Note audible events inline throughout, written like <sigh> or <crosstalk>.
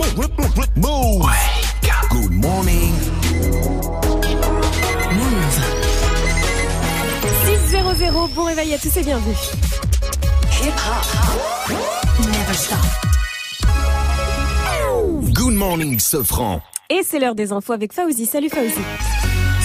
Move. Good morning. Move. 6-0-0, bon réveil à tous et bienvenue. Hip hop. Never stop. Good morning, Sofran. Et c'est l'heure des infos avec Fauzi. Salut Fauzi.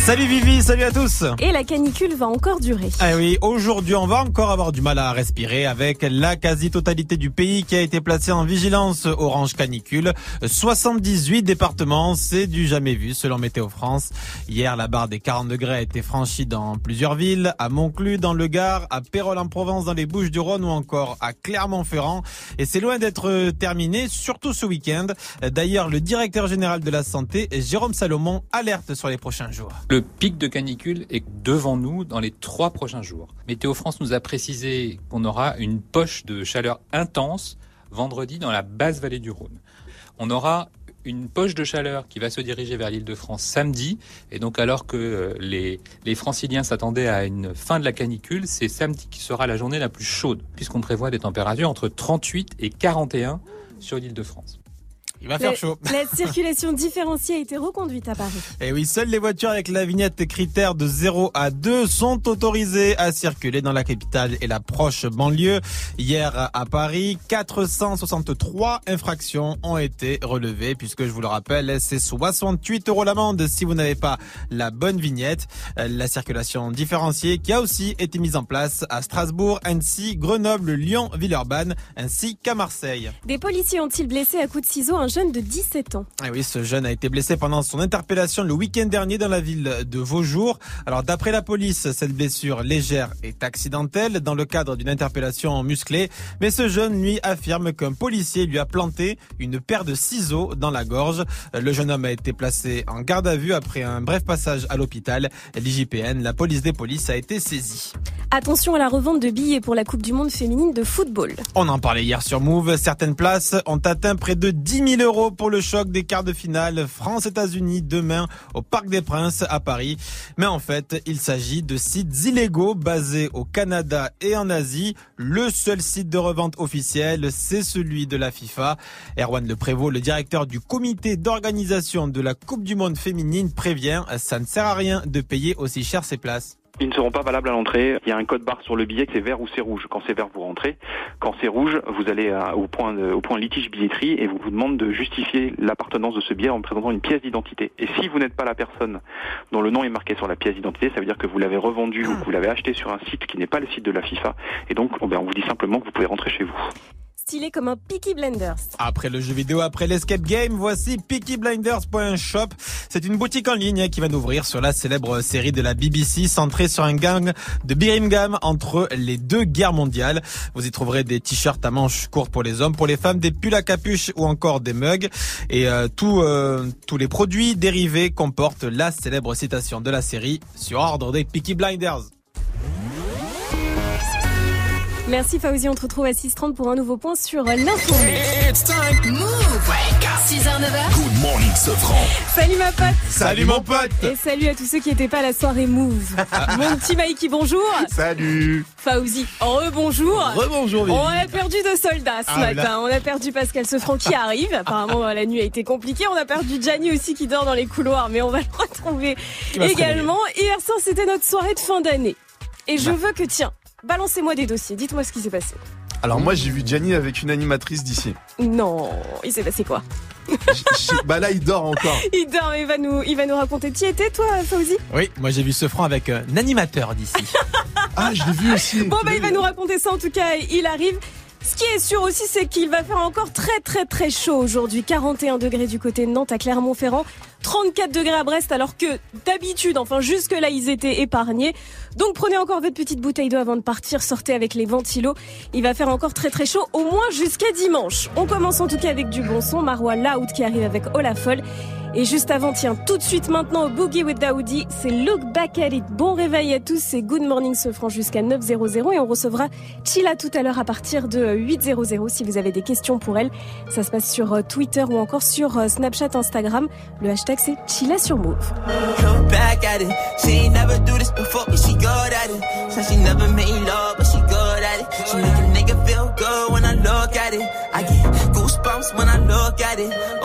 Salut Vivi, salut à tous. Et la canicule va encore durer. Ah oui, aujourd'hui on va encore avoir du mal à respirer avec la quasi-totalité du pays qui a été placée en vigilance orange canicule. 78 départements, c'est du jamais vu selon Météo France. Hier, la barre des 40 degrés a été franchie dans plusieurs villes, à Montclus dans le Gard, à Pérol en Provence dans les Bouches du Rhône ou encore à Clermont-Ferrand. Et c'est loin d'être terminé, surtout ce week-end. D'ailleurs, le directeur général de la santé, Jérôme Salomon, alerte sur les prochains jours. Le pic de canicule est devant nous dans les trois prochains jours. Météo France nous a précisé qu'on aura une poche de chaleur intense vendredi dans la basse vallée du Rhône. On aura une poche de chaleur qui va se diriger vers l'île de France samedi. Et donc alors que les, les franciliens s'attendaient à une fin de la canicule, c'est samedi qui sera la journée la plus chaude, puisqu'on prévoit des températures entre 38 et 41 sur l'île de France. Il va faire chaud. La <laughs> circulation différenciée a été reconduite à Paris. Et oui, seules les voitures avec la vignette critère de 0 à 2 sont autorisées à circuler dans la capitale et la proche banlieue. Hier à Paris, 463 infractions ont été relevées puisque je vous le rappelle, c'est 68 euros l'amende si vous n'avez pas la bonne vignette. La circulation différenciée qui a aussi été mise en place à Strasbourg, Annecy, Grenoble, Lyon, Villeurbanne ainsi qu'à Marseille. Des policiers ont-ils blessé à coups de ciseaux un jeune de 17 ans. Ah oui, ce jeune a été blessé pendant son interpellation le week-end dernier dans la ville de Vaujour. Alors d'après la police, cette blessure légère est accidentelle dans le cadre d'une interpellation musclée. Mais ce jeune, lui, affirme qu'un policier lui a planté une paire de ciseaux dans la gorge. Le jeune homme a été placé en garde à vue après un bref passage à l'hôpital. L'IJPN, la police des polices, a été saisie. Attention à la revente de billets pour la Coupe du Monde féminine de football. On en parlait hier sur Move. Certaines places ont atteint près de 10 000 pour le choc des quarts de finale France-États-Unis demain au Parc des Princes à Paris. Mais en fait, il s'agit de sites illégaux basés au Canada et en Asie. Le seul site de revente officiel, c'est celui de la FIFA. Erwan Le Prévost, le directeur du comité d'organisation de la Coupe du Monde féminine, prévient, ça ne sert à rien de payer aussi cher ces places. Ils ne seront pas valables à l'entrée. Il y a un code barre sur le billet, c'est vert ou c'est rouge. Quand c'est vert, vous rentrez. Quand c'est rouge, vous allez au point au point litige billetterie et vous vous demande de justifier l'appartenance de ce billet en présentant une pièce d'identité. Et si vous n'êtes pas la personne dont le nom est marqué sur la pièce d'identité, ça veut dire que vous l'avez revendu ou que vous l'avez acheté sur un site qui n'est pas le site de la FIFA. Et donc, on vous dit simplement que vous pouvez rentrer chez vous stylé comme un Peaky Blinders. Après le jeu vidéo, après l'escape game, voici peakyblinders.shop. C'est une boutique en ligne qui va d'ouvrir sur la célèbre série de la BBC centrée sur un gang de Birmingham entre les deux guerres mondiales. Vous y trouverez des t-shirts à manches courtes pour les hommes, pour les femmes, des pulls à capuche ou encore des mugs. Et euh, euh, tous les produits dérivés comportent la célèbre citation de la série sur ordre des Peaky Blinders. Merci Fauzi, on te retrouve à 6h30 pour un nouveau point sur l'info. It's time. Move 6h, 9h. Good morning, Sofran. Salut ma pote. Salut mon pote. Et salut à tous ceux qui n'étaient pas à la soirée Move. <laughs> Mon petit Mikey, bonjour. Salut. Fauzi, rebonjour. Rebonjour. On a perdu deux soldats ce Ah, matin. là. On a perdu Pascal Sefranc qui arrive. Apparemment, la nuit a été compliquée. On a perdu Gianni aussi qui dort dans les couloirs, mais on va le retrouver également. Hier soir, c'était notre soirée de fin d'année. Et je veux que, tiens, balancez-moi des dossiers. Dites-moi ce qui s'est passé. Alors moi j'ai vu Gianni avec une animatrice d'ici. Non, il s'est passé quoi? Bah là il dort encore. <laughs> Il dort, il va nous, il va nous raconter. Tu y étais toi, Fauzi? Oui, moi j'ai vu ce franc avec un animateur d'ici. <laughs> Ah je l'ai vu aussi. Bon bah il va nous raconter ça en tout cas, il arrive. Ce qui est sûr aussi, c'est qu'il va faire encore très très très chaud aujourd'hui. 41 degrés du côté de Nantes à Clermont-Ferrand, 34 degrés à Brest, alors que d'habitude, enfin jusque là, ils étaient épargnés. Donc prenez encore votre petite bouteille d'eau avant de partir, sortez avec les ventilos. Il va faire encore très très chaud, au moins jusqu'à dimanche. On commence en tout cas avec du bon son. Marois Loud qui arrive avec Olafol. Et juste avant, tiens, tout de suite maintenant au Boogie with Daoudi, c'est Look Back at It. Bon réveil à tous, c'est Good Morning Sofran jusqu'à 9.00 et on recevra Chila tout à l'heure à partir de 8.00 si vous avez des questions pour elle. Ça se passe sur euh, Twitter ou encore sur euh, Snapchat, Instagram. Le hashtag c'est Chila sur Move. Goosebumps when I look at it.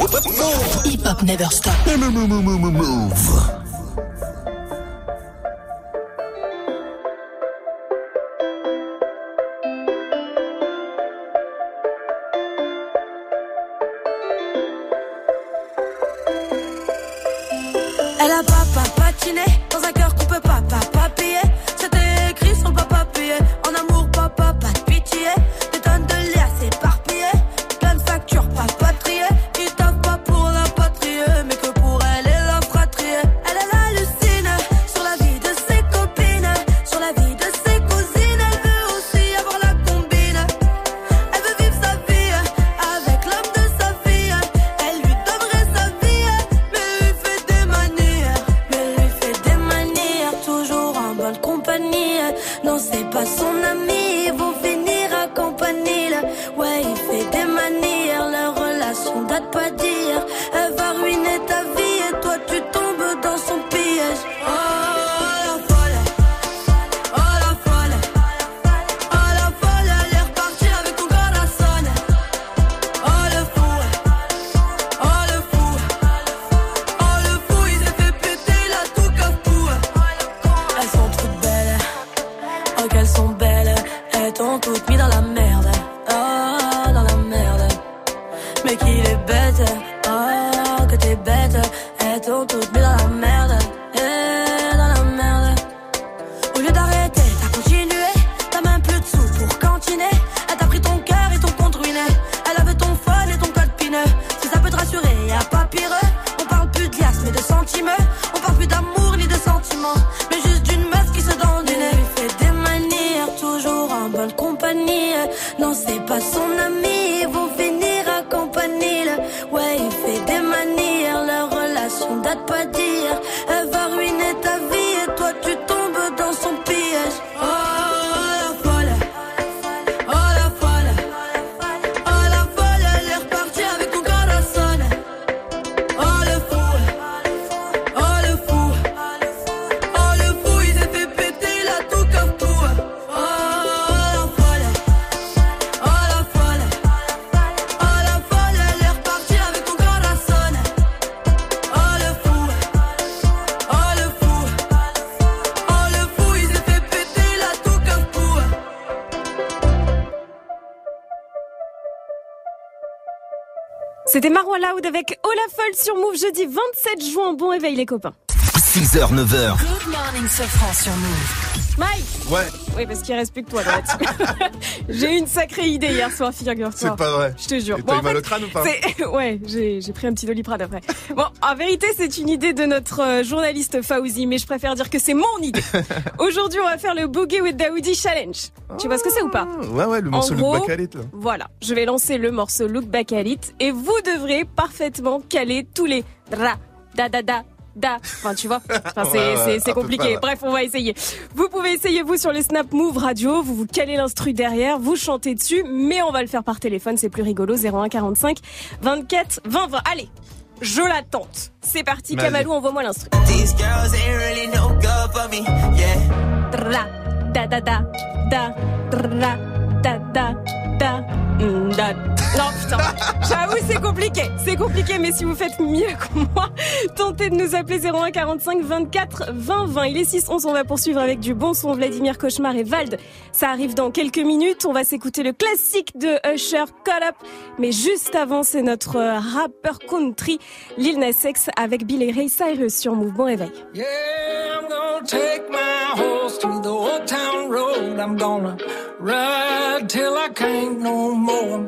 Hip Hop Never Stop. Elle a papa sur Move jeudi 27 juin. Bon réveil les copains. 6h, 9h, Good morning, Sofran sur Move. Mike Ouais, Oui, parce qu'il reste plus que toi là-dessus. <laughs> J'ai eu une sacrée idée hier soir, figure-toi. c'est pas vrai. Je te jure. Bon, t'as en eu mal fait, au crâne ou pas c'est- <laughs> Ouais, j'ai j'ai pris un petit doliprane après. Bon, en vérité, c'est une idée de notre euh, journaliste Fauzi, mais je préfère dire que c'est mon idée. <laughs> Aujourd'hui, on va faire le Boogie with Daoudi Challenge. Tu vois ce que c'est ou pas Ouais, ouais, le morceau gros- Luc Bacalit, là. Voilà, je vais lancer le morceau Look Back at It et vous devrez parfaitement caler tous les dra, da da da, da. Enfin, tu vois, enfin, c'est compliqué. Bref, on va essayer. Vous pouvez essayer vous sur les Snap Move Radio, vous vous calez l'instru derrière, vous chantez dessus, mais on va le faire par téléphone, c'est plus rigolo. 01 45 24 20 20. Allez, je l'attente. C'est parti. Kamalou, envoie-moi l'instru. These girls ain't really no. Yeah. Da da da, da, da da da, mm, Non putain, j'avoue c'est compliqué, c'est compliqué, mais si vous faites mieux que moi, tentez de nous appeler 01 45 24 20 20. Il est 6 11, on va poursuivre avec du bon son Vladimir Cauchemar et Vald. Ça arrive dans quelques minutes, on va s'écouter le classique de Usher, Call Up. Mais juste avant, c'est notre euh, rappeur country, Lil Nas X avec Bill et Ray Cyrus sur Move. Bon réveil. Yeah, I'm gonna take my horse to the old town road. I'm gonna ride till I can't no more.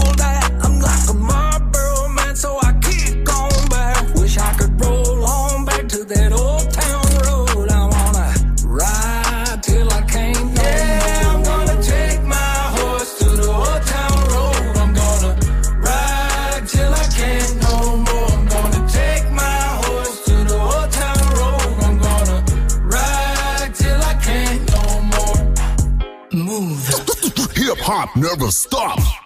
hip hop never stops.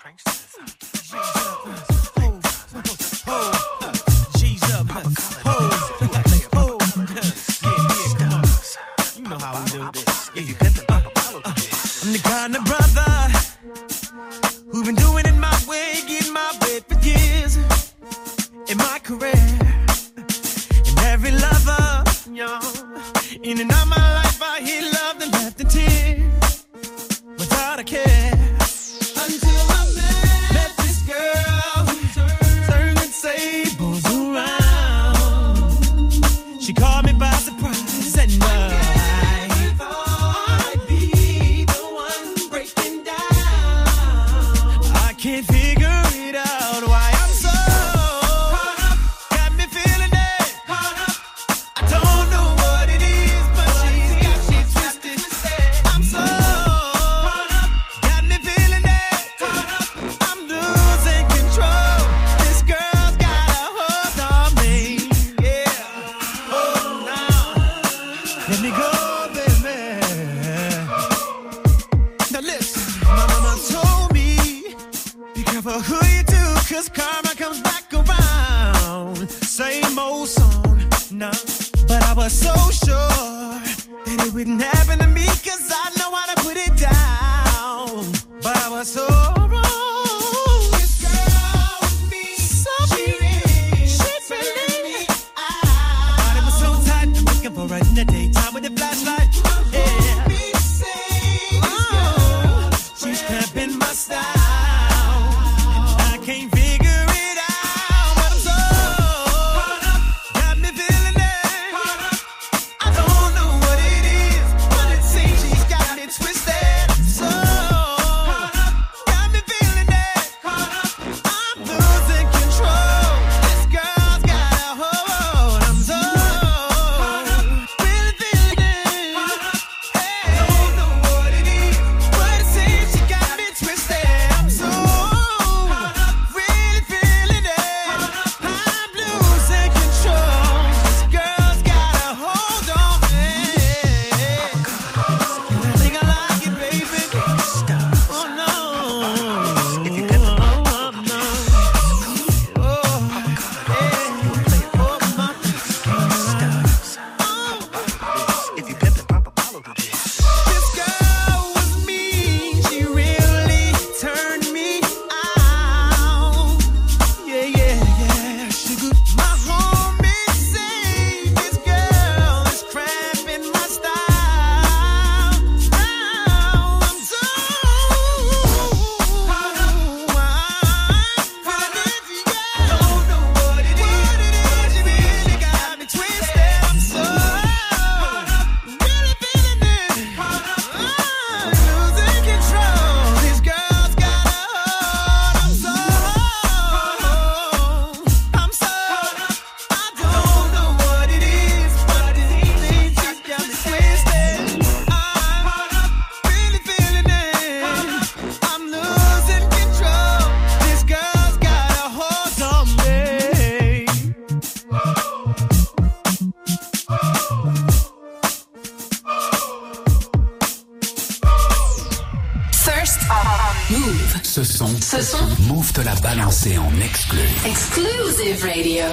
First on Move. Ce son, Ce son. Move te l'a balancé en exclu. Exclusive radio.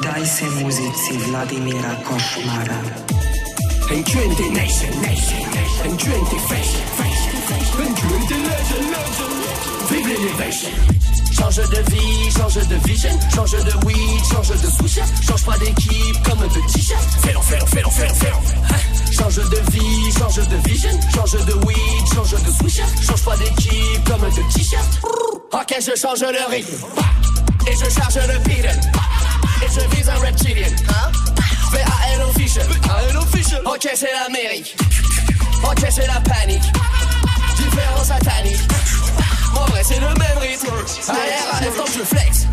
Daj se muzici Vladimira Košmara. N20 nation, nation, N20 fashion, fashion, N20 legend, legend. Vive l'élévation. Change de vie, change de vision, change de weed, change de sous change pas d'équipe comme de t-shirt. Fais-le, fais-le, fais-le, fais-le, fais-le. Change de vie, change de vision, change de weed, change de sous change pas d'équipe comme de t-shirt. Ok, je change le rythme et je charge le pidon et je vise un reptilien. Hein? VAL official. official. Ok, c'est l'Amérique. Ok, c'est la panique. Différent satanique. Mon vrai, c'est le même rythme. ARAF, donc je flex.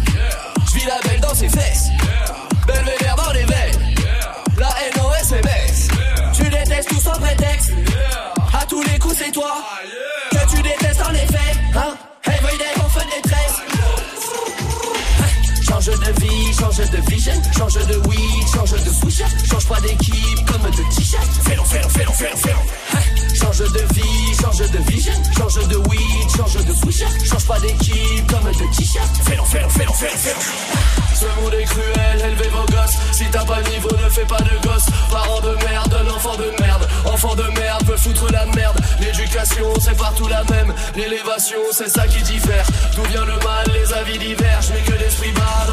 Je vis la belle dans ses fesses. Belvédère dans les veines. La NOS. Tu détestes tout sans prétexte. À tous les coups, c'est toi. Change de vie, change de vision, change de weed, change de sous change pas d'équipe comme de t-shirt. Fais-le, fais-le, fais-le, fais-le, fais-le. Change de vie, change de vision, change de weed, change de sous change pas d'équipe comme de t-shirt. Fais-le, fais-le, fais-le, fais-le, fais-le. Ce monde est cruel, élevez vos gosses. Si t'as pas le niveau, ne fais pas de gosse. Parents de merde, un enfant de merde. Enfant de merde peut foutre la merde. L'éducation, c'est partout la même. L'élévation, c'est ça qui diffère. D'où vient le mal, les avis divers. Je mets que l'esprit bas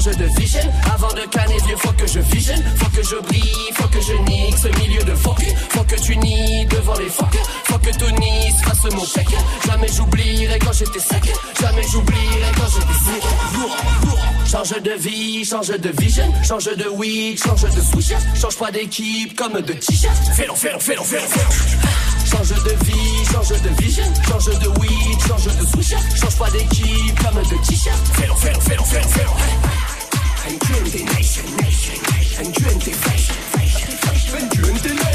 change de vision. Avant de canner vieux, faut que je vision. Faut que je brille, faut que je nique ce milieu de fuck. Faut que tu nies devant les fuck. Faut que Tony se fasse mon chèque. Jamais j'oublierai quand j'étais sec. Jamais j'oublierai quand j'étais sec. Change de vie, change de vision. Change de weed, change de switch. Change pas d'équipe comme de t-shirt. Fais-le, fais-le, fais-le, fais-le, fais-le. Change de vie, change de vision, change de weed, change de switch, change pas d'équipe comme de t-shirt. Fais-le, fais-le, fais-le, fais-le, fais-le.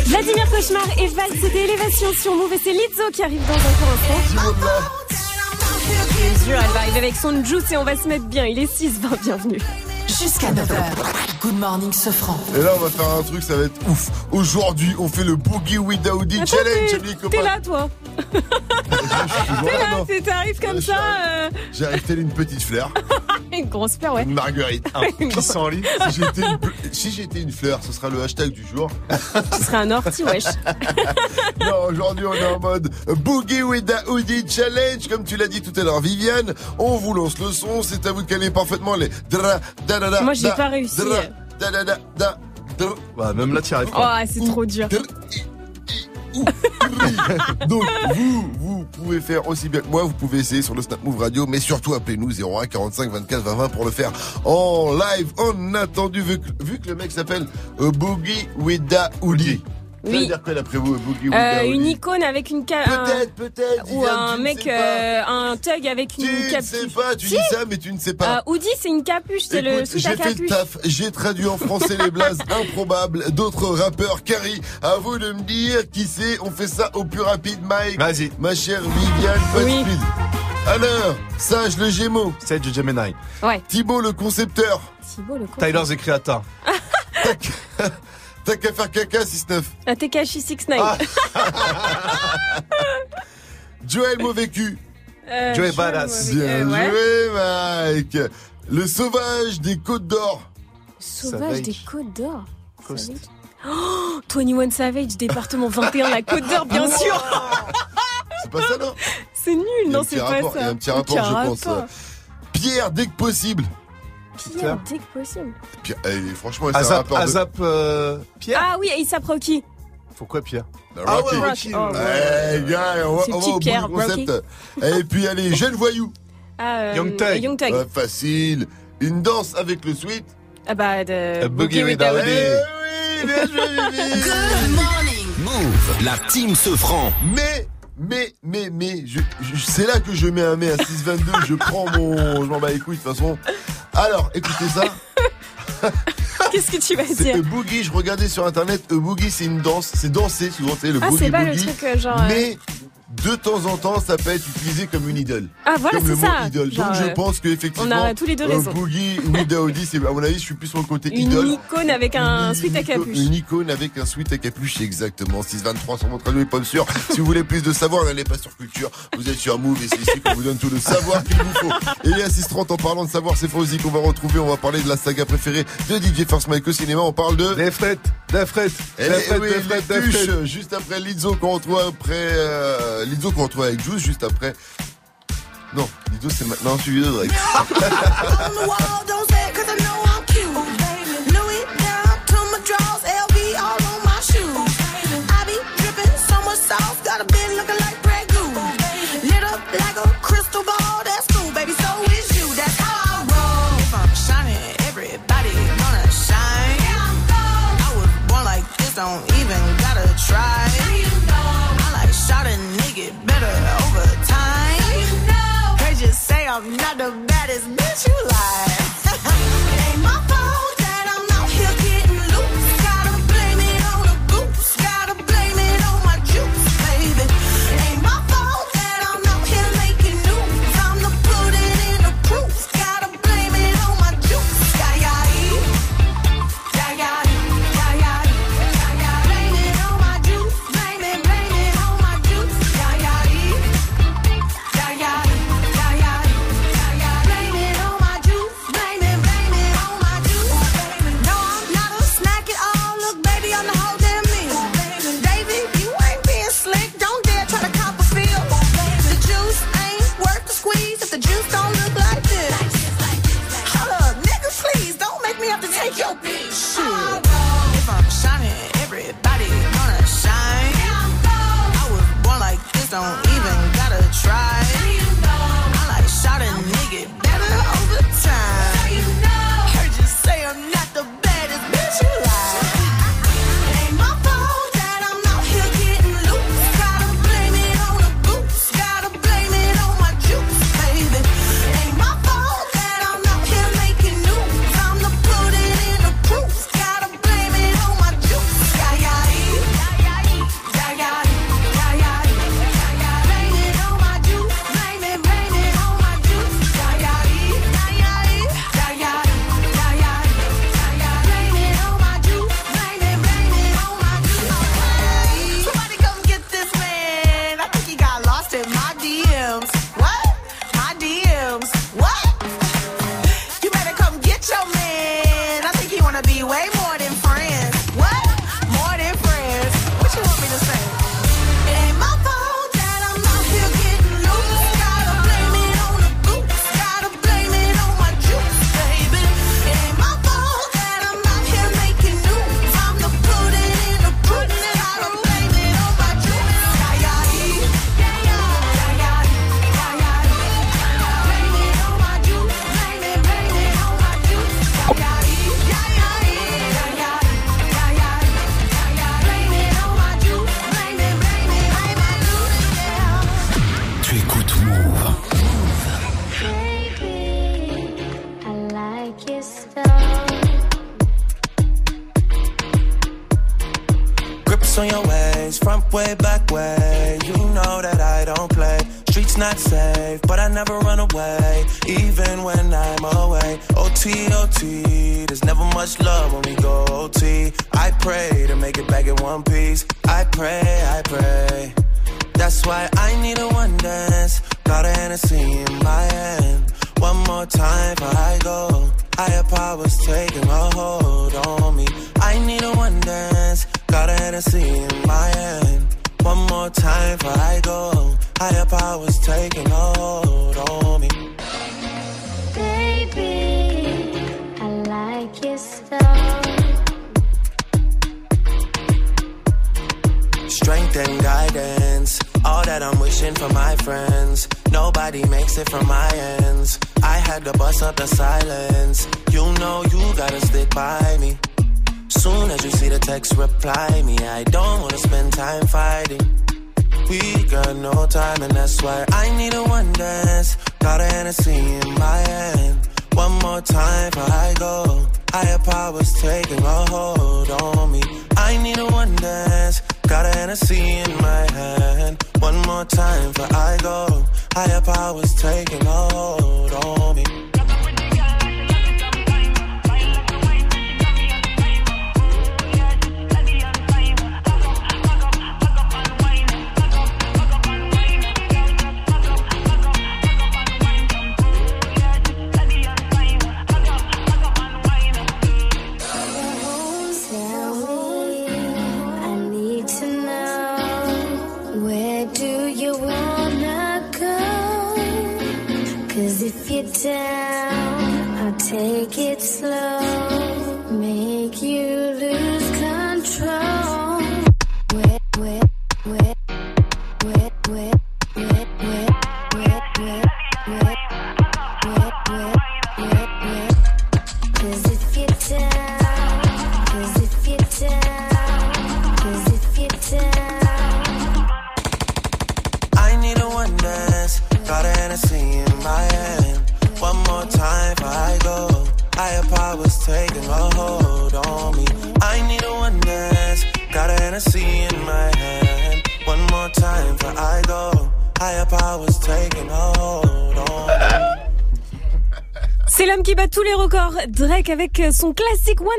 Vladimir Cauchemar et Val, c'était Élévation sur Move et c'est Lizzo qui arrive dans un instant. Bien sûr, elle va arriver avec son juice et on va se mettre bien. Il est 6-20, bienvenue. Jusqu'à 9h. Good morning, Sofran. Et là, on va faire un truc, ça va être ouf. Aujourd'hui, on fait le Boogie with Audi Attends, Challenge, t'es- là, toi. T'es là, <laughs> t'arrives comme ça. euh, J'arrive telle une petite fleur, <laughs> Une grosse fleur, ouais. une marguerite, <laughs> un pissenlit. Si j'étais une, ple- si j'étais une fleur, ce sera le hashtag du jour. Tu serais un ortie, wesh. Non, aujourd'hui, on est en mode Boogie with the Hoodie Challenge. Comme tu l'as dit tout à l'heure, Viviane, on vous lance le son. C'est à vous de caler parfaitement les dra, da, Moi, j'ai pas réussi. dra, da, da, da, da, dra. Bah, même là, tu arrives Oh, c'est trop dur. Donc, vous, vous pouvez faire aussi bien que moi, vous pouvez essayer sur le Snap Move Radio, mais surtout appelez-nous 01 45 24 20 20 pour le faire en live, en attendu, vu que, vu que le mec s'appelle euh, Boogie with the Hoodie. Ça veut Oui. dire quoi d'après vous, Boogie Euh, une icône avec une ca- Peut-être, peut-être. Ou un mec, euh, un thug avec une Tu ne capuche. sais pas, tu Si. dis ça, mais tu ne sais pas. Euh, Hoodie, c'est une capuche, c'est le sous j'ai fait le capuche. taf, j'ai traduit en français les blazes <laughs> improbables d'autres rappeurs. Carrie, à vous de me dire qui c'est. On fait ça au plus rapide, Mike. Vas-y. Ma chère Viviane, pas de Oui. speed. Alors, Sage le Gémeaux. C'est du Gemini. Ouais. Thibaut le concepteur. Thibaut, le con. Tyler, the Creator. <laughs> T'as qu'à faire caca, 6-9. Ah, Tekashi 69. Ah. Joël Mauvais cul. Euh, Joey je- Badass. Bien ouais. joué, Mike. Le sauvage des Côtes d'Or. Sauvage des Côtes d'Or. Oh, 21 Savage, département 21, la Côte d'Or, bien sûr. <laughs> C'est pas ça, non? C'est nul, non, un c'est pas rapport, ça. il y a un petit rapport, je pense. Pierre, dès que possible. Pierre, dès que possible. Pierre, eh, franchement, c'est un Azap, rapport de... Azap, euh, Pierre. Ah oui, et il s'apprend qui Faut quoi, Pierre Ah ouais, Rocky. Oh, Eh, gars, on va, C'est on va petit au bout Pierre, du concept. Et puis, allez, <laughs> jeune voyou. Ah, euh, Young Thug. Young Thug. Ouais, facile. Une danse avec le sweat. Ah bah, de A Boogie with the the Hoodie. Eh oui, bien joué, Vivi. Good morning. Move, la team se franc. Mais, mais, mais, mais, je, je- c'est là que je mets un mais à 6,22. je prends mon. Je m'en bats les couilles de toute façon. Alors, écoutez ça. <laughs> Qu'est-ce que tu vas C'est dire A Boogie. Je regardais sur internet. A Boogie, c'est une danse. C'est danser souvent, tu sais, le Ah, boogie c'est pas le boogie. truc euh, genre. euh, Mais de temps en temps, ça peut être utilisé comme une idole. Ah, voilà, comme le c'est mot ça. idole. Genre, Donc je euh, pense qu'effectivement, on a tous les deux euh, raison. Boogie with the Audi, c'est à mon avis, je suis plus sur le côté Une idole. icône avec un Une sweat à capuche. Une icône avec un sweat à capuche, c'est exactement 623 sur votre radio et pas sûr. <laughs> si vous voulez plus de savoir, n'allez pas sur Culture. Vous êtes sur Move et c'est ici qu'on vous donne tout le savoir qu'il vous faut. Et les 630 en parlant de savoir, c'est Fauzi qu'on va retrouver. On va parler de la saga préférée de DJ First Mike au cinéma. On parle de... Des frettes, les, frettes, les frettes, tuches, frettes. juste après Lizzo qu'on retrouve après euh, Lizzo qu'on retrouve avec Juice juste après. Non, Lizzo c'est maintenant suivi de Drake. <laughs>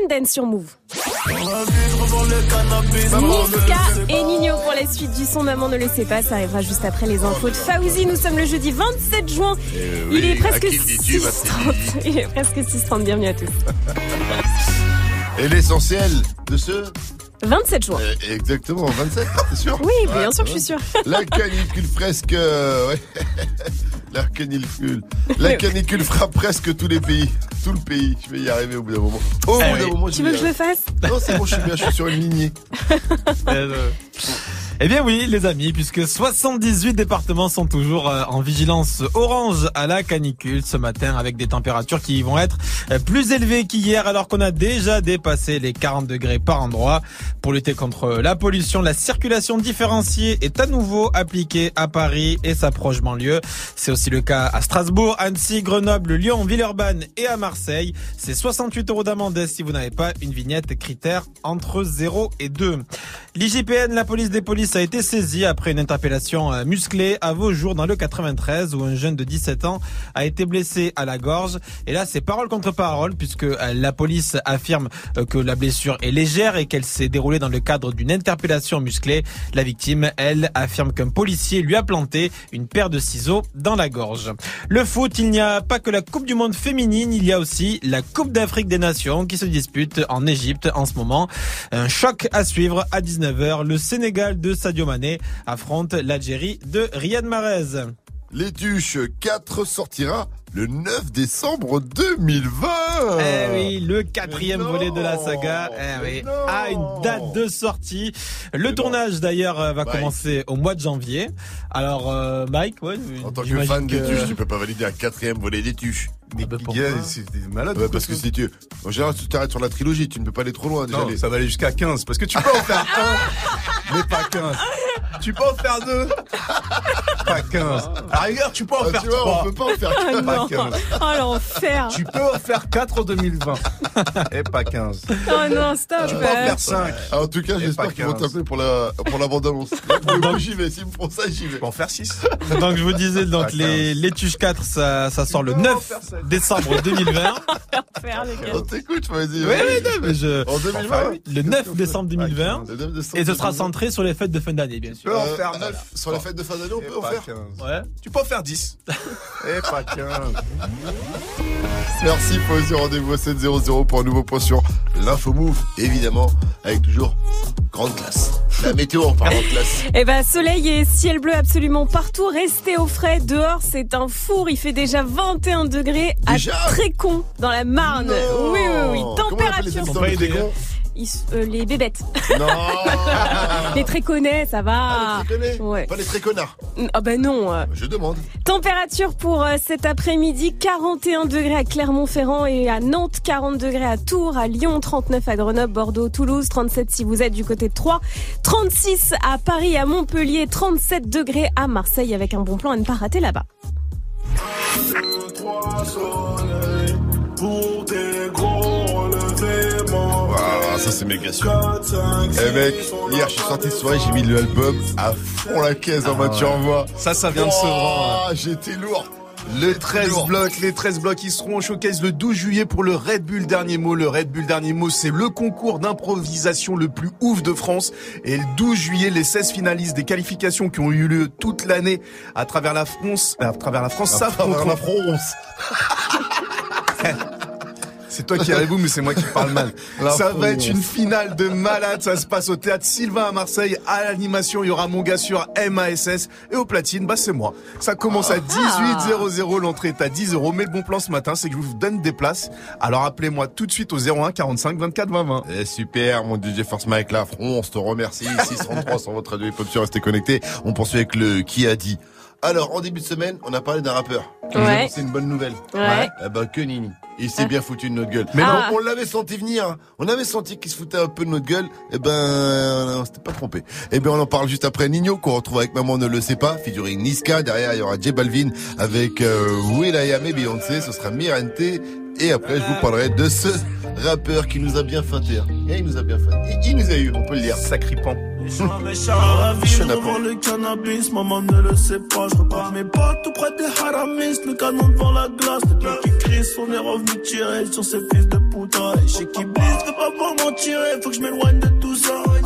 Dance sur Move. Niska et Nino pour la suite du son Maman ne le sait pas, ça arrivera juste après les infos de Fauzi. Nous sommes le jeudi 27 juin. Il est presque à qui le dis-tu, 6h30. <laughs> Il est presque 6h30. Bienvenue à tous. <laughs> Et l'essentiel de ce 27 juin. Euh, exactement, 27, t'es sûr Oui, bien sûr, je suis sûr. La canicule presque. euh, ouais. <laughs> La canicule. <laughs> La canicule frappe presque tous les pays. Tout le pays. Je vais y arriver au bout d'un moment. Au Eh bout d'un moment, Tu veux que je le fasse Non, c'est bon, je suis bien, je suis sur une lignée. <laughs> Eh bien oui, les amis, puisque 78 départements sont toujours euh, en vigilance orange à la canicule ce matin avec des températures qui vont être euh, plus élevées qu'hier alors qu'on a déjà dépassé les 40 degrés par endroit. Pour lutter contre la pollution, la circulation différenciée est à nouveau appliquée à Paris et sa proche banlieue. C'est aussi le cas à Strasbourg, Annecy, Grenoble, Lyon, Villeurbanne et à Marseille. C'est 68 euros d'amende si vous n'avez pas une vignette critère entre 0 et 2. L'IGPN, la police des polices, a été saisie après une interpellation euh, musclée à Vaujour dans le 93 où un jeune de 17 ans a été blessé à la gorge. Et là, c'est parole contre parole puisque euh, la police affirme euh, que la blessure est légère et qu'elle s'est déroulée dans le cadre d'une interpellation musclée. La victime, elle, affirme qu'un policier lui a planté une paire de ciseaux dans la gorge. Le foot, il n'y a pas que la Coupe du Monde féminine, il y a aussi la Coupe d'Afrique des Nations qui se dispute en Égypte en ce moment. Un choc à suivre à 19h. Le Sénégal de Sadio Mané affronte l'Algérie de Riyad Mahrez. Les Tuches 4 sortira le 9 décembre 2020. Eh oui, le quatrième volet de la saga eh oui, a une date de sortie. Le tournage d'ailleurs euh, va Mike. commencer au mois de janvier. Alors euh, Mike, ouais, En tant que fan des que- Tuches, tu peux pas valider un quatrième volet des Tuches. Mais pourquoi c'est malade. Ouais, parce que si tu, en général, tu t'arrêtes sur la trilogie, tu ne peux pas aller trop loin. Déjà, Non, les- ça va aller jusqu'à 15 parce que tu peux en faire un, <laughs> mais pas 15. Tu peux en faire deux. Pas 15. À rigueur, tu peux en Ah, faire tu vois, trois. on peut pas en faire Ah Pas non. 15. Oh l'enfer. Tu peux en faire 4 en 2020. Et pas 15. Oh non, stop. Tu peux en faire 5. Ah, en tout cas, j'espère qu'ils vont 15. t'appeler pour la, pour la bande-annonce. <laughs> Là, pour le coup, j'y vais. S'ils me font ça, j'y vais. Tu peux en faire 6. Donc je vous disais, donc les, les Tuches 4, ça, ça sort le 9 décembre 2020. <laughs> L'enfer, les gars. On t'écoute, vas-y. Oui, oui, non, mais je... En 2020. Le 9 décembre 2020. Le 9 décembre Et ce sera 2020. centré sur les fêtes de fin d'année, bien Tu sûr. Peux en Euh, faire euh, 9. Sur les fêtes de fin d'année, on Et peut en pas faire. 15. Ouais. Tu peux en faire 10. <laughs> Et pas 15. Merci, Fauzi. Rendez-vous à 700 pour un nouveau point sur l'info move. Évidemment, avec toujours grande classe. La météo en parlant de classe. <laughs> Eh ben, soleil et ciel bleu absolument partout. Restez au frais. Dehors, c'est un four. Il fait déjà 21 degrés à Déjà Trécon, dans la Marne. Non. Oui, oui, oui. Les Température. Ils euh, les bébêtes. Non. <laughs> les tréconnais, ça va. Ah, les très Ouais. Pas les très connards. Ah ben non. euh. Je demande. Température pour euh, cet après-midi, 41 degrés à Clermont-Ferrand et à Nantes, 40 degrés à Tours, à Lyon, 39 à Grenoble, Bordeaux, Toulouse, 37 si vous êtes du côté de Troyes, 36 à Paris, à Montpellier, 37 degrés à Marseille avec un bon plan à ne pas rater là-bas. Pour tes gros Ah, ça c'est méga sûr. Eh mec, hier je suis sorti de soirée, j'ai mis l'album à fond la caisse en mode tu envoies. Ça, ça vient de Sevran. Ah, j'étais lourd. Les 13 blocs, les 13 blocs, ils seront au showcase le 12 juillet pour le Red Bull Dernier Mot. Le Red Bull Dernier Mot, c'est le concours d'improvisation le plus ouf de France. Et le 12 juillet, les 16 finalistes des qualifications qui ont eu lieu toute l'année à travers la France, à travers la France, À travers la France. <laughs> C'est toi qui arrive mais c'est moi qui parle mal. <laughs> Ça va être une finale de malade. Ça se passe au théâtre Sylvain à Marseille. À l'animation, il y aura mon gars sur MASS. Et au platine, bah, c'est moi. Ça commence à 18 L'entrée est à 10 euros. Mais le bon plan ce matin, c'est que je vous donne des places. Alors appelez-moi tout de suite au 01 45 24 20 20. Eh, super, mon DJ Force Mike la France te remercie. <laughs> 633 sur votre radio hip-hop sur restez connectés. On poursuit avec le qui a dit. Alors, en début de semaine, on a parlé d'un rappeur. Ouais. annoncé une bonne nouvelle. Ouais. Eh ben, que Nini. Il s'est Ah. bien foutu de notre gueule. Mais non. on, l'avait senti venir. hein. On avait senti qu'il se foutait un peu de notre gueule. Eh ben, on s'était pas trompé. Eh ben, on en parle juste après Nino, qu'on retrouve avec Maman ne le sait pas, featuring Niska. Derrière, il y aura J Balvin avec euh, Will.i.am et Beyoncé. Ce sera Mirante. Et après, je vous parlerai de ce rappeur qui nous a bien feinté. hein. Et il nous a bien feinté. Il, il nous a eu, on peut le dire. Sacripant. <laughs> La vie devant le cannabis, maman ne le sait pas. Je repars mes potes tout près des haramis, le canon devant la glace. Le cœur qui crie, on est revenu tirer sur ces fils de putain. Et chez qui blisse, veut pas voir m'en tirer, faut que je m'éloigne de.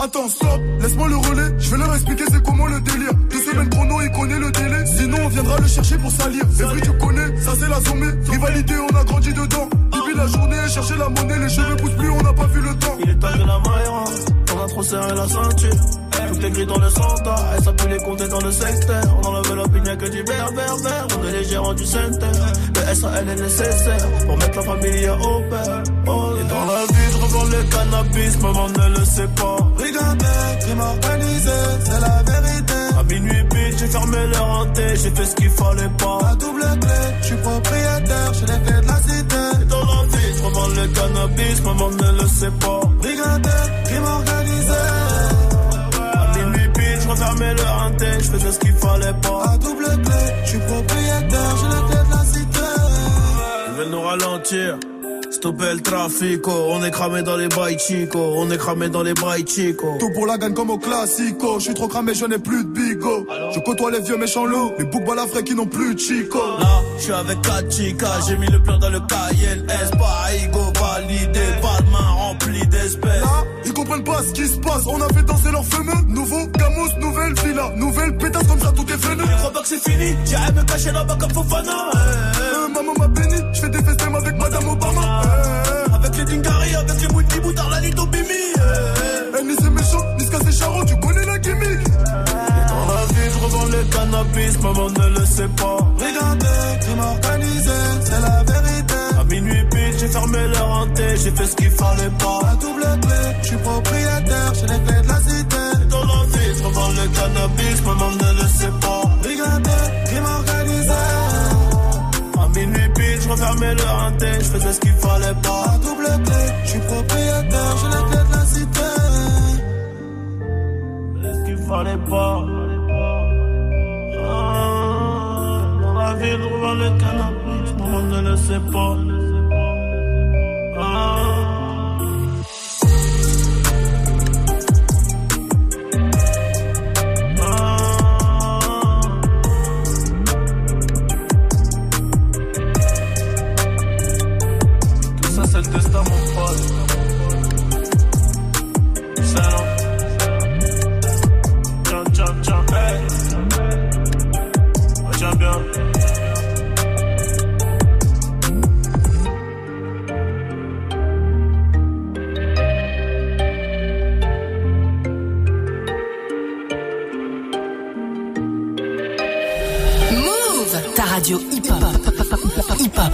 Attends, stop, laisse-moi le relais. Je vais leur expliquer c'est comment le délire. Deux semaines chrono, il connaît le délai. Sinon, on viendra le chercher pour salir. C'est vrai, tu connais, ça c'est la sommée. Rivalité, on a grandi dedans. Depuis la journée, chercher la monnaie, les cheveux poussent plus, on n'a pas vu le temps. Il est temps de la maïra, on a trop serré la ceinture. Tout est gris dans le centre, elle s'appuie les compter dans le secteur. On enlève l'opinion que du vert, vert, vert. On est les gérants du center. Le SAL est nécessaire pour mettre la famille au père. Oh, et dans la vie, je revends le cannabis, maman ne le sait pas. Brigandais, crime organisé, c'est la vérité. À minuit pile, j'ai fermé leur hanté, j'ai fait ce qu'il fallait pas. La double clé, je suis propriétaire, j'ai les clés de la cité. Et dans la vie, je revends le cannabis, maman ne le sait pas. Brigandais, je faisais ce qu'il fallait pas. La double clé, je suis propriétaire, j'ai les clés de la cité. Ils veulent nous ralentir. Stopper le trafic, on est cramé dans les bails chico, on est cramé dans les bails chico. Tout pour la gagne comme au classico. Je suis trop cramé, je n'ai plus de bigo. Je côtoie les vieux méchants loups, les boucs balafrés qui n'ont plus de chico. Là, je suis avec Kachika, j'ai mis le plan dans le KLS, pas Igo validé, pas de main remplie d'espèces. Comprennent pas ce qui se passe. On a fait danser leurs fameux. Nouveau Camus, nouvelle villa. Nouvelle pétasse comme ça, tout est venu. Je crois pas que c'est fini, j'irai me cacher là-bas comme Fofana. eh. Euh, maman m'a béni, je fais des festins avec Madame Obama. Euh, Avec les Dingari, avec les Mouti Boutard, la nuit au Bimi. eh, eh, ni c'est méchant, ni ce c'est charron, tu connais la gimmick. Dans la vie, je revends le cannabis, maman ne le sait pas. Regardez, crime organisé, c'est la vérité. Minuit pile, j'ai fermé le renté, j'ai fait ce qu'il fallait pas. La double clé, je suis propriétaire, j'ai les clés de la cité. Dans la vie, je revends le cannabis, maman ne le sait pas. Brigandé, crime organisé. À minuit pile, je refermais le renté, je faisais ce qu'il fallait pas. La double clé, je suis propriétaire, j'ai les clés de la cité. Est-ce qu'il fallait pas? Ah, dans la vie, je revends le cannabis, maman ne le sait pas. oh. Hip-hop.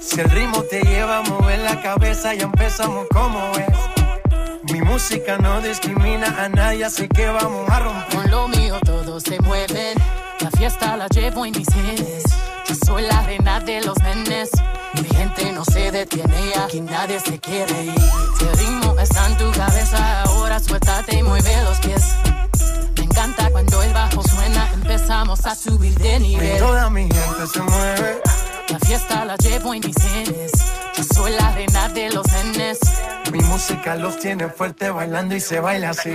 Si el ritmo te lleva a mover la cabeza, ya empezamos como es. Mi música no discrimina a nadie, así que vamos a romper. Con lo mío todos se mueven. La fiesta la llevo en mis genes. Yo soy la reina de los nenes. Mi gente no se detiene, aquí nadie se quiere ir. Si el ritmo está en tu cabeza, ahora suéltate y mueve los pies. Me encanta cuando el bajo suena, empezamos a subir de Y nivel. toda mi gente se mueve. La fiesta la llevo en mis genes. Yo soy la reina de los nenes. Mi música los tiene fuerte bailando y se baila así.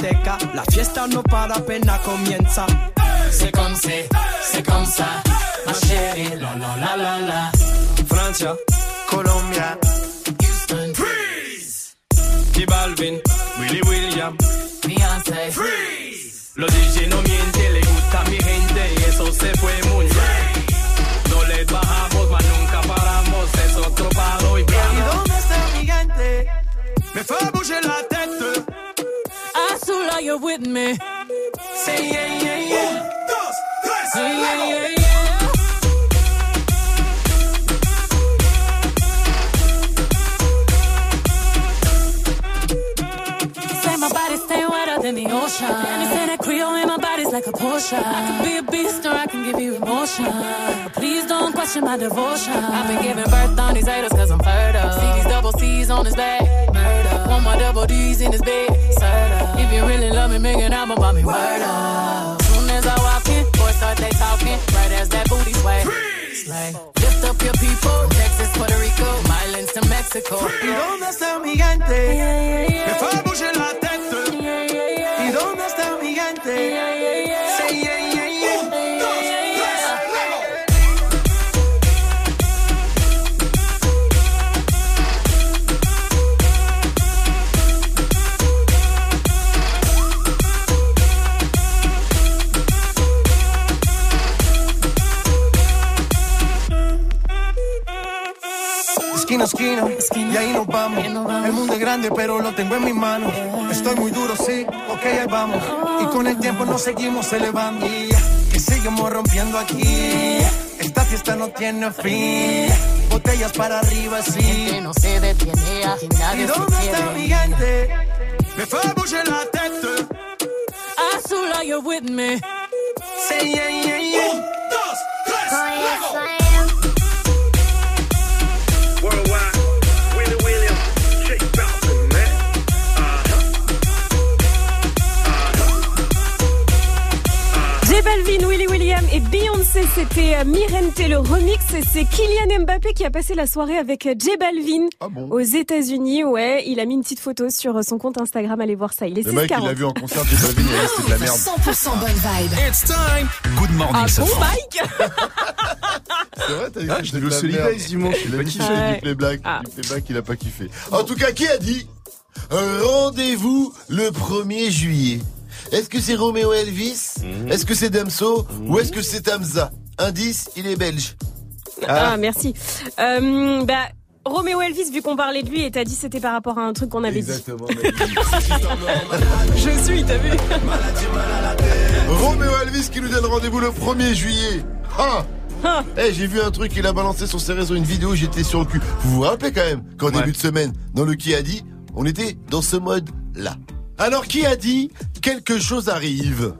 Discoteca, la fiesta no para apenas comienza. C'est comme c'est, c'est comme ça. Ma chérie, la la la la la. Francia, Colombia, Houston, Freeze. J Balvin, Willy William, Beyoncé, Freeze. Los DJ no mienten, le gusta a mi gente y eso se fue muy bien. No les bajamos, mas nunca paramos, es otro palo y ¿Y blanco. dónde está mi gente? Me fait bouger la tête. You're with me. Say yeah, yeah, yeah. Yeah, yeah, yeah, yeah. Say my body stay wetter than the ocean. And you say that Creole in my body's like a Porsche. I can be a beast or I can give you emotion. But please don't question my devotion. I've been giving birth on these haters cause I'm fertile. See these double C's on his back. Murder. More double D's in his bed. If you really love me, make an album about me. Word up. Soon as I walk in, boys start they talking. Right as that booty sway. Slay. Lift up your people. Texas, Puerto Rico, Islands to Mexico. ¿Y dónde está mi gente? Me fait bouger la Esquina a esquina, y ahí nos vamos. El mundo es grande, pero lo tengo en mis manos. Estoy muy duro, sí, ok, ahí vamos. Y con el tiempo nos seguimos elevando. Y seguimos rompiendo aquí. Esta fiesta no tiene fin. Botellas para arriba, sí. Gente no se detiene, aquí nadie ¿Y se dónde está mi gente? Me fait bouger la tête. Azul, you're with me. Say yeah, yeah, yeah. Worldwide, J Balvin, Willy William et Beyoncé, c'était euh, Mirente le remix. Et C'est Kylian Mbappé qui a passé la soirée avec euh, J Balvin aux États-Unis. Ouais, il a mis une petite photo sur euh, son compte Instagram. Allez voir ça. Il est Le mec, il 6,40. l'a vu en concert, J Balvin, et c'est de la merde. 100% bonne vibe. It's time. Good morning, Ah bon. Mike <laughs> C'est vrai, t'as dit Ah, que je c'était l'ai vu au la Solidays merde. dimanche, Il a kiffé kiffé. du playback. Ah. Du playback, il a pas kiffé. En tout cas, qui a dit rendez-vous le 1er juillet Est-ce que c'est Roméo Elvis Mhm. Est-ce que c'est Damso Ou est-ce que c'est Tamza Indice, il est belge. Ah, merci. Euh, bah, Roméo Elvis, vu qu'on parlait de lui, et t'as dit c'était par rapport à un truc qu'on avait Exactement. <laughs> dit. Je suis, t'as vu Roméo Elvis qui nous donne rendez-vous le 1er juillet. Ah Ah. Eh, j'ai vu un truc, il a balancé sur ses réseaux une vidéo, j'étais sur le cul. Vous vous rappelez quand même qu'en début de semaine, dans le qui a dit, on était dans ce mode-là. Alors qui a dit quelque chose arrive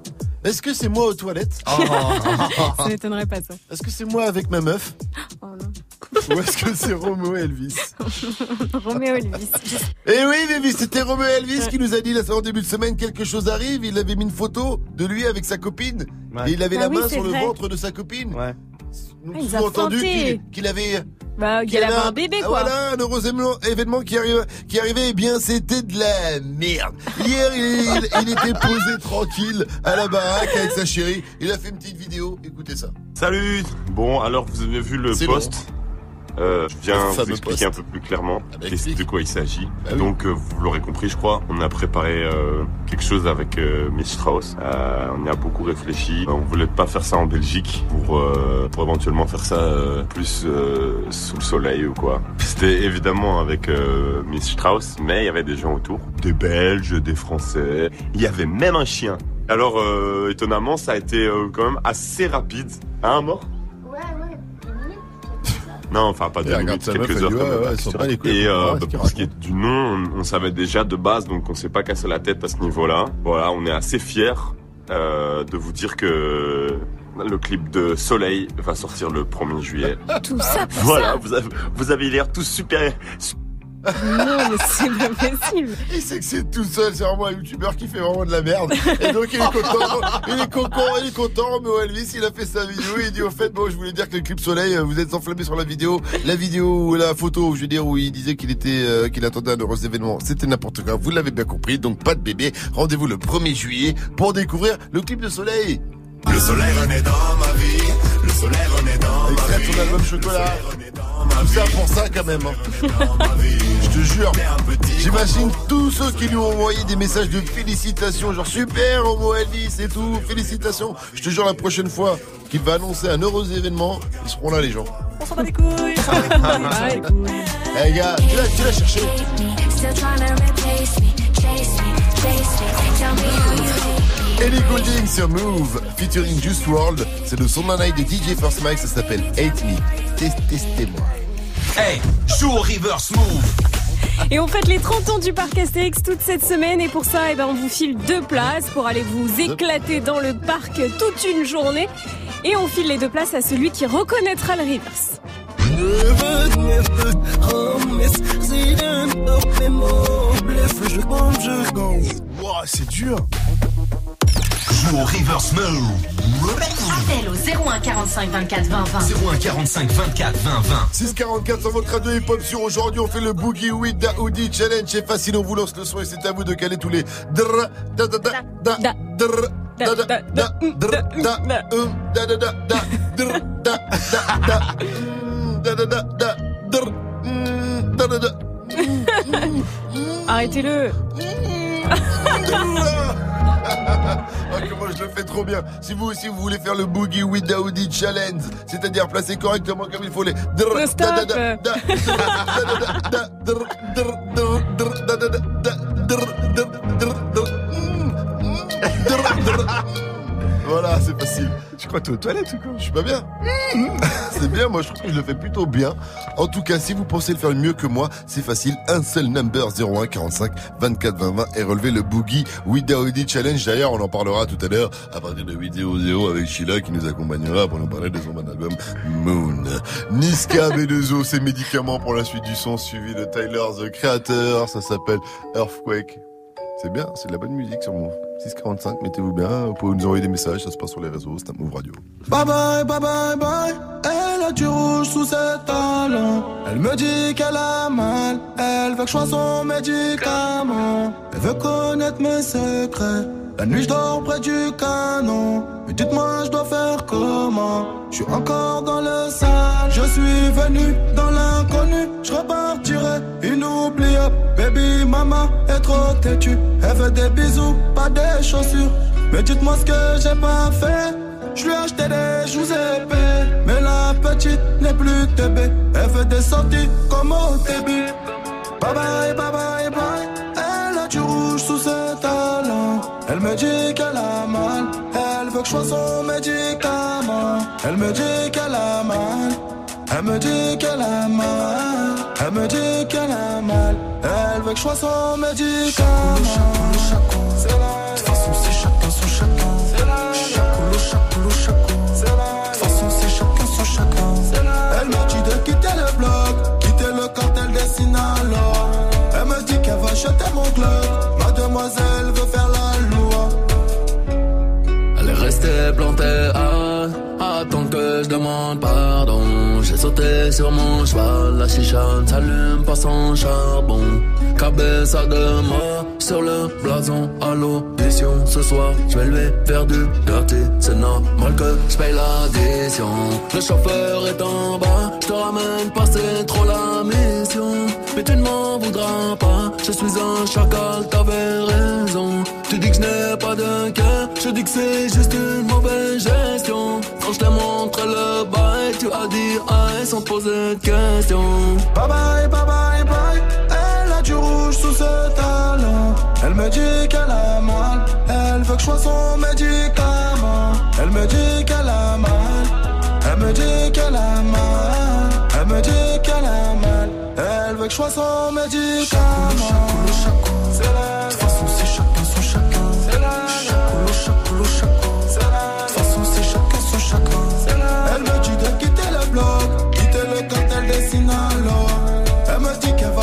Est-ce que c'est moi aux toilettes <laughs> Ça m'étonnerait pas, ça. Est-ce que c'est moi avec ma meuf Oh non. Ou est-ce que c'est Roméo Elvis <laughs> Roméo Elvis. Eh oui, baby, c'était Roméo Elvis qui nous a dit là, en début de semaine quelque chose arrive. Il avait mis une photo de lui avec sa copine et il avait Ah la oui, main sur le ventre de sa copine. Ouais. Nous Ah, entendu qu'il avait Bah, qu'il avait a- un bébé, Ah, quoi. Voilà, un heureux événement, qui arrive, qui arrivait. Eh bien, c'était de la merde. Hier, il, il était posé tranquille à la baraque avec sa chérie. Il a fait une petite vidéo. Écoutez ça. Salut Bon, alors vous avez vu le C'est post Euh, je viens vous expliquer poste. un peu plus clairement bah, qu'est-ce- explique. de quoi il s'agit. Bah oui. Donc, euh, vous l'aurez compris, je crois, on a préparé euh, quelque chose avec euh, Miss Strauss. On y a beaucoup réfléchi. On voulait pas faire ça en Belgique pour, pour éventuellement faire ça plus sous le soleil ou quoi. <laughs> C'était évidemment avec Miss Strauss, mais il y avait des gens autour, des Belges, des Français. Il y avait même un chien. Alors, étonnamment, ça a été quand même assez rapide. Hein, mort? Non, enfin pas deux minutes, quelques heures. quand même. Et on euh, bah, pour ce qui est du nom, on, on savait déjà de base, donc on s'est pas cassé la tête à ce niveau-là. Voilà, on est assez fiers euh, de vous dire que le clip de Soleil va sortir le 1er juillet. Tout ça pour Voilà, ça. vous avez, vous avez l'air tous super. Non, mais c'est pas possible. <laughs> Il sait que c'est tout seul, c'est vraiment un youtubeur qui fait vraiment de la merde. Et donc il est content, il est content, il est content, mais Elvis il a fait sa vidéo, il dit au fait, bon je voulais dire que le clip soleil, euh, vous êtes enflammé sur la vidéo, la vidéo, la photo, je veux dire, où il disait qu'il était, euh, qu'il attendait un heureux événement, c'était n'importe quoi, vous l'avez bien compris, donc pas de bébé, rendez-vous le 1er juillet pour découvrir le clip de soleil. Le soleil renaît dans ma vie. Le soleil renaît dans ma Extrait vie. de son album Chocolat. Tout ça pour ça quand même. hein. Je te jure. J'imagine tous ceux qui lui ont envoyé des messages de félicitations, genre super Homo Elvis et tout, félicitations. Je te jure la prochaine fois qu'il va annoncer un heureux événement, ils seront là les gens. On s'en bat les couilles. <laughs> Eh gars, tu l'as, tu l'as cherché. Ellie Goulding sur Move, featuring Juice WRLD. C'est le son d'un night de DJ First Mike, ça s'appelle Hate Me. Test- Testez-moi. Hey, joue au reverse move. Et on fête les 30 ans du parc Astérix toute cette semaine et pour ça, eh ben, on vous file deux places pour aller vous éclater dans le parc toute une journée. Et on file les deux places à celui qui reconnaîtra le reverse. Wow, c'est dur. Joue au reverse move. Appel au 01 45 24 20 20. 01 45 24 20 20. 644 sur votre radio hip-hop sur aujourd'hui on fait le Boogie with Daoudi Challenge c'est facile on vous lance le son et c'est à vous de caler tous les dra da da da da dra da da da dra da um da da da da dra da da da mm, da da da da dra mm, da da da Arrêtez-le. Ah, comment je le fais trop bien. Si vous aussi vous voulez faire le Boogie with Daoudi Challenge, c'est-à-dire placer correctement comme il faut les Voilà, c'est facile. Tu crois que t'es aux toilettes ou quoi Je suis pas bien. <laughs> C'est bien, moi je trouve que je le fais plutôt bien. En tout cas, si vous pensez le faire mieux que moi, c'est facile. Un seul number 01 45 24 20 20 et relever le Boogie with Daoudi Challenge. D'ailleurs, on en parlera tout à l'heure à partir de 8.00 avec Sheila qui nous accompagnera pour nous parler de son bon album Moon. Niska <laughs> B2O, ses médicaments pour la suite du son suivi de Tyler the Creator. Ça s'appelle Earthquake. C'est bien, c'est de la bonne musique sur Move. 645, mettez-vous bien, vous pouvez nous envoyer des messages, ça se passe sur les réseaux, c'est un Move Radio. Bye bye, bye bye, bye. Elle a du rouge sous ses talons. Elle me dit qu'elle a mal. Elle veut que je sois son médicament. Elle veut connaître mes secrets. La nuit, je dors près du canon. Mais dites-moi, je dois faire comment? Je suis encore dans le sale. Je suis venu dans l'inconnu. Je repartirai inoubliable. Baby, maman est trop têtue. Elle veut des bisous, pas des chaussures. Mais dites-moi ce que j'ai pas fait. Je lui ai acheté des joues épais. Mais la petite n'est plus TB. Elle fait des sorties comme au début. Bye bye, bye bye, bye. Elle a du rouge sous ses. Elle me dit qu'elle a mal. Elle veut que je sois son médicament. Elle me dit qu'elle a mal. Elle me dit qu'elle a mal. Elle me dit qu'elle a mal. Elle veut que je sois son médicament. Chacun son chacun. C'est demande pardon. J'ai sauter sur mon cheval, la chicha ne s'allume pas sans charbon. Cabeza de mort sur le blason à l'audition. Ce soir, je vais lever faire du dirty. C'est normal que je paye l'addition. Le chauffeur est en bas, je te ramène pas, c'est trop la mission. Mais tu ne m'en voudras pas, je suis un chacal, t'avais raison. Tu dis que je n'ai pas de cœur, je dis que c'est juste une mauvaise gestion. Quand je t'ai montré le bail, tu as dit aïe sans poser de questions. Bye bye, bye bye, bye. Elle a du rouge sous ce talon. Elle me dit qu'elle a mal. Elle veut que je sois son médicament. Elle me dit qu'elle a mal. Elle me dit qu'elle a mal. Elle me dit qu'elle a mal. Elle veut que je sois son médicament. C'est la De toute façon, c'est chacun son chacun. C'est la Chacoulou, chacoulou, chaco. C'est la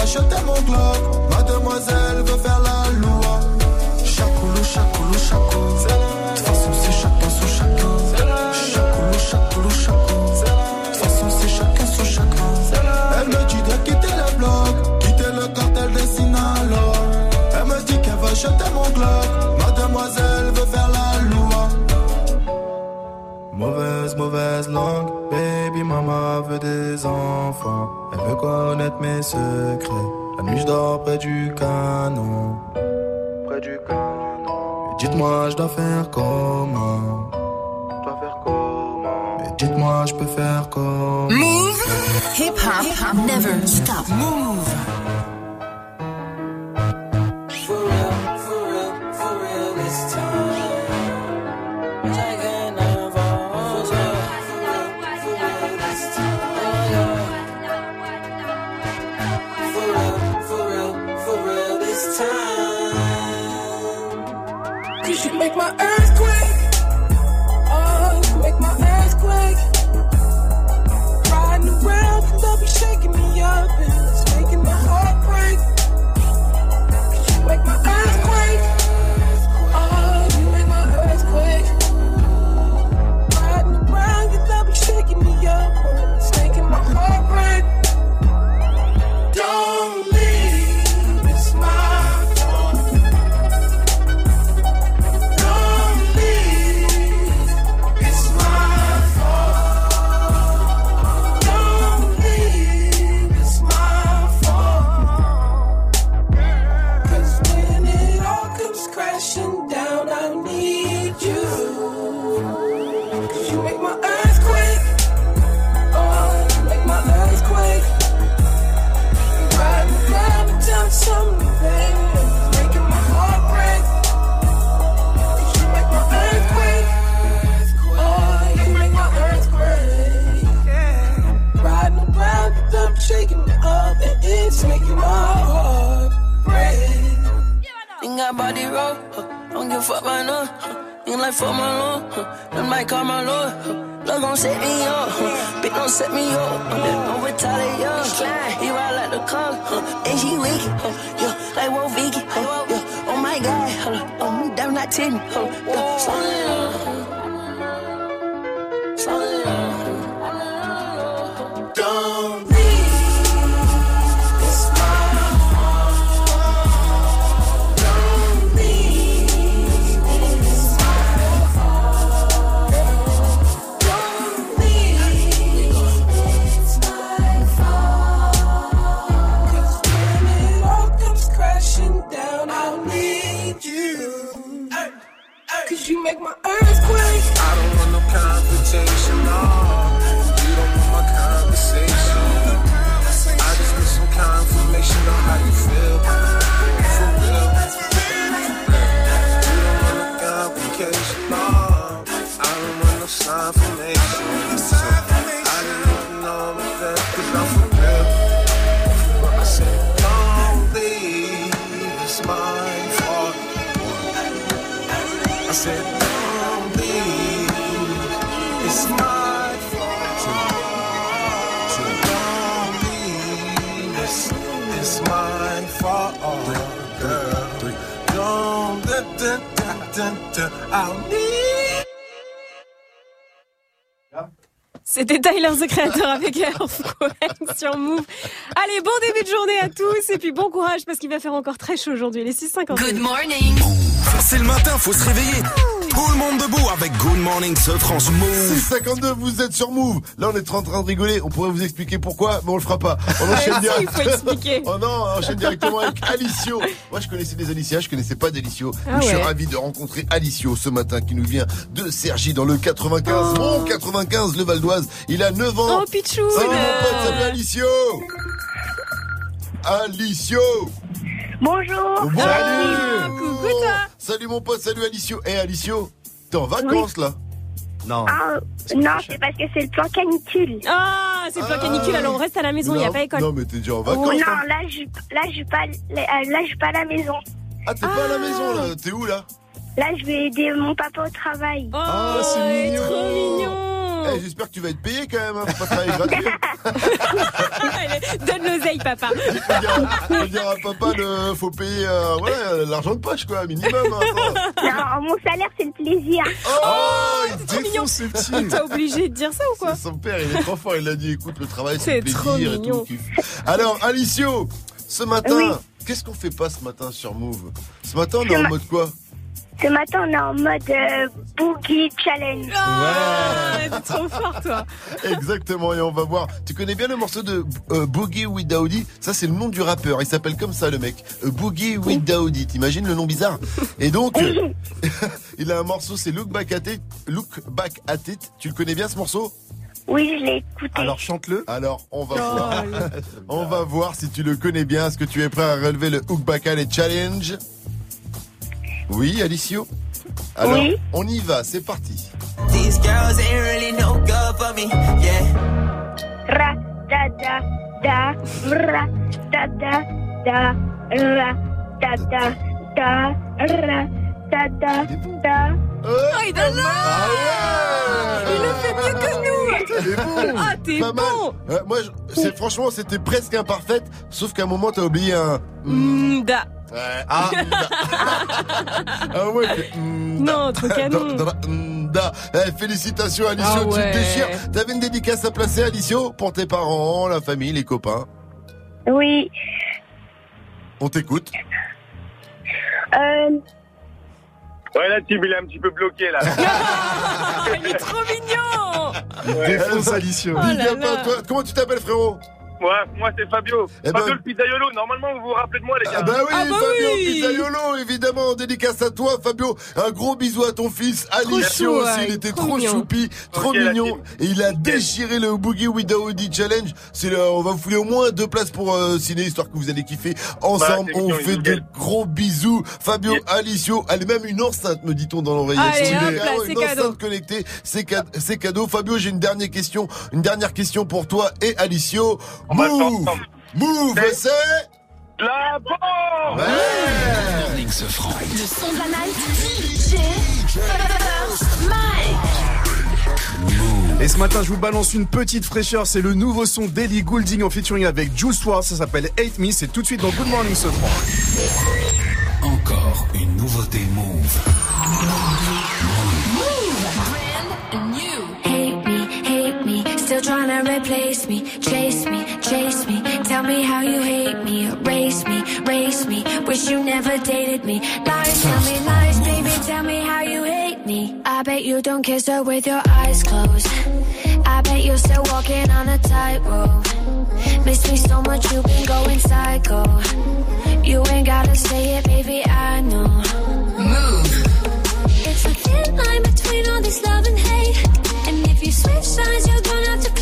jeter mon glock. Mademoiselle veut faire la loi. Chacoulou, chacoulou, chaco. De façon, chacun son chacun. Chacoulou, chacoulou, chaco. De façon, chacun son chacun. Elle me dit de quitter le bloc. Quitter le cartel des Sinaloa. Elle me dit qu'elle va jeter mon glock. Mauvaise, mauvaise langue, baby mama veut des enfants. Elle veut connaître mes secrets. La nuit je dors près du canon. Près du canon. Mais dites-moi, je dois faire comment? Je dois faire comment? Mais dites-moi, je peux faire comment? Move. Hip hop never stop. Move. Make my earthquake. Don't give a fuck about none. Huh. Like fuck my huh. them might call my lord. Love gon' set me up, bitch don't set me up. Don't retaliate. He ride like the car, and she huh. yeah, like Wolf Vicky, yeah. Oh my god, oh me damn not ten, huh. yeah. Slow it down. Slow it down, C'était Tyler the Creator avec Earthquake sur Move. Allez, bon début de journée à tous et puis bon courage parce qu'il va faire encore très chaud aujourd'hui. Les 6h50. Good morning. C'est le matin, faut se réveiller. Tout le monde debout avec Good Morning ce France Move. 652, vous êtes sur Move. Là, on est en train de rigoler. On pourrait vous expliquer pourquoi, mais on le fera pas. On <laughs> enchaîne si, direct. il faut expliquer. <laughs> oh non, on enchaîne directement avec Alicio. Moi, je connaissais des Alicia, je connaissais pas d'Alicio. Ah Je suis ravi de rencontrer Alicio ce matin qui nous vient de Cergy dans le 95. Bon, 95, le Val d'Oise. Il a 9 ans. Oh, Pichoun Salut mon pote, salut Alicio. Alicio. Bonjour. Salut. Coucou toi. Salut mon pote, salut Alicio. Eh Alicio, t'es en vacances là Non. Ah, non, c'est parce que c'est le plan canicule. Ah, c'est le plan canicule, alors on reste à la maison, il n'y a pas école. Non, mais t'es déjà en Oh, vacances. non, là, je, là, je suis pas, là, là, je suis pas à la maison. Ah, t'es pas à la maison là. T'es où là Là, je vais aider mon papa au travail. Oh, Ah, c'est mignon. trop mignon. Eh, J'espère que tu vas être payé quand même. Hein. Faut pas travailler gratuit. <laughs> Allez, Donne l'oseille, papa. Faut dire à papa, le, faut payer euh, voilà, l'argent de poche quoi, minimum. hein. Non, mon salaire, c'est le plaisir. Oh, il trop mignon. défonce ce petit. T'es obligé de dire ça ou quoi Son père, il est trop fort. Il a dit, écoute, le travail, c'est le trop plaisir et mignon. tout. Alors, Alicio, ce matin, Oui. qu'est-ce qu'on fait pas ce matin sur Move? Ce matin, on est en ma- mode quoi? Ce matin, on est en mode euh, Boogie Challenge. Ouais, t'es trop fort, toi. <laughs> Exactement, et on va voir. Tu connais bien le morceau de euh, Boogie with Daoudi Ça, c'est le nom du rappeur. Il s'appelle comme ça, le mec. Euh, Boogie with Daoudi. T'imagines le nom bizarre? Et donc, <laughs> euh, <laughs> il a un morceau, c'est Look Back at It. Look Back at It. Tu le connais bien, ce morceau? Oui, je l'ai écouté. Alors chante-le. Alors on va Oh, voir. on va voir si tu le connais bien. Est-ce que tu es prêt à relever le Hook Back Alley Challenge? Oui, Alicio Alors Oui. on y va, c'est parti. These girls ain't really no good for me, yeah. Ra, da, da, da, ra, da, da, da, ra, da, da, da, ra, da, da, da. Oh, il donne Il le fait mieux que nous Elle est bon. Ah, t'es Pas mal. bon Euh, moi, je- c'est franchement, c'était presque imparfaite, sauf qu'à un moment, t'as oublié un. Mm, da. Ouais. Ah, <laughs> ah ouais. mm, Non, trop canon. da, da, mm, da. Eh, félicitations, Alicio, Ah tu ouais. te déchires. T'avais une dédicace à placer, Alicio, pour tes parents, la famille, les copains. Oui. On t'écoute. Euh, Ouais, là, Tim, il est un petit peu bloqué, là. Ah, <laughs> il est trop mignon Défonce Alicio. Oh Big là up là. à toi. Comment tu t'appelles, frérot? Ouais, moi, c'est Fabio. Eh ben- Fabio le pizzaiolo. Normalement, vous vous rappelez de moi, les gars. Ah bah oui, Ah bah Fabio oui. Pizzaiolo, évidemment, dédicace à toi, Fabio. Un gros bisou à ton fils, Alicio aussi, ouais, il était trop mignon. choupi, trop mignon. Et il a déchiré le Boogie with Daoudi Challenge. C'est le, on va vous filer au moins deux places pour euh, ciné, histoire que vous allez kiffer ensemble. Bah, on mignon, fait de gros bisous. Fabio, Yeah. Alicio, elle est même une enceinte, me dit-on dans l'oreillette. Allez, hop là, Ah une cadeau. enceinte connectée, c'est cadeau. Fabio, j'ai une dernière question, une dernière question pour toi et Alicio. On va Move, move, c'est La bombe Ouais. Morning ce franc. Le son de la night. DJ Mike. Et ce matin, je vous balance une petite fraîcheur. C'est le nouveau son d'Ellie Goulding en featuring avec Juice WRLD. Ça s'appelle Hate Me. C'est tout de suite dans Good Morning ce Encore une nouveauté Move. Trying to replace me. Chase me, chase me, tell me how you hate me. Erase me, race me, wish you never dated me. Lies, tell me lies, baby, tell me how you hate me. I bet you don't kiss her with your eyes closed. I bet you're still walking on a tightrope. Miss me so much, you've been going psycho. You ain't gotta say it, baby, I know. Move. It's a thin line between all this love and hate. And if you switch sides, you're gonna have to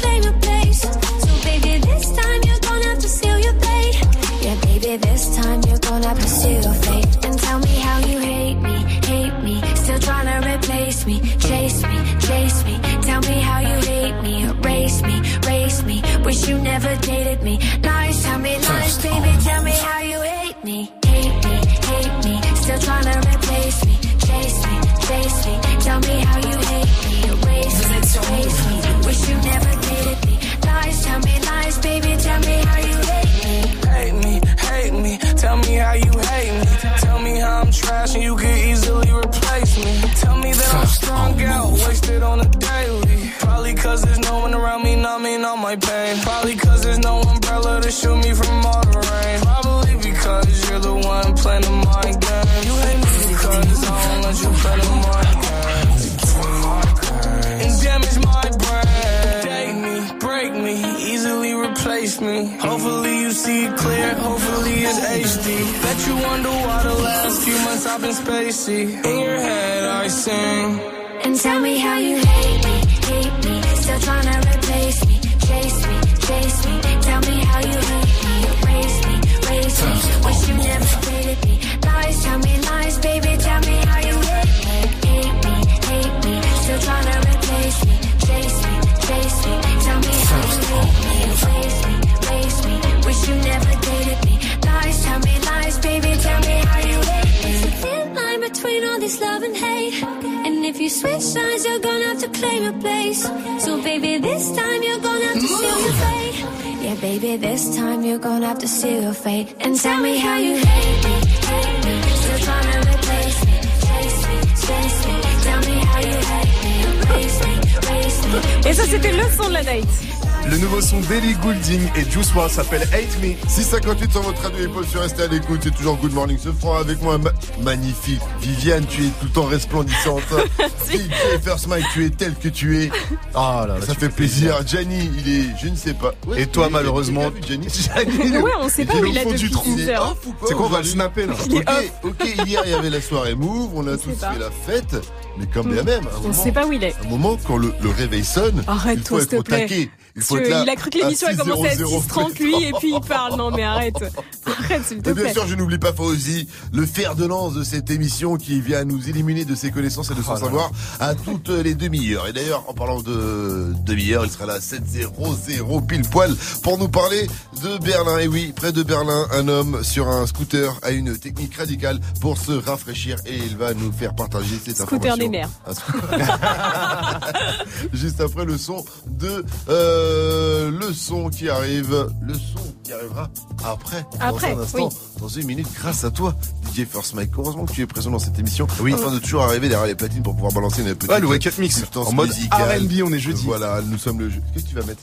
This time you're gonna seal your fate. And tell me how you hate me, hate me. Still trying to replace me, chase me, chase me. Tell me how you hate me, erase me, race me. Wish you never dated me. Lies, tell me lies, baby, tell me how you hate me, hate me, hate me. Still trying to replace me, chase me, chase me. Tell me how you hate me, erase me, erase me. Wish you never dated me. Lies, tell me lies, baby, tell me how you Tell me how you hate me. Tell me how I'm trash and you could easily replace me. Tell me that I'm strung out, wasted on a daily. Probably cause there's no one around me numbing all my pain. Probably cause there's no umbrella to shield me from all the rain. Probably because you're the one playing the mind game. You hate me because I don't let you play the mind see clear, hopefully it's HD. Bet you wonder why the last few months I've been spacey. In your head, I sing. And tell me how you hate me, hate me. Still trying to replace me, chase me, chase me. Tell me how you hate me, raise me, raise me. Wish you never dated me. Lies, tell me lies, baby. Tell me how you hate me, hate me, hate me. Still trying to replace me, chase me, you never dated me. Lies, tell me lies, baby. Tell me how you hate. There's a thin line between all this love and hate. And if you switch sides, you're gonna have to claim your place. So baby, this time you're gonna have to seal your fate. Yeah, baby, this time you're gonna have to seal your fate. And tell me how you hate me, hate me. Still trying to replace me, me, me. Tell me how you hate me, me, me. Son la night. Le nouveau son d'Ellie Goulding et Juice WRLD s'appelle Hate Me. 658 sur votre radio épaule sur Restez à l'écoute, c'est toujours Good Morning ce franc avec moi. ma- magnifique. Viviane, tu es tout le temps resplendissante. <laughs> DJ First Mike, tu es telle que tu es. Ah là là, Ça fait plaisir. Gianni, il est, je ne sais pas. Ouais, Et toi, malheureusement, Gianni Gianni, <laughs> Ouais, on sait pas où il Il est 6 heures. off ou pas C'est quoi, on va le snapper là Il est Ok, off. ok, hier il y avait la soirée Move, on a On tous fait la fête, mais quand bien même, à un On moment, sait pas où il est. un moment quand le, le réveil sonne, Arrête, il faut être au taquet. Il faut Parce être là. il a cru que l'émission a commencé à 6:00 6h30 lui et puis il <laughs> parle. Non mais arrête. Arrête s'il te Et bien sûr, je n'oublie pas Fauzi, le fer de lance de cette émission qui vient nous éliminer de ses connaissances et de son Oh là savoir à toutes les demi-heures. Et d'ailleurs, en parlant de demi-heure, il sera là à 7.00 pile poil pour nous parler de Berlin. Et oui, près de Berlin, un homme sur un scooter a une technique radicale pour se rafraîchir et il va nous faire partager cette Scooter information. des mers. Scooter. <laughs> Juste après le son de euh, le son qui arrive, le son qui arrivera après, Après, dans un instant, oui. dans une minute, grâce à toi, DJ First Mike. Heureusement que tu es présent dans cette émission, Oui. afin de toujours arriver derrière les platines pour pouvoir balancer une petite Ouais, le Wake Up Mix. En mode. R&B, on est jeudi. Voilà, nous sommes le jeu. Qu'est-ce que tu vas mettre?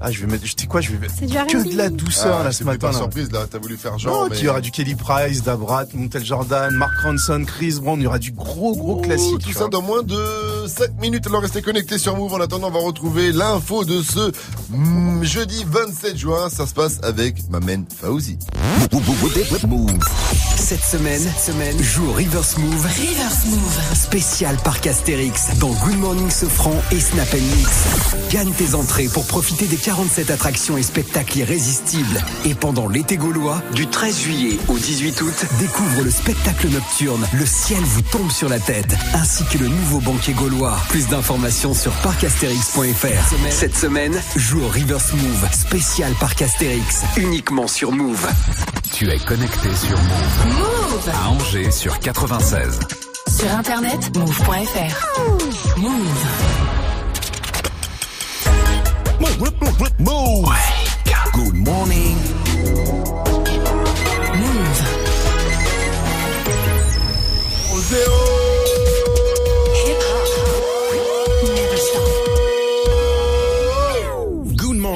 Ah, je vais mettre, je sais quoi, je vais mettre que de la douceur Ah, là ce matin. par là. surprise là, t'as voulu faire genre. Non, mais... il y aura du Kelly Price, Dabrat, Montel Jordan, Mark Ronson, Chris Brown, il y aura du gros gros Oh, classique. Tout ça vois. dans moins de 5 minutes. Alors restez connectés sur Move. En attendant, on va retrouver l'info de ce mm, jeudi 27 juin. Ça se passe avec ma main Fauzi. Move. Cette semaine, cette semaine, joue au Reverse Move. Reverse Move. Spécial Parc Astérix dans Good Morning Sofran et Snap Mix. Gagne tes entrées pour profiter des 47 attractions et spectacles irrésistibles. Et pendant l'été gaulois, du 13 juillet au 18 août, découvre le spectacle nocturne Le ciel vous tombe sur la tête, ainsi que le nouveau banquet gaulois. Plus d'informations sur parcastérix.fr. Cette semaine, joue au Reverse Move. Spécial Parc Astérix. Uniquement sur Move. Tu es connecté sur Move. Move À Angers sur 96. Sur internet, move.fr. Move. Move. Good morning. Move.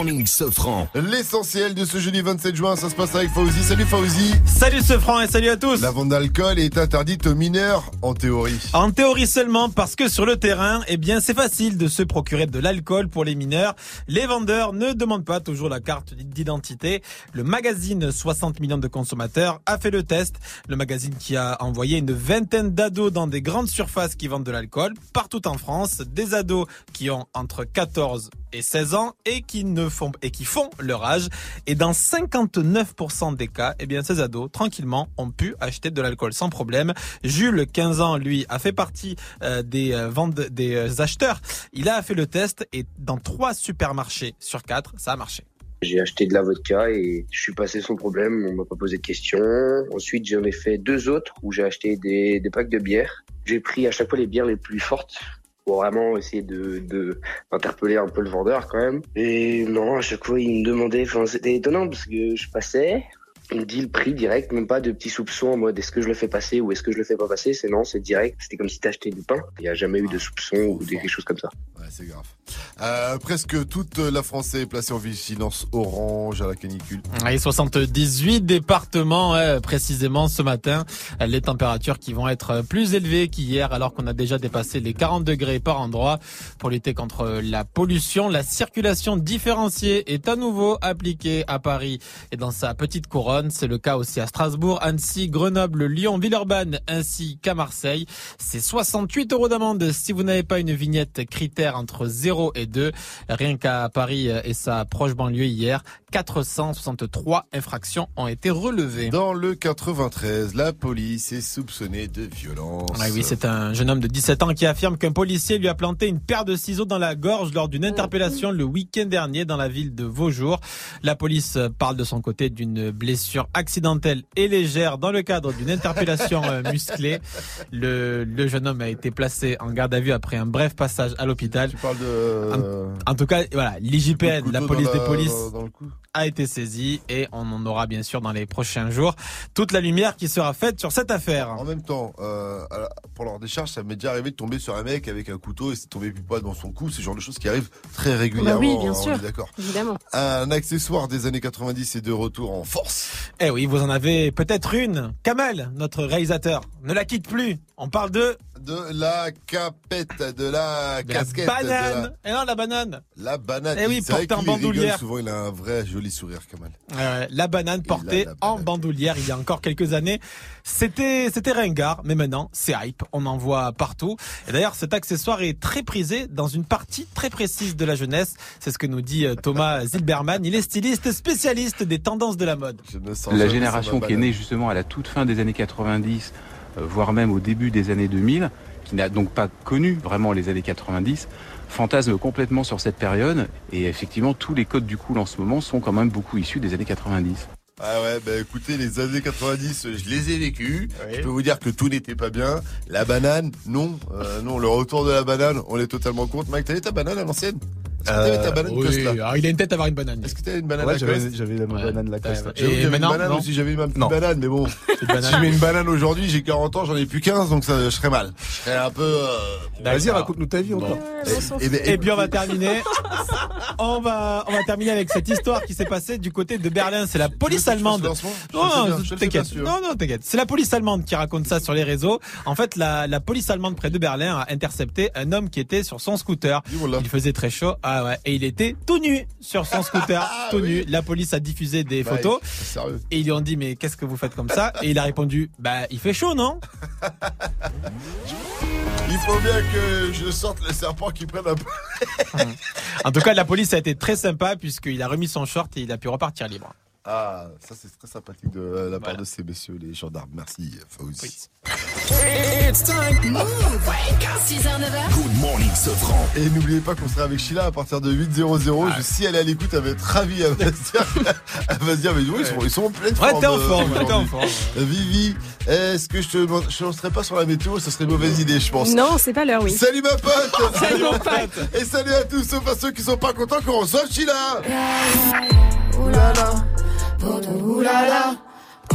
Morning, Sofran. L'essentiel de ce jeudi 27 juin, ça se passe avec Fauzi. Salut Fauzi. Salut ce franc et salut à tous. La vente d'alcool est interdite aux mineurs en théorie. En théorie seulement parce que sur le terrain, eh bien, c'est facile de se procurer de l'alcool pour les mineurs. Les vendeurs ne demandent pas toujours la carte d'identité. Le magazine 60 millions de consommateurs a fait le test. Le magazine qui a envoyé une vingtaine d'ados dans des grandes surfaces qui vendent de l'alcool partout en France. Des ados qui ont entre 14 et 16 ans et qui ne font, et qui font leur âge. Et dans 59% des cas, eh bien, ces ados, tranquillement, ont pu acheter de l'alcool sans problème. Jules, 15 ans, lui, a fait partie euh, des euh, ventes, des euh, acheteurs. Il a fait le test et dans trois supermarchés sur quatre, ça a marché. J'ai acheté de la vodka et je suis passé sans problème, on m'a pas posé de questions. Ensuite, j'en ai fait deux autres où j'ai acheté des, des packs de bière. J'ai pris à chaque fois les bières les plus fortes pour vraiment essayer de, d'interpeller un peu le vendeur quand même. Et non, à chaque fois, il me demandait, enfin, c'était étonnant parce que je passais, on dit le prix direct, même pas de petits soupçons en mode est-ce que je le fais passer ou est-ce que je le fais pas passer? C'est non, c'est direct. C'était comme si t'achetais du pain. Il n'y a jamais eu de soupçons ou des quelque chose comme ça. Ouais, c'est grave. Euh, presque toute la France est placée en vigilance orange à la canicule. Et 78 départements ouais, précisément ce matin. Les températures qui vont être plus élevées qu'hier alors qu'on a déjà dépassé les 40 degrés par endroit. Pour lutter contre la pollution, la circulation différenciée est à nouveau appliquée à Paris et dans sa petite couronne. C'est le cas aussi à Strasbourg, Annecy, Grenoble, Lyon, Villeurbanne ainsi qu'à Marseille. C'est 68 euros d'amende si vous n'avez pas une vignette critère entre 0 et 2. Rien qu'à Paris et sa proche banlieue hier, 463 infractions ont été relevées. Dans le 93, la police est soupçonnée de violence. Ah oui, c'est un jeune homme de 17 ans qui affirme qu'un policier lui a planté une paire de ciseaux dans la gorge lors d'une interpellation le week-end dernier dans la ville de Vaujour. La police parle de son côté d'une blessure accidentelle et légère dans le cadre d'une interpellation euh, <laughs> musclée. Le, le jeune homme a été placé en garde à vue après un bref passage à l'hôpital. Tu parles de... En, en tout cas, voilà, de la police des polices. A été saisie et on en aura bien sûr dans les prochains jours toute la lumière qui sera faite sur cette affaire. En même temps, euh, pour leur décharge, ça m'est déjà arrivé de tomber sur un mec avec un couteau et c'est tombé plus pas dans son cou. C'est le genre de choses qui arrivent très régulièrement. Bah oui, bien on sûr. est D'accord. Évidemment. Un accessoire des années 90 est de retour en force. Eh oui, vous en avez peut-être une. Kamel, notre réalisateur, ne la quitte plus. On parle de De la capette, de la de la casquette, banane. de Eh non, la banane. la, la banane. Eh oui, portée en rigole bandoulière. Souvent, il a un vrai joli sourire, Kamal. Euh, la banane portée en bandoulière il y a encore quelques années. C'était c'était ringard, mais maintenant c'est hype. On en voit partout. Et d'ailleurs, cet accessoire est très prisé dans une partie très précise de la jeunesse. C'est ce que nous dit euh, Thomas <laughs> Zilberman. Il est styliste spécialiste des tendances de la mode. La génération qui est née justement à la toute fin des années 90, euh, voire même au début des années 2000, qui n'a donc pas connu vraiment les années 90, fantasme complètement sur cette période. Et effectivement, tous les codes du cool en ce moment sont quand même beaucoup issus des années 90. Ah ouais, bah écoutez, les années 90, je les ai vécues. Je peux vous dire que tout n'était pas bien. La banane, non. Euh, non, le retour de la banane, on est totalement contre. Mike, t'avais ta banane à l'ancienne? Est-ce que t'avais ta banane oui, Costa alors il a une tête à avoir une banane. Est-ce que t'avais une banane Ouais, Lacoste j'avais j'avais la banane Lacoste. t'as- Et j'avais maintenant, une banane non aussi, j'avais eu ma petite Non. banane, mais bon. banane. si je mets une banane aujourd'hui, j'ai 40 ans, j'en ai plus 15, donc ça, je serais mal. Je serais un peu... euh, Vas-y, raconte-nous ta vie encore. eh ben, Et puis on va terminer. <laughs> On va on va terminer avec cette histoire qui s'est passée du côté de Berlin. C'est la police allemande. Fais Non, bien, non, t'inquiète. bien sûr. Non, non, t'inquiète. C'est la police allemande qui raconte ça sur les réseaux. En fait, la, la police allemande près de Berlin a intercepté un homme qui était sur son scooter. Il faisait très chaud. Ah ouais. Et il était tout nu sur son scooter. <laughs> tout nu. La police a diffusé des Bah, photos. Sérieux. Et ils lui ont dit, mais qu'est-ce que vous faites comme ça? Et il a répondu, bah, il fait chaud, non? <laughs> Il faut bien que je sorte les serpents qui prennent un <laughs> peu. En tout cas, la police a été très sympa puisqu'il a remis son short et il a pu repartir libre. Ah, ça c'est très sympathique de euh, la part de ces messieurs, les gendarmes. Merci, Fauzi. It's time to move. 6h, 9h. Good morning, Sofran. Et n'oubliez pas qu'on sera avec Sheila à partir de 8.00. Je- Si elle est à l'écoute, elle va être ravie. Elle va se dire, <laughs> elle va se dire mais oui, ils sont, ils sont en pleine Ouais, forme. t'es en euh, forme, t'es en forme, Vivi, est-ce que je te je lancerai pas sur la météo Ça serait une mauvaise idée, je pense. Non, c'est pas l'heure, oui. Salut ma pote <laughs> Salut, mon pote. Et salut à tous, sauf à ceux qui sont pas contents qu'on reçoive Sheila Oulala, pour de oulala. De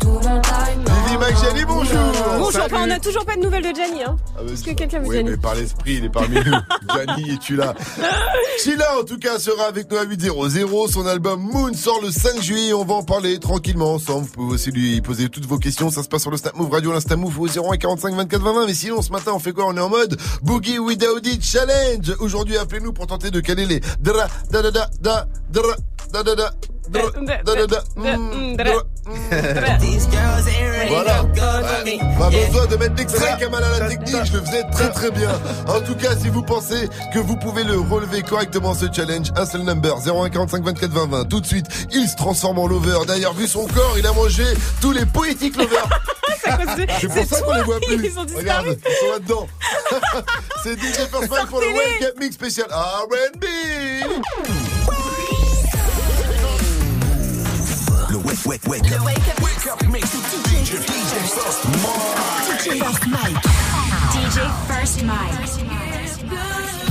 tout mon time. Vivi Maggiani, bonjour Bonjour, enfin, on n'a toujours pas de nouvelles de Gianni. Hein. Ah, Est-ce que quelqu'un veut Oui, Gianni mais par l'esprit, il est parmi nous. <laughs> Gianni, es-tu là? Sheila, en tout cas, sera avec nous à 8.00. Son album Moon sort le 5 juillet. On va en parler tranquillement ensemble. Vous pouvez aussi lui poser toutes vos questions. Ça se passe sur le Snap Move Radio, l'Insta Move au 01 45 24 20 20. Mais sinon, ce matin, on fait quoi? On est en mode Boogie Without It Challenge. Aujourd'hui, appelez-nous pour tenter de caler les dra, da, da, da, da, dra, da, da, da. Voilà. Ouais, Pas besoin de mettre d'extrait Kamal à la technique, je le faisais très très bien. En tout cas, si vous pensez que vous pouvez le relever correctement ce challenge, un seul number 0145 24 20 20. Tout de suite, il se transforme en lover. D'ailleurs, vu son corps, il a mangé tous les poétiques lovers. <laughs> C'est pour ça qu'on les voit plus. Ils ont disparu. Regarde, ils sont là-dedans. <laughs> C'est DJ First Mike pour le Wake Up Mix spécial R&B. Le wake, wake, wake up. Wake up mix with DJ, DJ First Mike. DJ First Mike. DJ First Mike.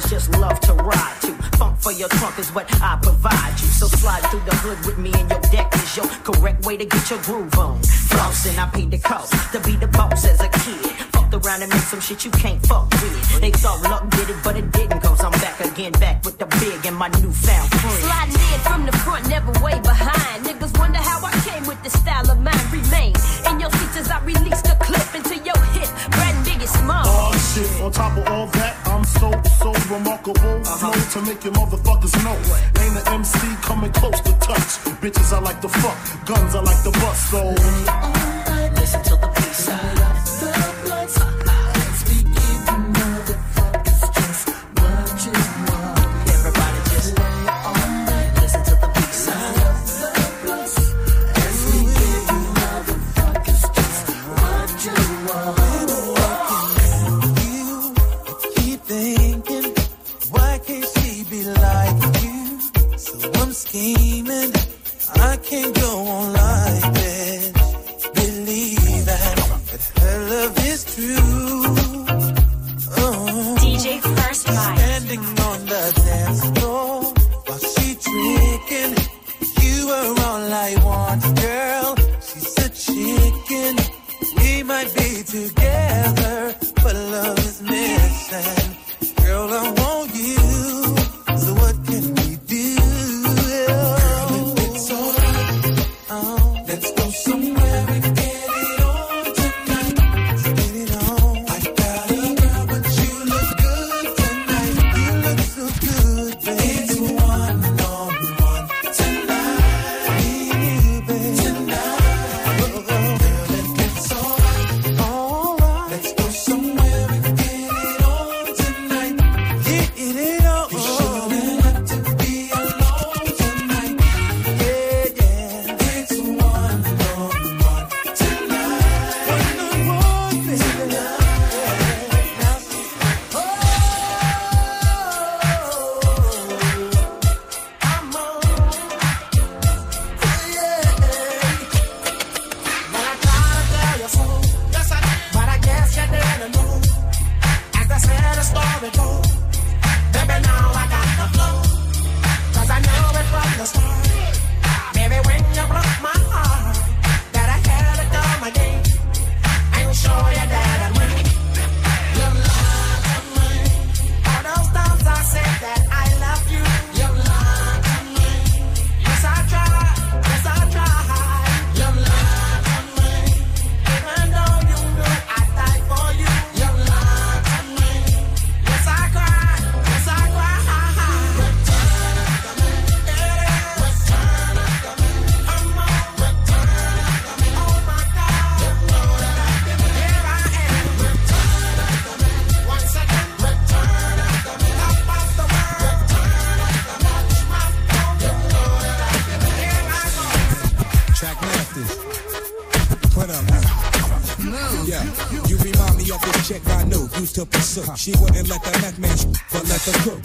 Just love to ride to. Funk for your trunk is what I provide you. So slide through the hood with me and your deck is your correct way to get your groove on. Flossing, I paid the cost to be the boss as a kid. Fucked around and made some shit you can't fuck with. They thought luck did it, but it didn't, cause I'm back again, back with the big and my newfound friend. Sliding in from the front, never way behind. Niggas wonder how I came with the style of mine. Remain in your seats as I release the clip into your shit, on top of all that, I'm so, so remarkable. Flow to make your motherfuckers know. Ain't an MC coming close to touch. Bitches I like to fuck, guns I like to bust, so. Listen to the beat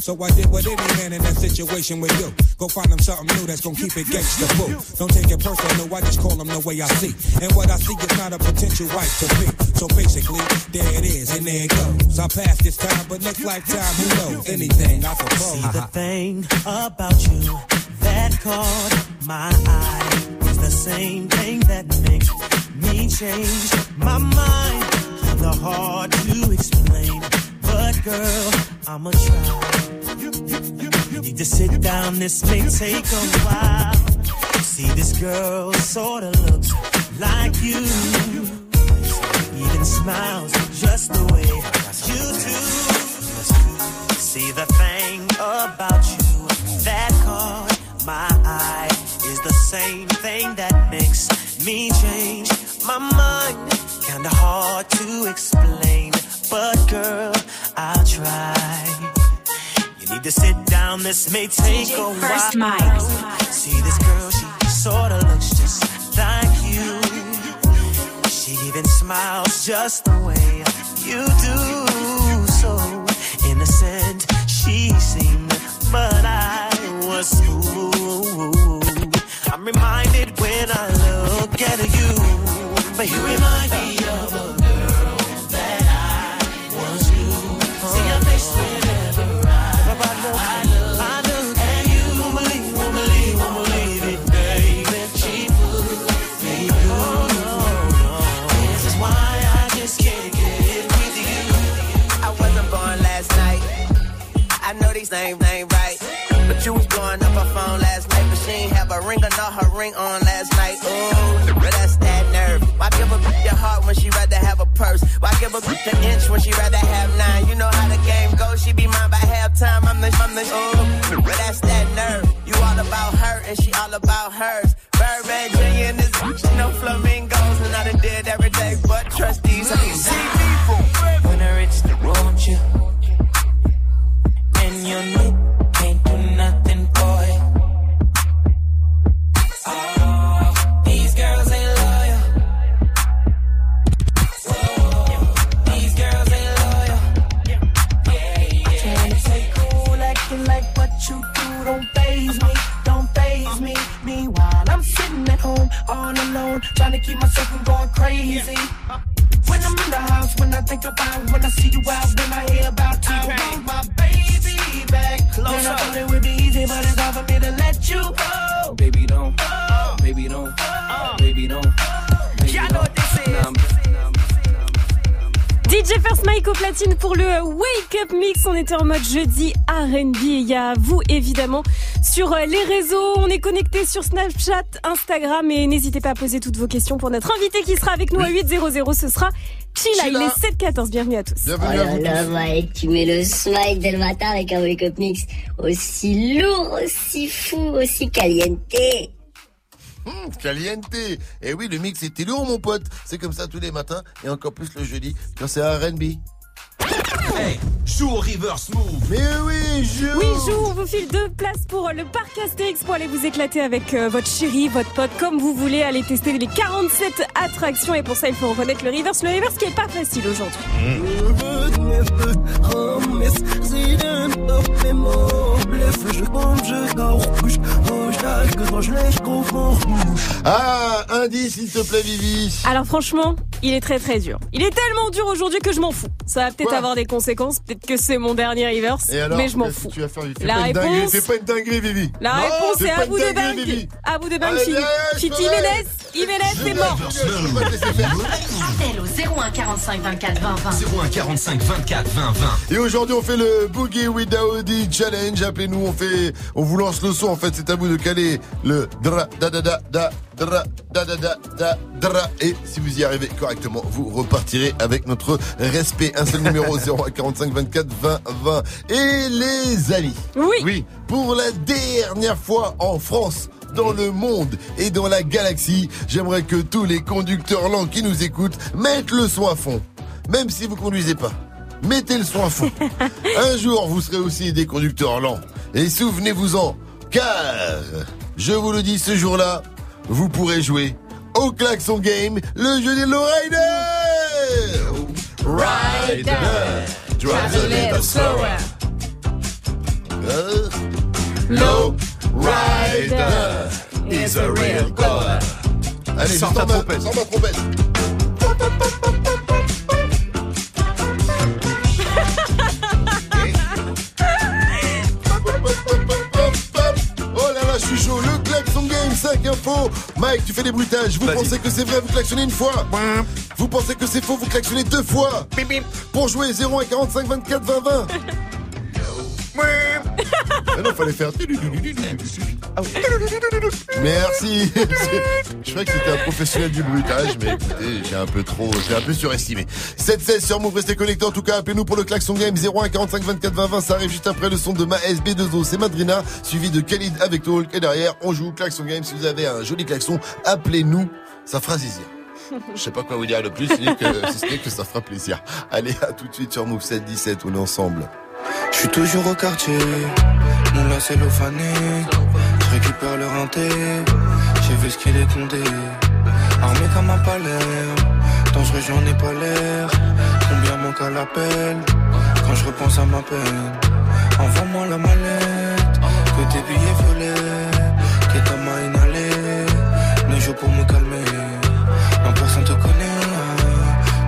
So I did what any man in that situation would do. Go find him something new that's gonna keep it gangsta boo. Don't take it personal, I just call him the way I see. And what I see is not a potential wife to me. So basically, there it is, and there it goes. I passed this time, but next lifetime, who knows? Anything, I suppose. See the thing about you that caught my eye is the same thing that makes me change my mind. Kinda hard to explain, girl, I'ma try. You need to sit down, this may take a while. See, this girl sorta looks like you. Even smiles just the way you do. See the thing this may take a First while. Mike. See this girl, she sorta looks just like you. She even smiles just the way you do. So innocent she seemed, but I was fooled. I'm reminded when I look at you, but you remind me of a ain't, ain't right. But you was blowing up her phone last night, but she ain't have a ring or not her ring on last night. Ooh, but that's that nerve. Why give a bitch your heart when she rather have a purse? Why give a bitch an inch when she rather have nine? You know how the game goes, she be mine by halftime. I'm the, I'm the, ooh, but that's that nerve. You all about her and she all about hers. Birdman Jr. and this bitch, no flamingos, all alone, trying to keep myself from going crazy. When I'm in the house, when I think about, when I see you out, when I hear about you, I want my baby back. Then I thought it would be easy, but it's hard for me to let you go. Baby don't, baby don't, uh. baby don't Y'all know what this is. DJ First Mike au platine pour le Wake Up Mix. On était en mode jeudi R&B. Il y a vous évidemment sur euh, les réseaux. On est connecté sur Snapchat, Instagram et n'hésitez pas à poser toutes vos questions pour notre invité qui sera avec nous à 8.00. Ce sera Chila. Il est 7.14. Bienvenue à tous. Oh là là, Mike, tu mets le smile dès le matin avec un wake up mix aussi lourd, aussi fou, aussi caliente. Hum, caliente. Et oui, le mix était lourd, mon pote. C'est comme ça tous les matins et encore plus le jeudi quand c'est R&B. Hey, joue au reverse move. Mais oui, joue. Oui, joue, on vous file deux places pour euh, le parc Astérix pour aller vous éclater avec euh, votre chérie, votre pote, comme vous voulez. Aller tester les 47 attractions et pour ça, il faut reconnaître le reverse. Le reverse qui est pas facile aujourd'hui. Ah, indice, s'il te plaît, Vivi. Alors franchement, il est très très dur. Il est tellement dur aujourd'hui que je m'en fous. Ça va peut-être avoir des conséquences, peut-être que c'est mon dernier reverse, Et alors, mais je m'en fous. Tu vas faire La pas une dinguerie, réponse- Fais pas une dinguerie, Vivi. La Non, réponse est à bout de. Vivi. À bout de je te Jiménez. Jiménez, c'est mort. Appel au 01 45 24 20 20. 01 45 24 20 20. Et aujourd'hui, on fait le Boogie with Audi Challenge. Appelez-nous, on fait, on vous lance le son. En fait, c'est à vous de caler le dra da da da da dra da da da da dra. Et si vous y arrivez correctement, vous repartirez avec notre respect. Un seul numéro 01 45 24 20 20. Et les amis. Oui. Oui. Pour la dernière fois en France. Dans le monde et dans la galaxie, j'aimerais que tous les conducteurs lents qui nous écoutent mettent le son à fond. Même si vous conduisez pas. Mettez le son à fond. <laughs> Un jour, vous serez aussi des conducteurs lents. Et souvenez-vous-en, car, je vous le dis, ce jour-là, vous pourrez jouer au Klaxon Game, le jeu des lowriders. Rider. Drive a little slower. Uh, Low Rider is a real goer Allez, je ta trompette. sors ma trompette 5 infos. Mike, tu fais des bruitages. Vous pensez que c'est vrai, vous klaxonnez une fois. Vous pensez que c'est faux, vous klaxonnez deux fois. Pour jouer 0 à 45 24 20 20. Ah <laughs> non, fallait faire. Merci. Je croyais que c'était un professionnel du bruitage, mais écoutez, j'ai un peu trop, j'ai un peu surestimé. 7-16 sur Move, restez connectés. En tout cas, appelez-nous pour le klaxon game 01 45 24 20 20. Ça arrive juste après le son de ma SB2O. C'est Madrina, suivi de Khalid avec Talk. Et derrière, on joue klaxon game. Si vous avez un joli klaxon, appelez-nous. Ça fera zizir. Je sais pas quoi vous dire le plus, si ce n'est que, ça fera plaisir. Allez, à tout de suite sur Move 7 17. On est ensemble. Je suis toujours au quartier, mon lacet fané. Je récupère le renté, j'ai vu ce qu'il est condé. Armé comme un palais, dangereux j'en ai pas l'air. Combien manque à l'appel, quand je repense à ma peine? Envoie-moi la mallette, que tes billets violets, que ta main inhalée. Le jour pour me calmer, non personne te connaît,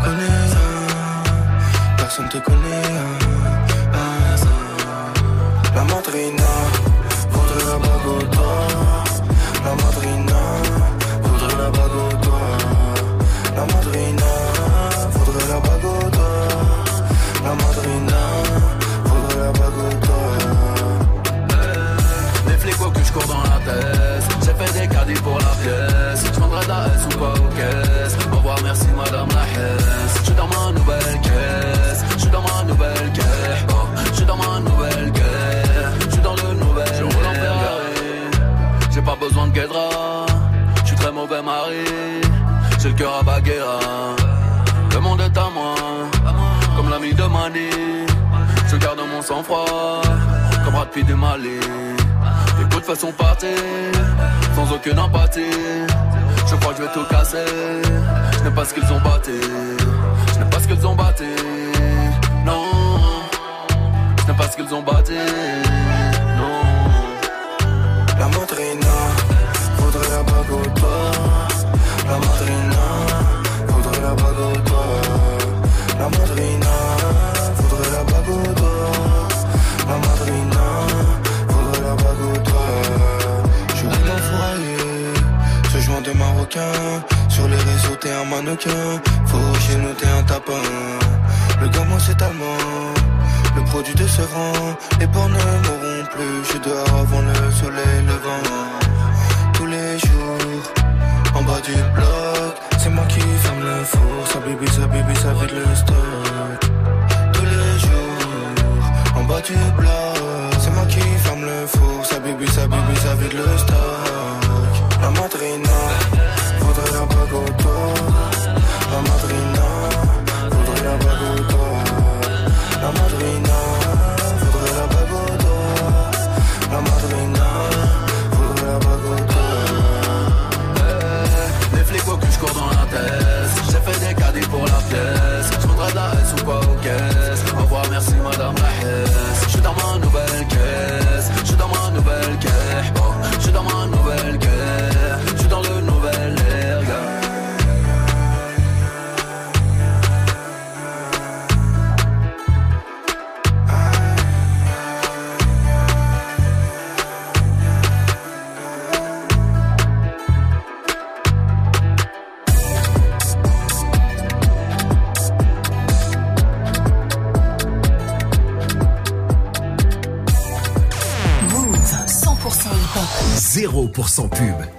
connaît. Personne te connaît. Ah. Serait mari. J'ai le cœur à Baguera. Le monde est à moi, comme l'ami de Mani. Je garde mon sang-froid, comme Rapide de Mali. Les coups de façon sans aucune empathie. Je crois que je vais tout casser. Je n'aime pas ce qu'ils ont batté. Je n'aime pas ce qu'ils ont batté. Non, je n'aime pas ce qu'ils ont batté. Sur les réseaux, t'es un mannequin. Faut chez nous, t'es un tapin. Le gamin, c'est allemand. Le produit de ce rang, les porcs ne mourront plus. Je suis dehors avant le soleil levant. Tous les jours, en bas du bloc, c'est moi qui ferme le four. Ça bibi, ça bibi, ça vide le stock. Tous les jours, en bas du bloc, c'est moi qui ferme le four. Ça bibi, ça bibi, ça vide le stock. La madrina, La madrina, faudrait la bague au doigt. La madrina, faudrait la bague au Eh, Les flics au cul, je cours dans la tête. J'ai fait des caddies pour la pièce. Je voudrais de la S ou quoi aux caisses. Au revoir, merci madame la Hesse. Je suis dans ma nouvelle caisse. 0% pub.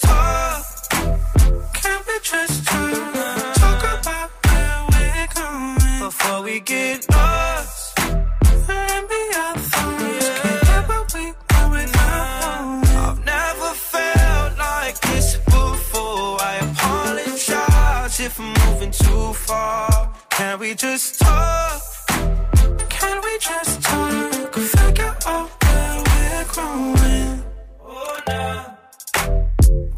we get lost. Maybe our thoughts can't get we are without knowing. I've never felt like this before. I apologize if I'm moving too far. Can we just talk? Can we just talk? Figure out where we're growing. Oh, nah.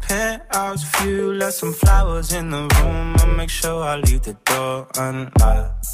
Penthouse view, left some flowers in the room. I'll make sure I leave the door unlocked.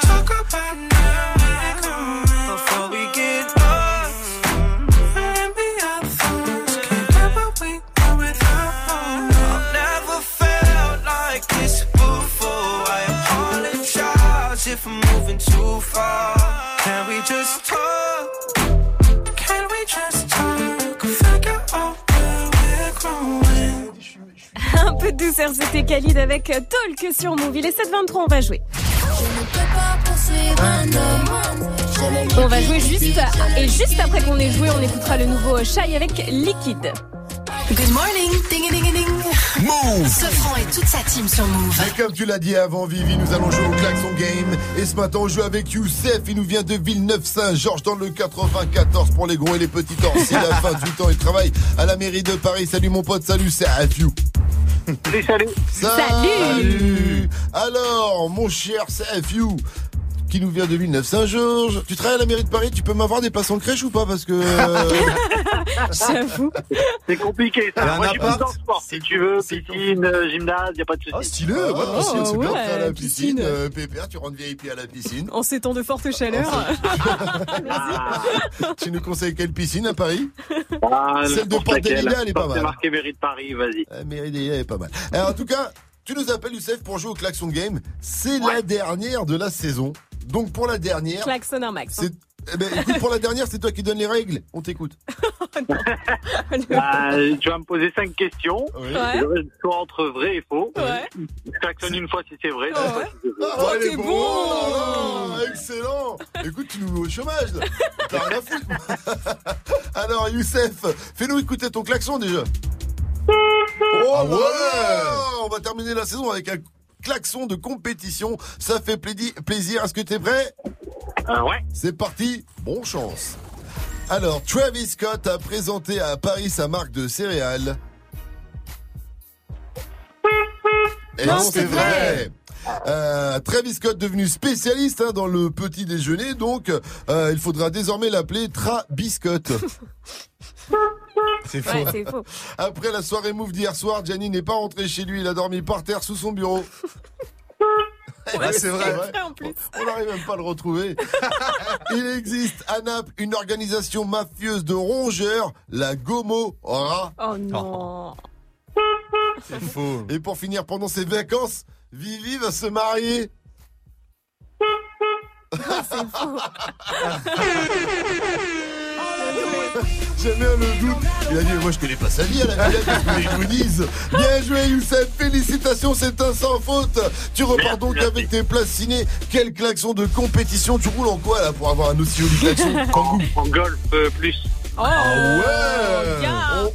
peu de douceur, c'était Khalid avec Talk sur Move. Il est 7h23, on va jouer. On va jouer juste et juste après qu'on ait joué, on écoutera le nouveau Shy avec Liquid. Good morning, ding ding ding. Move Sofran et toute sa team sur Move. Et comme tu l'as dit avant, Vivi, nous allons jouer au Klaxon Game. Et ce matin, on joue avec Youssef. Il nous vient de Villeneuve-Saint-Georges dans le 94 pour les gros et les petits temps. Il a <laughs> 28 ans. Il travaille à la mairie de Paris. Salut mon pote, salut, c'est Afiou. Salut, salut. Salut. Alors, mon cher CFU, qui nous vient de Villeneuve-Saint-Georges. Tu travailles à la mairie de Paris, tu peux m'avoir des places en crèche ou pas Parce que... euh, <laughs> J'avoue. C'est compliqué Il y a ça. un Moi, je suis plus appart dans le sport. Si tu veux, piscine, euh, gymnase, y a pas de souci. Ah, stylé, ouais, Oh, piscine, c'est bien. ouais, à la piscine, piscine. euh, pépère, tu rentres VIP à la piscine. En ces temps de forte chaleur. <laughs> <laughs> tu nous conseilles quelle piscine à Paris Ah, Celle de laquelle. Port-Délia, elle est pas C'est mal. marqué mairie de Paris, vas-y. La mairie des est pas mal. Alors, en tout cas, tu nous appelles Youssef pour jouer au Klaxon Game. C'est la dernière de la saison. Donc pour la dernière, Klaxon un max. hein. c'est eh ben, écoute, pour la dernière, c'est toi qui donnes les règles. On t'écoute. <laughs> <laughs> Bah, tu vas me poser cinq questions. Oui. Ouais. Soit entre vrai et faux. Ouais. Je klaxonne une fois si c'est vrai, deux Ouais. fois si. Ah, elle est t'es bon, bon. oh là là, Excellent Écoute, tu nous mets au chômage là T'as rien à foutre <laughs> Alors Youssef, fais-nous écouter ton klaxon déjà Oh Ah ouais. On va terminer la saison avec un klaxon de compétition. Ça fait plaisir. Est-ce que t'es prêt? Euh, ouais. C'est parti, bon chance. Alors, Travis Scott a présenté à Paris sa marque de céréales. Et Non, non, c'est vrai. Euh, Travis Scott devenu spécialiste hein, dans le petit déjeuner, donc euh, il faudra désormais l'appeler Trabiscotte. <laughs> C'est Ouais, c'est faux. Après la soirée move d'hier soir, Gianni n'est pas rentré chez lui, il a dormi par terre sous son bureau. Ouais, c'est vrai. On n'arrive même pas à le retrouver. <laughs> Il existe à Naples une organisation mafieuse de rongeurs, la Gomorra. Oh non. C'est faux. Et pour finir, pendant ses vacances, Vivi va se marier. J'aime <laughs> bien le doute. Il a dit, moi je connais pas sa vie à la <laughs> Villette, qu'est-ce que je vous dise? Bien joué Youssef, félicitations, c'est un sans faute. Tu repars Merci, donc merci. avec tes places ciné. Quel klaxon de compétition, tu roules en quoi là pour avoir un aussi joli klaxon? <laughs> En golf euh, plus. Oh, Ah ouais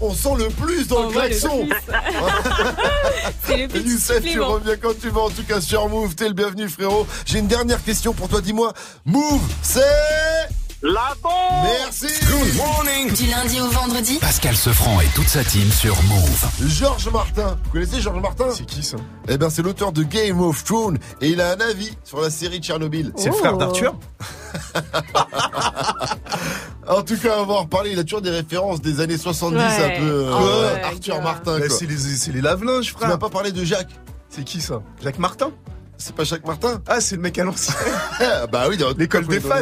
on, on sent le plus dans le klaxon plus. <laughs> C'est le petit Youssef, tu reviens quand tu veux, en tout cas sur Move, t'es le bienvenu frérot. J'ai une dernière question pour toi, dis-moi, Move, c'est... La bombe Merci Good morning Du lundi au vendredi, Pascal Sefranc et toute sa team sur Move. Georges Martin, vous connaissez Georges Martin C'est qui ça Eh ben c'est l'auteur de Game of Thrones et il a un avis sur la série Tchernobyl. C'est le Oh. frère d'Arthur <laughs> En tout cas, on va en reparler, il a toujours des références des années 70 Ouais. un peu. euh, Ah ouais, Arthur gars. Martin Bah, quoi. C'est les, c'est les lave-linges, Tu m'as frère. pas parlé de Jacques C'est qui ça? Jacques Martin? C'est pas Jacques Martin? Ah, c'est le mec à l'ancien. <laughs> Ah, Bah oui, dans- L'école des fans,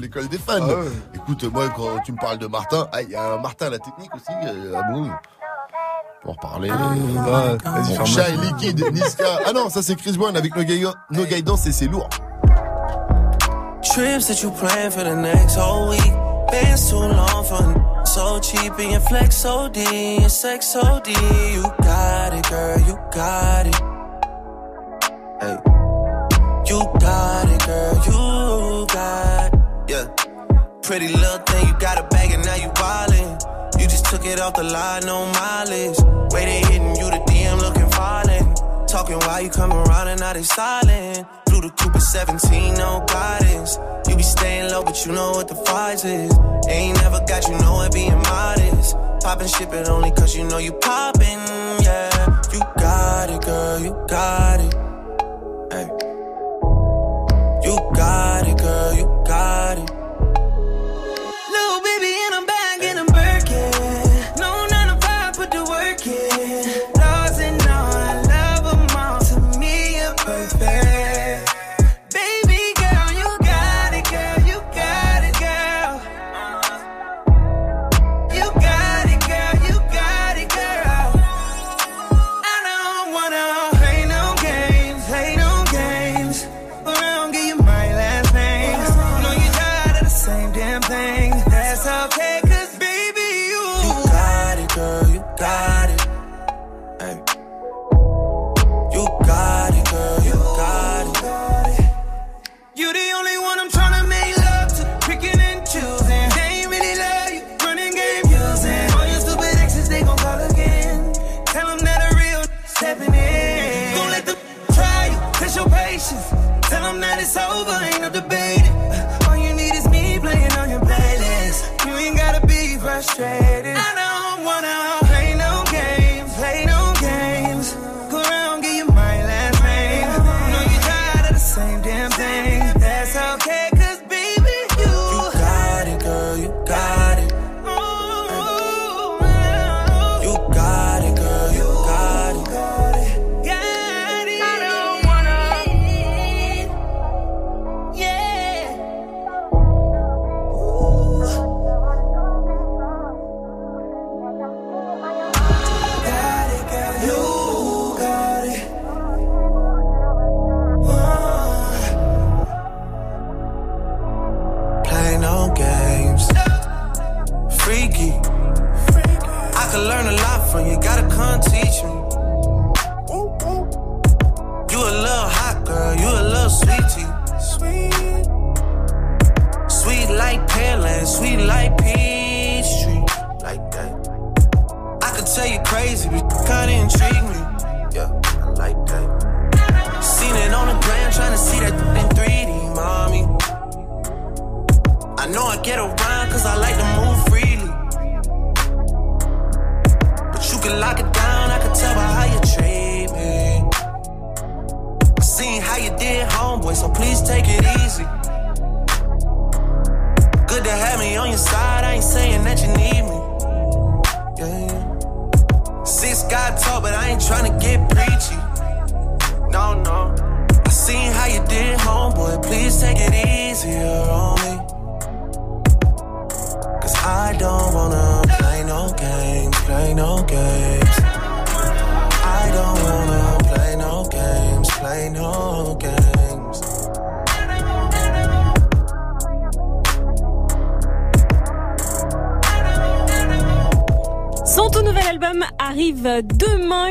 L'école des fans. Ah ouais. Écoute, moi, quand tu me parles de Martin, ah, il y a un Martin à la technique aussi, euh, à Move. Pour parler. Ah, Vas-y, Bon, ferme Shy, Liquid, Niska. Ah non, ça c'est Chris Brown avec No, no Guidance et c'est lourd. Trips that you plan for the next whole week. Bands too long for so cheap and your flex so D and sex so D. You got it, girl, you got it. Hey, you got it, girl, you got yeah. Pretty little thing, you got a bag and now you wildin'. You just took it off the line, no mileage. They hitting you, the DM looking violent. Talking while you come around and now they silent. Blue the Cooper 17, no guidance. You be staying low, but you know what the price is. Ain't never got you know it being modest. Poppin' ship it only cause you know you poppin', yeah. You got it, girl, you got it.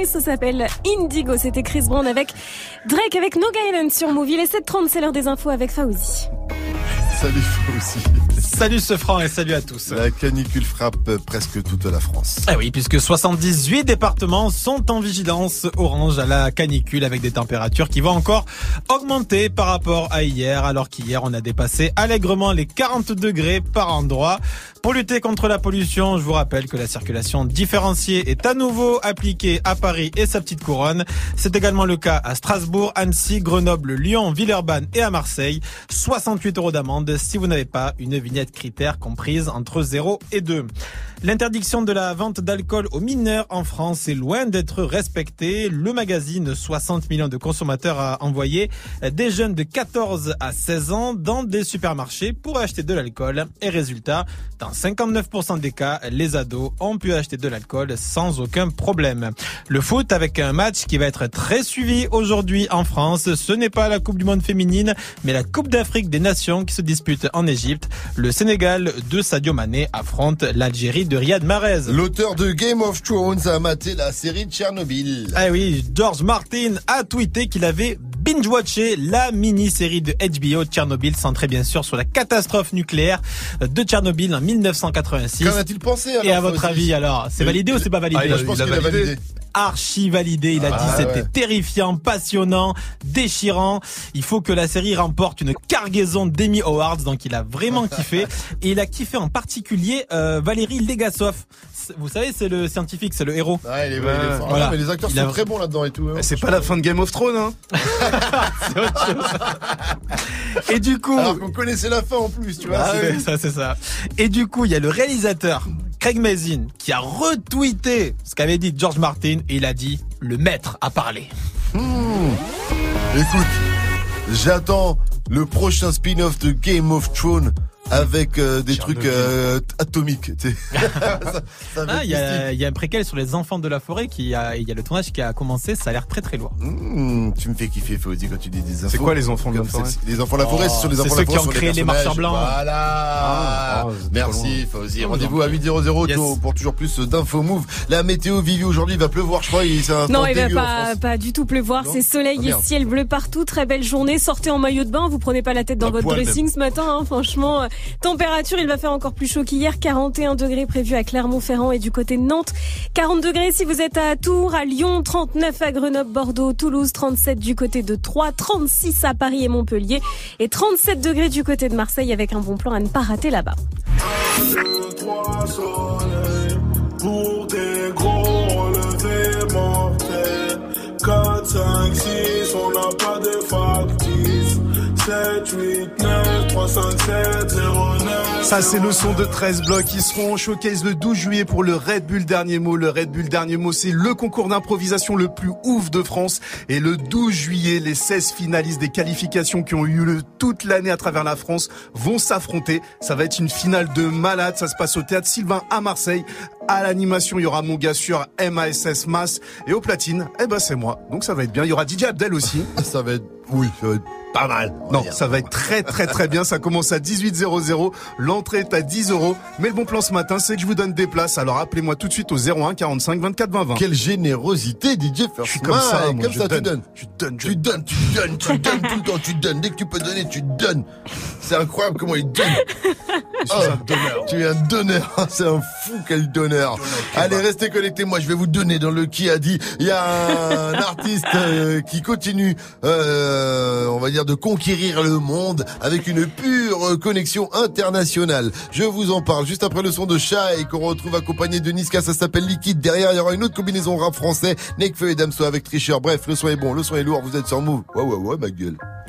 Ça s'appelle Indigo. C'était Chris Brown avec Drake avec No Guidance sur Movie. Les 7.30, c'est l'heure des infos avec Fauzi. Salut aussi. Salut ce franc et salut à tous. La canicule frappe presque toute la France. Ah oui, puisque 78 départements sont en vigilance orange à la canicule avec des températures qui vont encore augmenter par rapport à hier, alors qu'hier on a dépassé allègrement les 40 degrés par endroit. Pour lutter contre la pollution, je vous rappelle que la circulation différenciée est à nouveau appliquée à Paris et sa petite couronne. C'est également le cas à Strasbourg, Annecy, Grenoble, Lyon, Villeurbanne et à Marseille. 68 euros d'amende si vous n'avez pas une vignette critère comprise entre 0 et 2. L'interdiction de la vente d'alcool aux mineurs en France est loin d'être respectée. Le magazine 60 millions de consommateurs a envoyé des jeunes de 14 à 16 ans dans des supermarchés pour acheter de l'alcool. Et résultat, 59% des cas, les ados ont pu acheter de l'alcool sans aucun problème. Le foot avec un match qui va être très suivi aujourd'hui en France. Ce n'est pas la Coupe du Monde féminine, mais la Coupe d'Afrique des Nations qui se dispute en Égypte. Le Sénégal de Sadio Mané affronte l'Algérie de Riyad Mahrez. L'auteur de Game of Thrones a maté la série de Tchernobyl. Ah oui, George Martin a tweeté qu'il avait binge-watché la mini-série de HBO Tchernobyl, centrée bien sûr sur la catastrophe nucléaire de Tchernobyl en 1986. Qu'en a-t-il pensé alors Et à votre Fauzi avis alors, c'est validé ou c'est pas validé Ah, il a- Je pense qu'il a validé. validé. Archi validé, il a Ah, dit c'était ouais. terrifiant, passionnant, déchirant. Il faut que la série remporte une cargaison d'Emmy Awards, donc il a vraiment <laughs> kiffé. Et il a kiffé en particulier euh, Valérie Legasov. Vous savez, c'est le scientifique, c'est le héros. Ouais, il est, il est fort. Voilà. Ah, mais les acteurs Il sont a- très bons là-dedans et tout. hein. C'est pas la fin de Game of Thrones, hein <laughs> Et du coup, Alors qu'on connaissait la fin en plus, tu vois. Ah c'est- ouais, ça c'est ça. Et du coup, il y a le réalisateur Craig Mazin qui a retweeté ce qu'avait dit George Martin et il a dit le maître a parlé. Hmm. Écoute, j'attends le prochain spin-off de Game of Thrones avec euh, des trucs euh, atomiques. tu sais. Ça- <laughs> ça va Ah, il y, a, y a un préquel sur les enfants de la forêt qui a, il y a le tournage qui a commencé, ça a l'air très très lourd. Hmm, tu me fais kiffer, Fauzi, quand tu dis des infos. C'est quoi, les enfants de la forêt. Les enfants de la forêt, Oh, c'est sur les c'est enfants de ceux la qui forêt. ont sur créé les personnages. marcheurs blancs. Voilà. Ah, oh, c'est trop Merci. Ah, Rendez-vous vous à en 800 Yes. tôt pour toujours plus d'infos move. La météo, Vivi, aujourd'hui, il va pleuvoir, je crois. il- C'est un Non, il va pas, pas du tout pleuvoir. C'est soleil Ah, et ciel bleu partout. Très belle journée. Sortez en maillot de bain. Vous prenez pas la tête dans votre dressing ce matin. hein, franchement, Euh, température, il va faire encore plus chaud qu'hier. 41 degrés prévus à Clermont-Ferrand et du côté de Nantes. 40 degrés si vous êtes à Tours, à Lyon, 39 à Grenoble, Bordeaux, Toulouse, 37 du côté de Troyes, 36 à Paris et Montpellier et 37 degrés du côté de Marseille avec un bon plan à ne pas rater là-bas. deux, trois soleils. Pour des gros relevés mortels. 4, 5, 6, on n'a pas de factice. 7, 8, 9, 3, 5, 7, 0, 9. Ça, c'est le son de 13 blocs qui seront en showcase le 12 juillet pour le Red Bull Dernier Mot. Le Red Bull Dernier Mot, c'est le concours d'improvisation le plus ouf de France. Et le 12 juillet, les 16 finalistes des qualifications qui ont eu lieu toute l'année à travers la France vont s'affronter. Ça va être une finale de malade. Ça se passe au théâtre Sylvain à Marseille. À l'animation, il y aura mon gars sur MASS Mass. Et au platine, eh ben, c'est moi. Donc ça va être bien. Il y aura DJ Abdel aussi. <laughs> ça va être, oui, ça va être pas mal. Non, ça va être très très très bien. Ça commence à 18,00. L'entrée est à 10 euros. Mais le bon plan ce matin, c'est que je vous donne des places. Alors appelez-moi tout de suite au 01 45 24 20 20. Quelle générosité, DJ First Je suis comme ça, moi, Comme je ça, tu donne. donnes. Tu donnes, Tu donnes, tu donnes, tu donnes tout le temps, tu donnes. Dès que tu peux donner, tu donnes. C'est incroyable comment il donne. <laughs> Tu es un donneur. <laughs> C'est un fou quel donneur. Allez, restez connectés. Moi, je vais vous donner dans le qui a dit. Il y a un <laughs> artiste euh, qui continue, euh, on va dire, de conquérir le monde avec une pure connexion internationale. Je vous en parle juste après le son de Shai qu'on retrouve accompagné de Niska. Ça s'appelle Liquide. Derrière, il y aura une autre combinaison rap français. Nekfeu et Damso avec Tricheur. Bref, le son est bon, le son est lourd. Vous êtes sur Move. Ouais, ouais, ouais, ma gueule.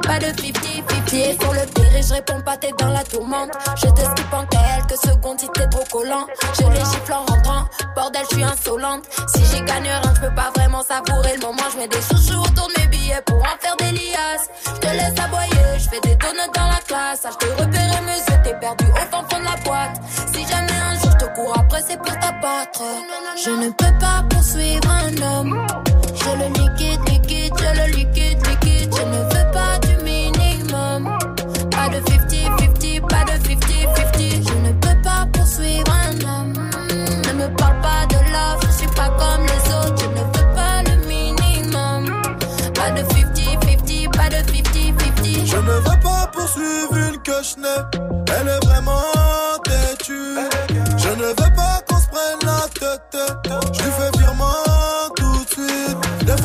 pas de 50-50. Pour le et je réponds pas, t'es dans la tourmente. Je t'esquive en quelques secondes si t'es trop collant. Je les gifle en rentrant. Bordel, je suis insolente. Si j'y gagne rien, je peux pas vraiment savourer le moment. Je mets des chouchous autour de mes billets pour en faire des liasses. Je te laisse aboyer, je fais des donuts dans la classe. Ah, je te repérer, monsieur, t'es perdu au fin fond de la boîte. Si jamais un jour je te cours après, c'est pour t'abattre. Je ne peux pas poursuivre un homme. Je le liquide, liquide, je le liquide, liquide. Je ne veux une que. Elle est vraiment têtue. Je ne veux pas qu'on se prenne la tête.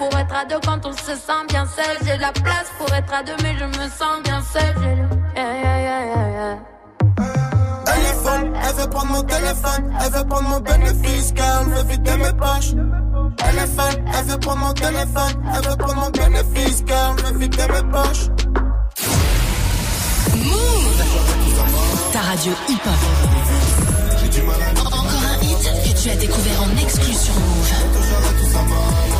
pour être à deux quand on se sent bien seul. J'ai la place pour être à deux, mais je me sens bien seul. J'ai le- Yeah, yeah, yeah, yeah, yeah. Elle est folle, elle veut prendre mon téléphone, elle veut prendre mon bénéfice, car elle veut vider mes poches. Elle est folle, elle veut prendre mon téléphone, elle veut prendre mon bénéfice, car elle veut vider mes poches. Ta radio hip-hop. Encore un hit que tu as découvert en exclu sur Move.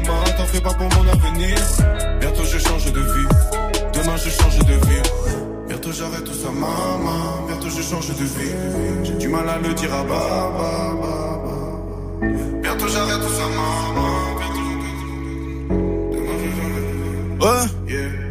Fais pas pour mon avenir. Bientôt je change de vie. Demain je change de vie. Bientôt j'arrête tout ça, maman. Bientôt je change de vie. J'ai du mal à le dire à baba. Bientôt j'arrête tout ça, maman. Bientôt je- Demain, je- Ouais.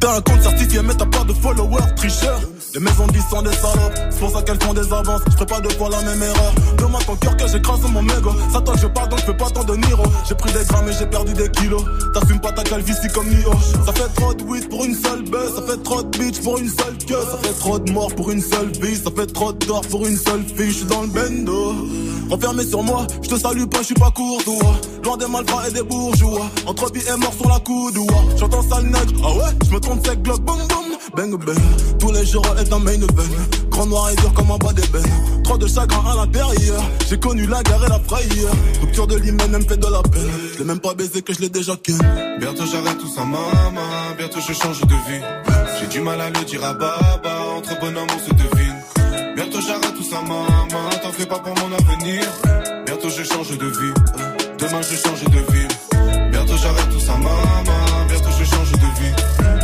T'as un compte certifié mais t'as pas de followers, tricheur. Les maisons disent sont des salopes, c'est pour ça qu'elles font des avances. Je pas deux fois la même erreur. Demande ton cœur que j'écrase mon mégot Ça toi je parle donc je fais pas tant de Niro J'ai pris des grammes et j'ai perdu des kilos. T'assumes pas ta calvitie comme Nio. Ça fait trop de weed pour une seule baisse Ça fait trop de bitch pour une seule queue. Ça fait trop de morts pour une seule vie. Ça fait trop de tort pour une seule fille. Je suis dans le bendo. Renfermé sur moi, je te salue pas, je suis pas courtois. Loin des malfrats et des bourgeois. Entre vie et mort sur la coudoua. J'entends sale nègre, ah ouais, je me trompe sec, glock, boum boum Bang bang, tous les jours est un main event Grand noir et dur comme un bas d'ébène Trop de chagrin à l'intérieur J'ai connu la guerre et la frayeur Rupture de l'hymen, elle me fait de la peine Je l'ai même pas baisé que je l'ai déjà ken Bientôt j'arrête tout ça, maman. Bientôt je change de vie. J'ai du mal à le dire à Baba. Entre bonhommes, on se devine. Bientôt j'arrête tout ça, maman. T'en fais pas pour mon avenir. Bientôt je change de vie. Demain je change de vie. J'arrête tout ça, maman. Bientôt je change de vie.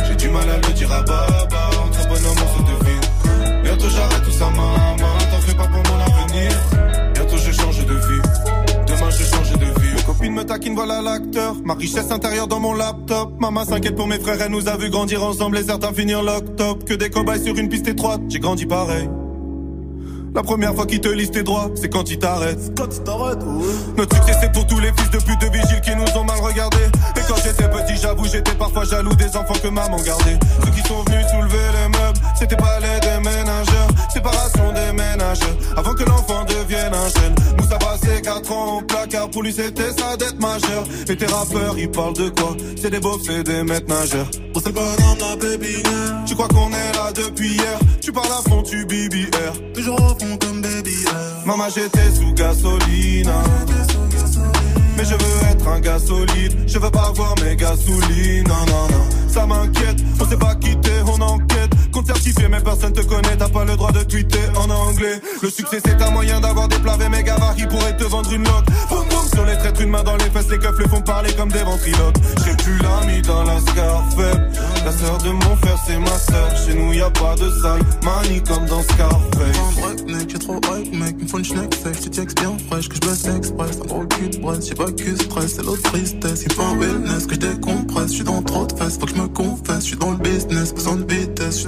J'ai du mal à le dire à Baba. Entre bonhommes, on se devine. Bientôt j'arrête tout ça, maman. T'en fais pas pour mon avenir. Bientôt je change de vie. Demain je change de vie. Mes copines me taquinent, voilà l'acteur. Ma richesse intérieure dans mon laptop. Maman s'inquiète pour mes frères, elle nous a vu grandir ensemble et certains finir lock-top. Que des cobayes sur une piste étroite, j'ai grandi pareil. La première fois qu'ils te lisent tes droits, c'est quand ils t'arrêtent. Quand tu t'arrêtes, ouais Notre succès c'est pour tous les fils de pute de vigiles qui nous ont mal regardés. Et quand j'étais petit, j'avoue, j'étais parfois jaloux des enfants que maman gardait. Ceux qui sont venus soulever les meubles, c'était pas les déménageurs. Séparation avant que l'enfant devienne un jeune. Nous ça passé 4 ans au placard, pour lui c'était sa dette majeure. Et tes rappeurs, ils parlent de quoi? C'est des beaufs, c'est des maîtres nageurs. On sait pas dans la baby Tu crois qu'on est là depuis hier? Tu parles à fond, tu BBR. Toujours au fond comme baby Maman, j'étais sous gasoline. Mais je veux être un gars solide. Je veux pas avoir mes gasolines. Ça m'inquiète. On s'est pas quitté, on enquête. Mais personne te connaît. T'as pas le droit de tweeter en anglais. Le succès, c'est un moyen d'avoir des mes gavars qui pourraient te vendre une loque. Boum, boum, sur les traîtres, une main dans les fesses. Les keufs les font parler comme des ventriloques. J'ai plus l'ami dans la Scarface. La sœur de mon frère, c'est ma sœur. Chez nous, y a pas de sale. Mani comme dans Scarface. Mec, j'ai trop hype, mec. Me faut une schneck textes bien fraîche, que je baisse express. Un gros cul de brasse, j'ai pas que stress. C'est l'autre tristesse. Il faut un wellness, que je décompresse. Je suis dans trop de fesses, faut que je me confesse. Je suis dans le business, besoin de vitesse. Je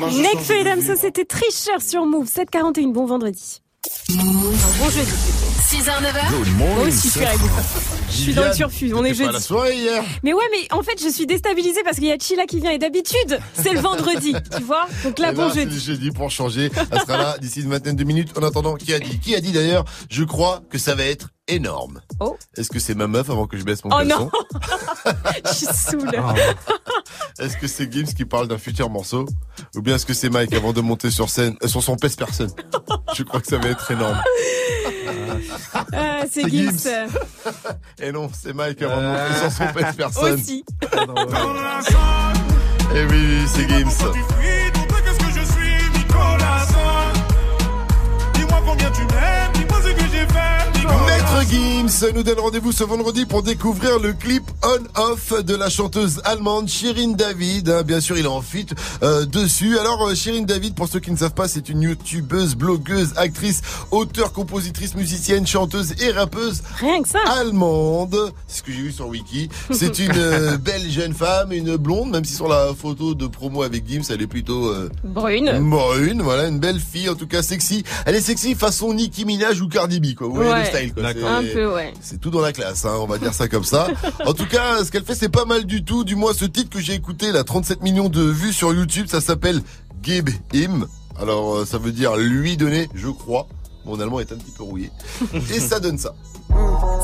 Freedom, vie. ça c'était tricheur sur Move. 741, bon vendredi. Bon jeudi. 6h, 9h. Good Moi aussi, je suis. Je suis dans le turfu, on est pas à la jeudi. soirée hier. Mais ouais, mais en fait, je suis déstabilisée parce qu'il y a Chila qui vient et d'habitude, c'est le vendredi, tu vois Donc là, bon ben, c'est le jeudi. jeudi pour changer. Elle sera là d'ici une vingtaine de minutes. En attendant, qui a dit Qui a dit d'ailleurs Je crois que ça va être énorme. Oh. Est-ce que c'est ma meuf avant que je baisse mon Oh caleçon non <laughs> Je suis saoule. <laughs> Est-ce que c'est Gims qui parle d'un futur morceau Ou bien est-ce que c'est Mike avant de monter sur scène, euh, sur son pèse personne? <laughs> Je crois que ça va être énorme. Ah, c'est Gims. Gims. Et non, c'est Mike avant de monter sur son pèse personne. Aussi. Et oui, oui, c'est Gims. Dis-moi combien tu Maître Gims nous donne rendez-vous ce vendredi pour découvrir le clip On-Off de la chanteuse allemande Shirin David. hein. bien sûr, il est en feat euh, dessus. Alors, euh, Shirin David, pour ceux qui ne savent pas, c'est une youtubeuse, blogueuse, actrice, auteure, compositrice, musicienne, chanteuse et rappeuse Rien que ça. allemande. C'est ce que j'ai vu sur Wiki. C'est une euh, <laughs> belle jeune femme, une blonde, même si sur la photo de promo avec Gims, elle est plutôt... euh, Brune. Brune, voilà, une belle fille, en tout cas sexy. Elle est sexy façon Nicki Minaj ou Cardi B, quoi. Vous voyez Ouais. le style, quoi. C'est- Un peu, ouais. C'est tout dans la classe, hein, on va dire ça comme ça. En tout cas, ce qu'elle fait, c'est pas mal du tout. Du moins, ce titre que j'ai écouté, là, 37 millions de vues sur YouTube, ça s'appelle Give Him. Alors, euh, ça veut dire lui donner, je crois. Mon allemand est un petit peu rouillé. Et ça donne ça.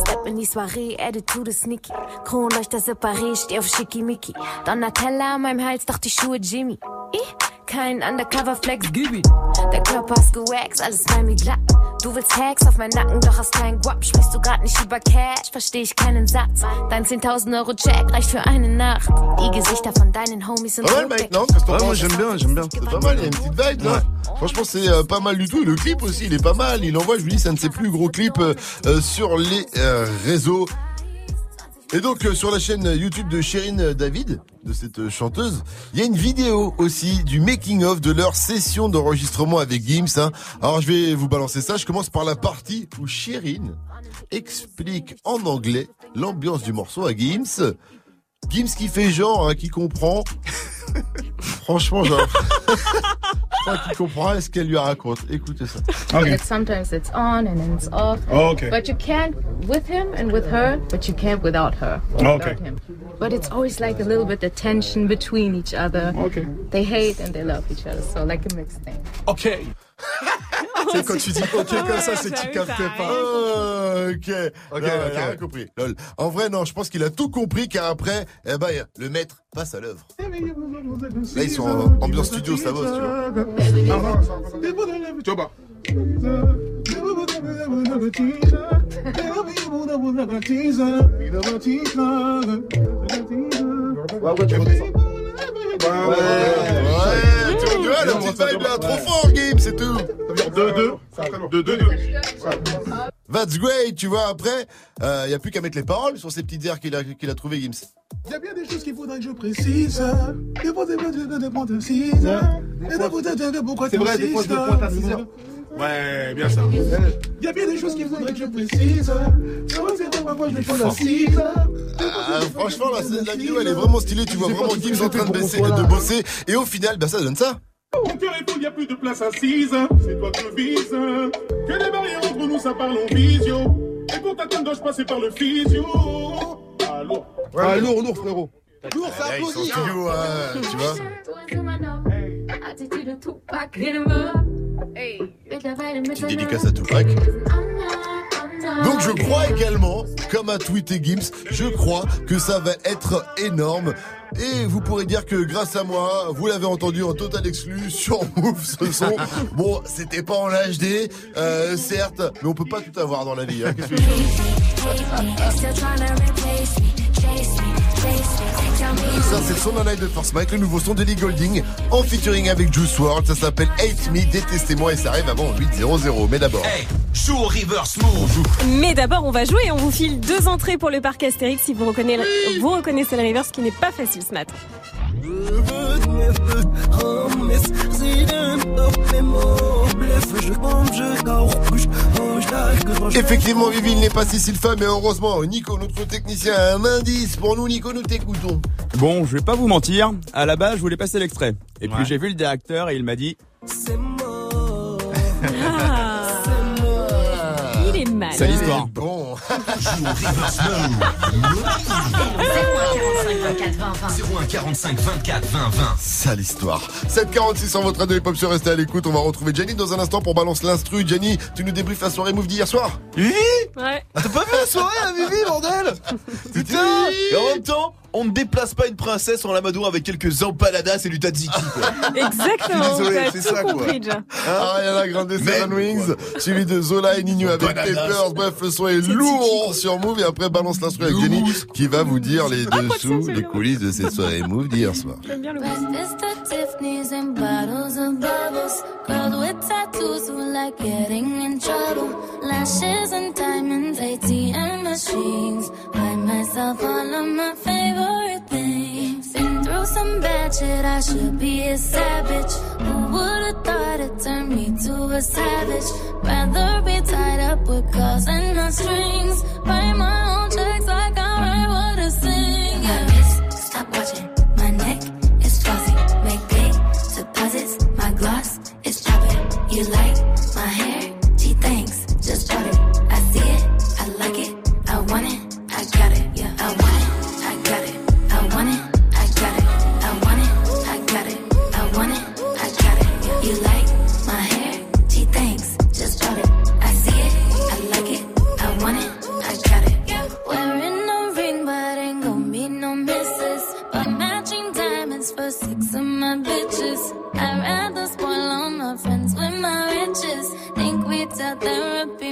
Step in die Soiree, Attitude ist sneaky. Kronleuchter separé, steh auf Schickimicki. Donatella an meinem Hals, dachte die Schuhe Jimmy. Ich, kein Undercover-Flex, gib it. Der Körper ist gewaxt, alles bei mir glatt. Du willst Hacks auf meinen Nacken, doch hast keinen Guap. Sprichst du grad nicht über Cash, versteh ich keinen Satz. Dein 10.000 Euro Check reicht für eine Nacht. Die Gesichter von deinen Homies sind Pas mal, mec, non Qu'est-ce que t'en Ouais, moi j'aime bien, j'aime bien. C'est pas mal, il y a une petite vibe là. Franchement, c'est euh, pas mal du tout. Le clip aussi, il est pas mal. Il envoie, je vous dis, c'est un de ses plus gros clips euh, euh, sur les euh, réseaux. Et donc euh, sur la chaîne YouTube de Chérine David, de cette euh, chanteuse, il y a une vidéo aussi du making of de leur session d'enregistrement avec Gims. hein. Alors je vais vous balancer ça. Je commence par la partie où Chérine explique en anglais l'ambiance du morceau à Gims. Gims qui fait genre, hein, qui comprend. Franchement, genre, <laughs> je crois qu'il comprend ce qu'elle lui raconte. Écoutez ça. That sometimes it's on and then it's off. Oh, okay. But you can't with him and with her, but you can't without her. or Okay. Without him. But it's always like a little bit the tension between each other. Okay. They hate and they love each other, so like a mixed thing. Ok. C'est quand <laughs> tu dis ok comme ça, c'est que tu captes pas. Ok. Ok, ok. rien compris. Lol. En vrai, non, je pense qu'il a tout compris car après, eh ben, le maître passe à l'œuvre. Là, ils sont en ambiance studio, ça bosse, tu vois. Tu vois pas Ouais, tu vois, la petite vibe là, trop fort, Game, c'est tout. 2-2. 2-2. That's great, tu vois, après, il n'y a plus qu'à mettre les paroles sur ces petites airs qu'il a, qu'il a trouvé, Gims. Il y a bien des choses qu'il faudrait que je précise. Des fois, des fois, des fois, des fois, des six. Et des fois, des fois, pourquoi C'est vrai, des fois. Ouais, bien ça. Il y a bien des choses qu'il faudrait que je précise. C'est vrai, c'est vrai. Ah, franchement, la, la vidéo, elle est vraiment stylée, tu vois vraiment Gims en train de, baisser- de bosser, et au final, bah, ça donne ça. Mon cœur est fou, il y a plus de place assise. C'est toi que je vise. Que des barrières entre nous, ça parle en visio. Et pour t'atteindre, dois-je passer par le physio? Allô? Ah, lourd, lourd, frérot. Lourd, ça ça Ils sont en applaudit. studio, hein, tu vois. Petite dédicace à Tupac. Donc je crois également, comme a tweeté Gims, je crois que ça va être énorme. Et vous pourrez dire que grâce à moi, vous l'avez entendu en total exclu sur Move ce son. Bon, c'était pas en HD, euh, certes, mais on peut pas tout avoir dans la vie. Hein. Je Ça, c'est le son d'un live de Force Mike, le nouveau son d'Ellie Golding, en featuring avec Juice WRLD. Ça s'appelle Hate Me, détestez-moi, et ça arrive avant 8-0-0. Mais d'abord. joue au reverse move. Mais d'abord, on va jouer. On vous file deux entrées pour le parc Astérix si vous reconnaissez, vous reconnaissez le reverse, qui n'est pas facile ce matin. Effectivement, Vivi, il n'est pas Cécile Femme, mais heureusement, Nico, notre technicien, a un indice pour nous. Nico, nous t'écoutons. Bon, je vais pas vous mentir. À la base, je voulais passer l'extrait. Et puis j'ai vu le directeur et il m'a dit C'est l'histoire. Bon. Joue au reverse move. 01 45 24 20 20. Sale histoire. 746 en votre radio hip-hop sur Restez à l'écoute. On va retrouver Gianni dans un instant pour balance l'instru. Gianni, tu nous débriefes la soirée move d'hier soir Vivi Ouais. T'as pas vu la soirée, la Vivi, bordel Putain Et en même temps, on ne déplace pas une princesse en l'amadouant avec quelques empanadas et du tzatziki, quoi. <laughs> Exactement. Je suis désolé, c'est ça, quoi. compris déjà. Ah, il y a la grande Seven Wings, suivi de Zola et Nino avec. Peppers. Bref, le son est lourd sur Move et après balance l'instru avec Jenny qui va vous dire les <laughs> dessous, les coulisses de cette soirée Move d'hier soir. J'aime bien le. Lashes and diamonds, ATM machines. Buy myself all of my favorite things. Been through some bad shit, I should be a savage. Who would've thought it turned me to a savage? Rather be tied up with calls and not strings. Write my own checks like I write what I sing. Yeah. Stop watching. My neck is flossy. Make big deposits. My gloss is popping. You like therapy,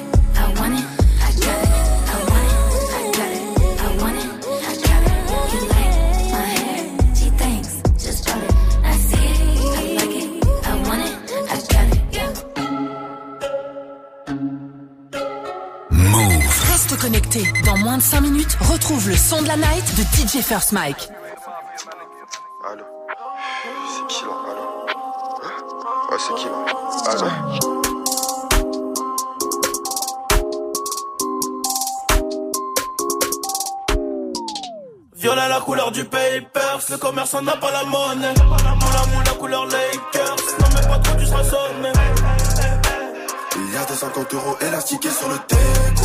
connecté. Dans moins de 5 minutes, retrouve le son de la night de DJ First Mike. Allô C'est qui là Allô Ouais, c'est qui là Allô Violet la couleur du papers, le commerçant n'a pas la monnaie. Moula moula couleur Lakers, non mais pas trop tu seras sonné. Il y a des 50 euros élastiqués sur le déco.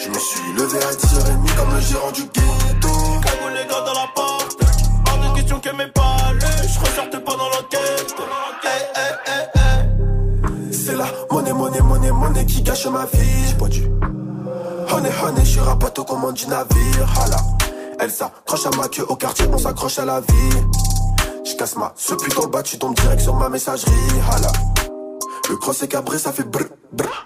Je me suis levé à 10h30 comme le gérant du ghetto. Cagou les gars dans la porte, hors de question que mes palais, je ressortais pas dans l'enquête. Eh, eh, eh. C'est la monnaie, monnaie, monnaie, monnaie qui gâche ma vie. J'ai pas dû. Honey, honey, je suis rapato commande du navire. Hala. Elle s'accroche à ma queue au quartier, on s'accroche à la vie. Je casse ma ce putain bas, tu tombes direct sur ma messagerie. Hala. Le cross est cabré, ça fait brr, brr.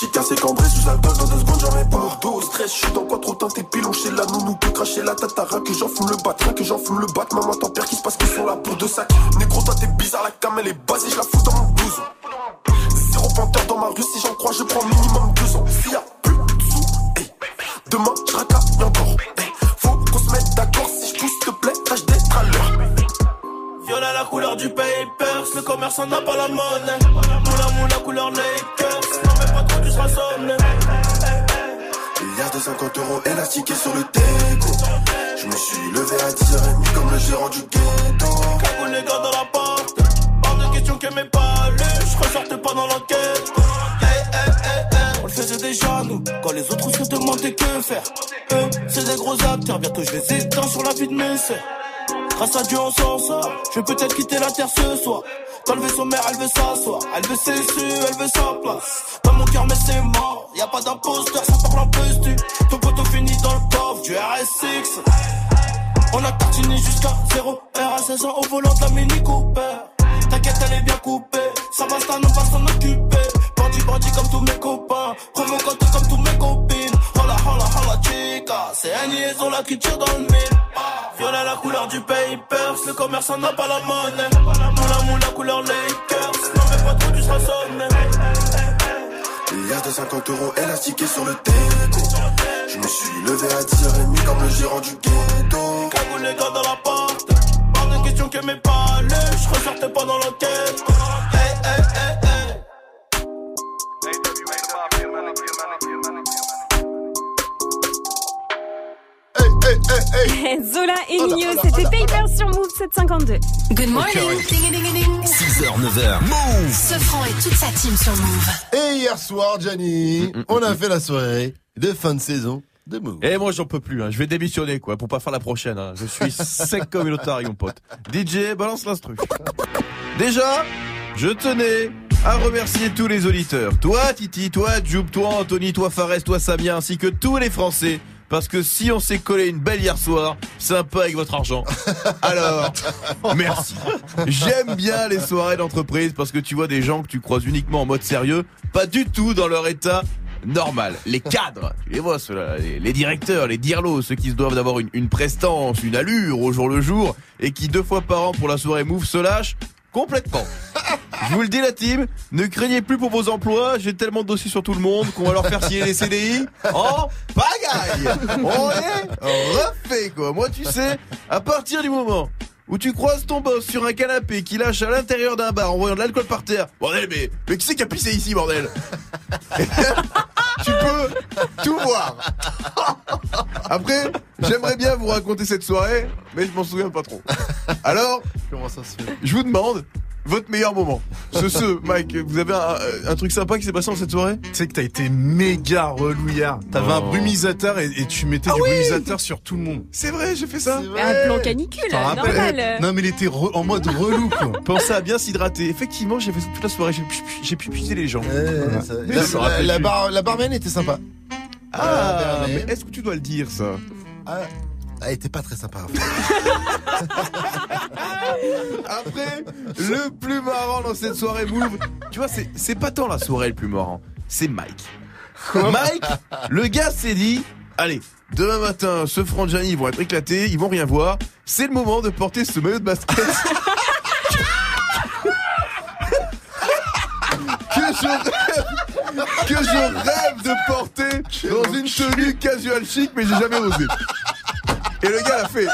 J'ai cassé cambré sous alcool dans deux secondes, j'en ai partout. Stress, je suis dans quoi trop teinté, pilon chez la nounou, peut cracher la tatara, que j'en fume le bat, rien que j'en fume le bat. Maman, ton père qui se passe qu'ils sont là pour deux sacs. Négro, toi t'es bizarre, la cam elle est basée, je la fous dans mon blouson. Zéro panthère dans ma rue, si j'en crois, je prends minimum deux ans. S'il y a plus de sous, demain je racaille encore. Faut qu'on se mette d'accord, si je pousse, te plaît, tâche d'être à l'heure. Violet la couleur du papers, le commerçant n'a pas la monnaie. Moula moula couleur Lakers, pas trop tu seras y a de 50 euros élastiqués sur le déco. Je me suis levé à 10h30 comme le gérant du ghetto. Cagou les gars dans la porte, hors de question que mes ressortais pas dans l'enquête. Eh, eh, eh, eh. On le faisait déjà nous, quand les autres se demandaient que faire. Eux, c'est des gros acteurs, bientôt je les éteins sur la vie de mes sœurs. Grâce à Dieu on s'en sort, je vais peut-être quitter la terre ce soir. Quand le vaisseau mère, elle veut s'asseoir, elle veut ses su, elle veut sa place. Dans mon cœur, mais c'est mort, y a pas d'imposteur, ça parle en postu. Ton poteau finit dans le coffre du RS6. On a tartiné jusqu'à 0 R à 16 ans au volant de la Mini Cooper. T'inquiète, elle est bien coupée, ça va, ça on va s'en occuper. Bandit, bandit comme tous mes copains, promo compte comme tous mes copines. Hola, hola, hola, chica, c'est un liaison là qui tire dans le mille. Violet la couleur du papers, le commerçant n'a pas la monnaie. Moula moula couleur Lakers, non mais pas trop seras sonné. A de 50 euros élastiqués sur le déco. Je me suis levé à 10h30 comme le gérant du ghetto. Cagou les gars dans la porte, hors de question que mes palais, je ressortais pas dans l'enquête. Hey, hey, hey, hey. <laughs> Zola et Nio, c'était Paper sur Move 752. Good morning. Ding, ding, ding. 6h, 9h. Move Ce franc et toute sa team sur Move. Et hier soir, Gianni, on a fait la soirée de fin de saison de Move. Et moi j'en peux plus, hein. je vais démissionner quoi, pour pas faire la prochaine. hein. Je suis <laughs> sec comme une otarie mon pote. DJ, balance l'instru. Déjà, je tenais à remercier tous les auditeurs. Toi Titi, toi Joub, toi Anthony, toi Fares, toi Samia, ainsi que tous les Français Parce que si on s'est collé une belle hier soir, sympa avec votre argent. Alors, <laughs> merci. J'aime bien les soirées d'entreprise parce que tu vois des gens que tu croises uniquement en mode sérieux, pas du tout dans leur état normal. Les cadres, tu les vois ceux-là, les, les directeurs, les dirlos, ceux qui se doivent d'avoir une, une prestance, une allure au jour le jour et qui deux fois par an pour la soirée move se lâchent complètement. Je vous le dis la team, ne craignez plus pour vos emplois, j'ai tellement de dossiers sur tout le monde qu'on va leur faire signer les CDI en pagaille. On est refait quoi. Moi tu sais, à partir du moment où tu croises ton boss sur un canapé qui lâche à l'intérieur d'un bar en voyant de l'alcool par terre, bordel mais, mais qui c'est qui a pissé ici bordel <laughs> Tu peux tout voir. <laughs> Après, j'aimerais bien vous raconter cette soirée, mais je m'en souviens pas trop. Alors, Comment ça se fait? je vous demande votre meilleur moment. Ce, ce, Mike, vous avez un, un truc sympa qui s'est passé dans cette soirée? Tu sais que t'as été méga relou hier. T'avais un Oh. brumisateur et, et tu mettais Ah du oui brumisateur sur tout le monde. C'est vrai, j'ai fait ça. Un plan canicule, T'en rappelles normal. Non mais il était re- en mode relou quoi. <laughs> Pensez à bien s'hydrater. Effectivement, j'ai fait ça toute la soirée. J'ai pu- puiser les gens. Ça- la, la- rappelle la plus. bar, la barman était sympa. Ah, Ah, mais mais- est-ce que tu dois le dire ça? Ah, elle était pas très sympa. <laughs> Après, le plus marrant dans cette soirée move, tu vois, c'est c'est pas tant la soirée le plus marrant, c'est Mike. Mike, le gars s'est dit, allez, demain matin, ce Franck Gianni, ils vont être éclatés, ils vont rien voir. C'est le moment de porter ce maillot de basket. <laughs> que je rêve, que je rêve de porter dans une tenue casual chic, mais j'ai jamais osé. Et le gars l'a fait.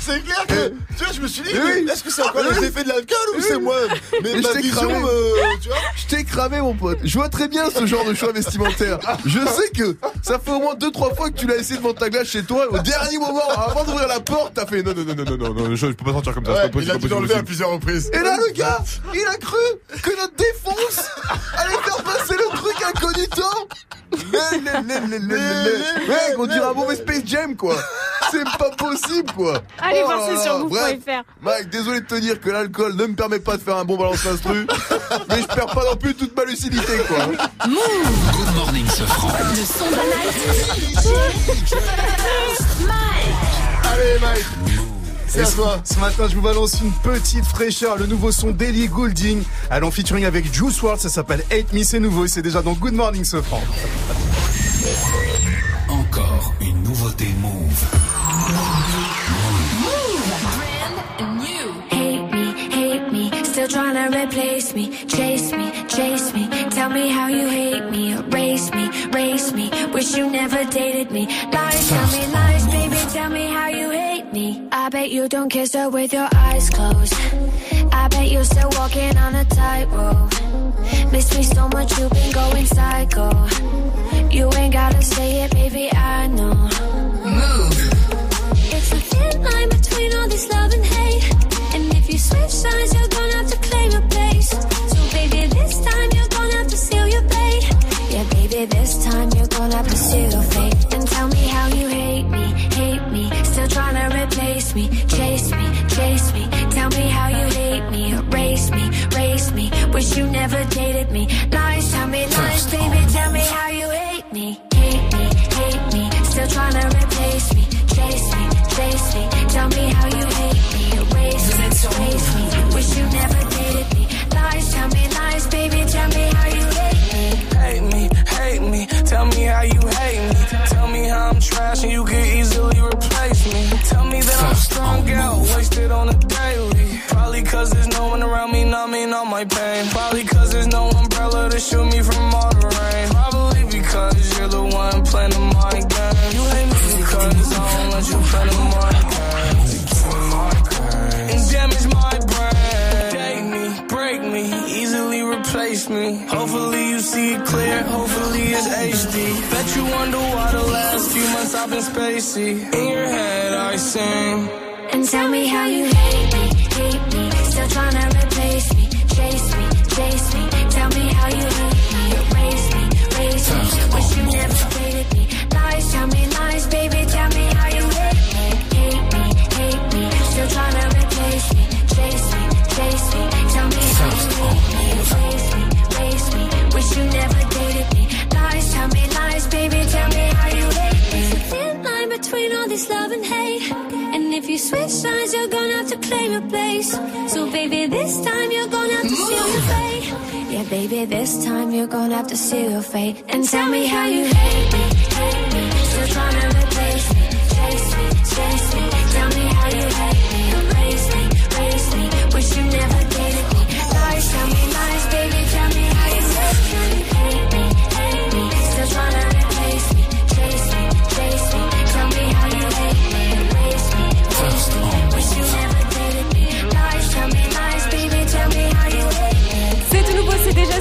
C'est clair que, tu vois, je me suis dit, Eh oui. est-ce que c'est encore Eh les effets de l'alcool ou c'est moi Mais Mais ma je vision, cramé. euh, tu vois Je t'ai cramé mon pote. Je vois très bien ce genre de choix vestimentaire. Je sais que ça fait au moins deux trois fois que tu l'as essayé devant ta glace chez toi. Au dernier moment, avant d'ouvrir la porte, t'as fait non non non non non non non, je, peux pas sortir comme ça. c'est Ouais, pas possible, il a dû l'enlever à plusieurs reprises. Et là le gars, il a cru que notre défonce allait faire passer le truc incognito. Mec, on dirait un mauvais Space Jam quoi. C'est pas possible quoi. Allez Oh voir, c'est sur move.fr. Mike, désolé de te dire que l'alcool ne me permet pas de faire un bon balance instru, <laughs> mais je perds pas non plus toute ma lucidité, quoi. Good morning, ce franc. Le son de Allez, Mike. C'est ce- toi. Ce matin, je vous balance une petite fraîcheur. Le nouveau son d'Ellie Goulding. Elle en featuring avec Juice WRLD. Ça s'appelle Hate Me. C'est nouveau et c'est déjà dans Good Morning Sofran. Encore une nouveauté Move. Still trying to replace me. Chase me, chase me, tell me how you hate me. Erase me, race me, wish you never dated me. Lies, tell me lies, baby, tell me how you hate me. I bet you don't kiss her with your eyes closed. I bet you're still walking on a tightrope. Miss me so much, you've been going psycho. You ain't gotta say it, baby, I know. Move. It's a thin line between all this love and hate. If you switch sides, you're gonna have to claim a place. So baby, this time you're gonna have to seal your fate. Yeah, baby, this time you're gonna have to seal your fate. And tell me how you hate me, hate me. Still trying to replace me, chase me, chase me. Tell me how you hate me, erase me, race me. Wish you never dated me. Lies, tell me lies, baby, tell me how you hate me, hate me, hate me. Still trying to replace me, chase me, chase me. Tell me how you hate me, erase me, erase me. Wish you never dated me. Lies, tell me lies, baby, tell me how you hate me. hate me, hate me. Tell me how you hate me. Tell me how I'm trash and you can easily replace me. Tell me that I'm strung out, wasted on a daily. Probably cause there's no one around me numbing all my pain. Probably cause there's no umbrella to shield me from all the rain. Probably because you're the one playing the mind game. You hate me because I don't let you play the mind me. Hopefully you see it clear, hopefully it's HD. Bet you wonder why the last few months I've been spacey. In your head I sing. And tell me how you hate me, hate me. Still trying to replace me, chase me, chase me. Tell me how you hate me, erase me, raise me. Wish you never dated me. Lies, tell me lies, baby. Tell me how you hate me, hate me, hate me. Still trying You never dated me. Lies, tell me lies, baby, tell me how you hate me. There's a thin line between all this love and hate. And if you switch sides, you're gonna have to claim your place. So, baby, this time you're gonna have to seal your fate. Yeah, baby, this time you're gonna have to seal your fate. And tell me how you hate me, hate me. Still trying to replace me, chase me, chase me. Tell me trying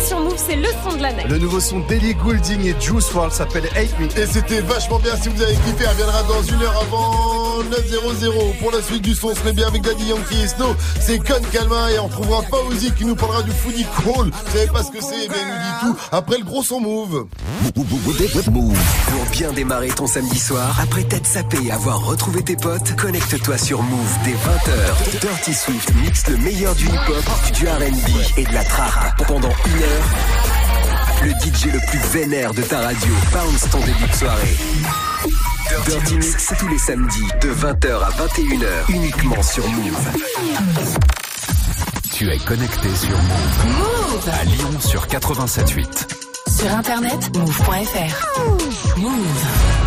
sur Move, c'est le son de. Le nouveau son d'Ellie Goulding et Juice WRLD s'appelle Hate Me. Et c'était vachement bien si vous avez kiffé, elle reviendra dans une heure avant 9.00 pour la suite du son, ce bien avec Daddy Yankee et Snow. C'est Con Calma et on retrouvera Fauzi qui nous parlera du Foodie Crawl. Vous savez pas ce que c'est, bien il nous dit tout après le gros son move. Move. Pour bien démarrer ton samedi soir, après t'être sapé et avoir retrouvé tes potes, connecte-toi sur Move dès 20h. Dirty Swift mixe le meilleur du hip-hop, du R&B et de la trap pendant une heure. Le DJ le plus vénère de ta radio bounce ton début de soirée. Dirty Mix, c'est tous les samedis de 20h à 21h uniquement sur Move. Tu es connecté sur Move. Move À Lyon sur 87.8. Sur internet, move.fr. Move.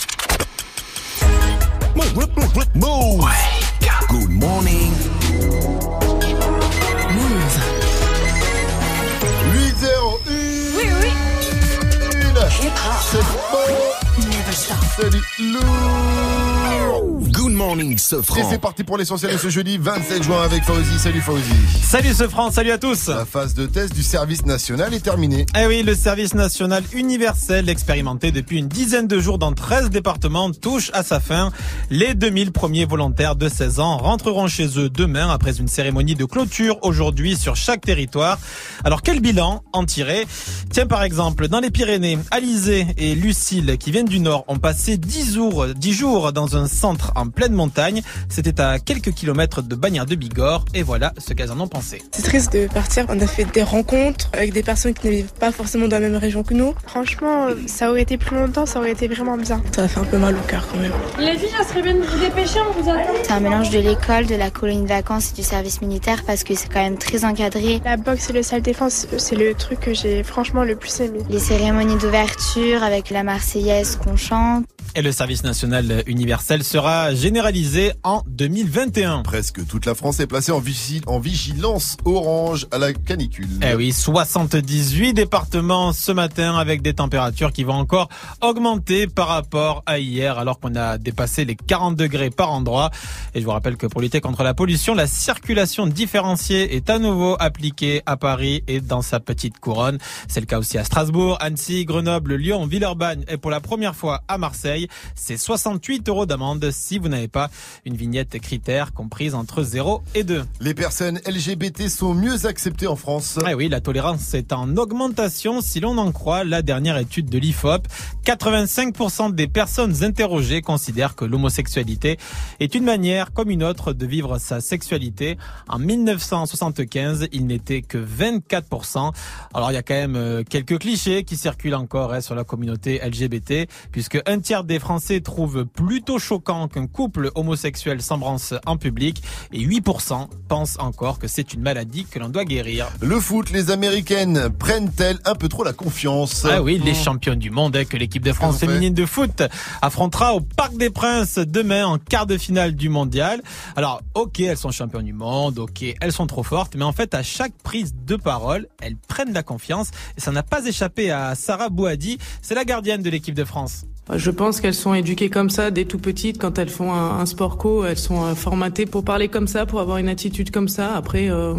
Et Sofran. c'est parti pour l'essentiel de ce jeudi 27 juin avec Fauzi. Salut Fauzi. Salut ce France, salut à tous. La phase de test du service national est terminée. Eh oui, le service national universel expérimenté depuis une dizaine de jours dans 13 départements touche à sa fin. Les 2000 premiers volontaires de 16 ans rentreront chez eux demain après une cérémonie de clôture aujourd'hui sur chaque territoire. Alors quel bilan en tirer? Tiens par exemple, dans les Pyrénées, Alizé et Lucille qui viennent du Nord ont passé 10 jours, 10 jours dans un centre en pleine montagne. C'était à quelques kilomètres de Bagnères de Bigorre et voilà ce qu'elles en ont pensé. C'est triste de partir. On a fait des rencontres avec des personnes qui ne vivent pas forcément dans la même région que nous. Franchement, ça aurait été plus longtemps, ça aurait été vraiment bien. Ça a fait un peu mal au cœur quand même. Les filles, ça serait bien de vous dépêcher, on vous attend. C'est un mélange de l'école, de la colonie de vacances et du service militaire parce que c'est quand même très encadré. La boxe et le salle défense, c'est le truc que j'ai franchement le plus aimé. Les cérémonies d'ouverture avec la Marseillaise qu'on chante. Et le service national universel sera généralisé en 2021. Presque toute la France est placée en, en vigilance orange à la canicule. Eh oui, 78 départements ce matin avec des températures qui vont encore augmenter par rapport à hier alors qu'on a dépassé les 40 degrés par endroit. Et je vous rappelle que pour lutter contre la pollution, la circulation différenciée est à nouveau appliquée à Paris et dans sa petite couronne. C'est le cas aussi à Strasbourg, Annecy, Grenoble, Lyon, Villeurbanne et pour la première fois à. Marseille, c'est 68 euros d'amende si vous n'avez pas une vignette critère comprise entre 0 et 2. Les personnes LGBT sont mieux acceptées en France. Ah oui, la tolérance est en augmentation si l'on en croit la dernière étude de l'IFOP. 85% des personnes interrogées considèrent que l'homosexualité est une manière comme une autre de vivre sa sexualité. En 1975, il n'était que 24%. Alors il y a quand même euh, quelques clichés qui circulent encore hein, sur la communauté LGBT, puisque un tiers des Français trouvent plutôt choquant qu'un couple homosexuel s'embrasse en public et 8% pensent encore que c'est une maladie que l'on doit guérir. Le foot, les Américaines prennent-elles un peu trop la confiance? Ah oui, les championnes du monde que l'équipe de France féminine de foot affrontera au Parc des Princes demain en quart de finale du mondial. Alors, ok, elles sont championnes du monde, ok, elles sont trop fortes, mais en fait, à chaque prise de parole, elles prennent la confiance et ça n'a pas échappé à Sarah Bouhadi, c'est la gardienne de l'équipe de France. Je pense qu'elles sont éduquées comme ça dès tout petites. Quand elles font un, sport co, elles sont euh, formatées pour parler comme ça, pour avoir une attitude comme ça. Après, euh,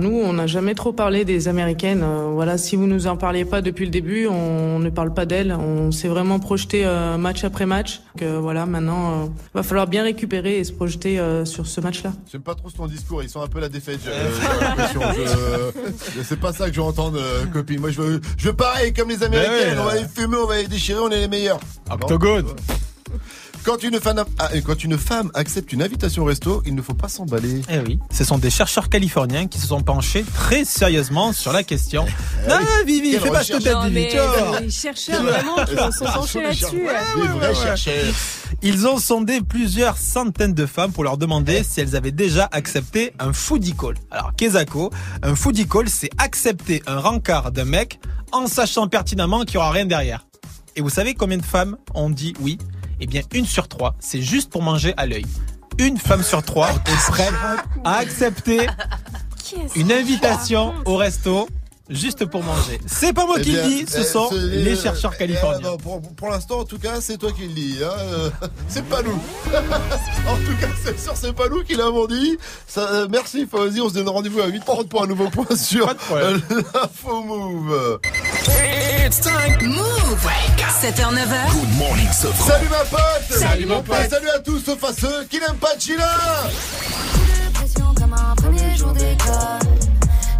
nous, on n'a jamais trop parlé des Américaines. Euh, voilà, si vous nous en parliez pas depuis le début, on ne parle pas d'elles. On s'est vraiment projeté euh, match après match. Donc, euh, voilà, maintenant, euh, va falloir bien récupérer et se projeter euh, sur ce match-là. J'aime pas trop ton discours, ils sont un peu la défaite. <laughs> C'est pas ça que je veux entendre, euh, copine. Moi, je veux, je veux pareil comme les Américaines. Ouais, on va les fumer, on va les déchirer, on est les meilleurs. Octogone. Quand une, femme, ah, quand une femme accepte une invitation au resto, il ne faut pas s'emballer. Eh oui, ce sont des chercheurs californiens qui se sont penchés très sérieusement sur la question. Non, Vivi, Quelle fais pas Non, Vivi, mais tu vois. les chercheurs vraiment qui sont penchés là-dessus. Des vrais chercheurs. Ils ont sondé plusieurs centaines de femmes pour leur demander si elles avaient déjà accepté un foodie call. Alors, Kezako, un foodie call, c'est accepter un rencard d'un mec en sachant pertinemment qu'il y aura rien derrière. Et vous savez combien de femmes ont dit oui? Eh bien, une sur trois, c'est juste pour manger à l'œil. Une femme sur trois est prête à accepter une invitation au resto juste pour manger. C'est pas moi Eh qui le dis, ce eh, sont les chercheurs eh, californiens. non, pour pour l'instant, en tout cas, c'est toi qui le dis. Hein, euh, <laughs> c'est pas nous. <laughs> en tout cas, c'est sûr, c'est pas nous qui l'avons dit. Ça, euh, merci, Fawzi. On se donne rendez-vous à 8h30 pour un nouveau point sur euh, l'info move. It's time. Move. 7h, 9h. Good morning, Sofran. Salut ma pote Salut, mon pote. Salut à tous, sauf à ceux qui n'aiment pas Chila.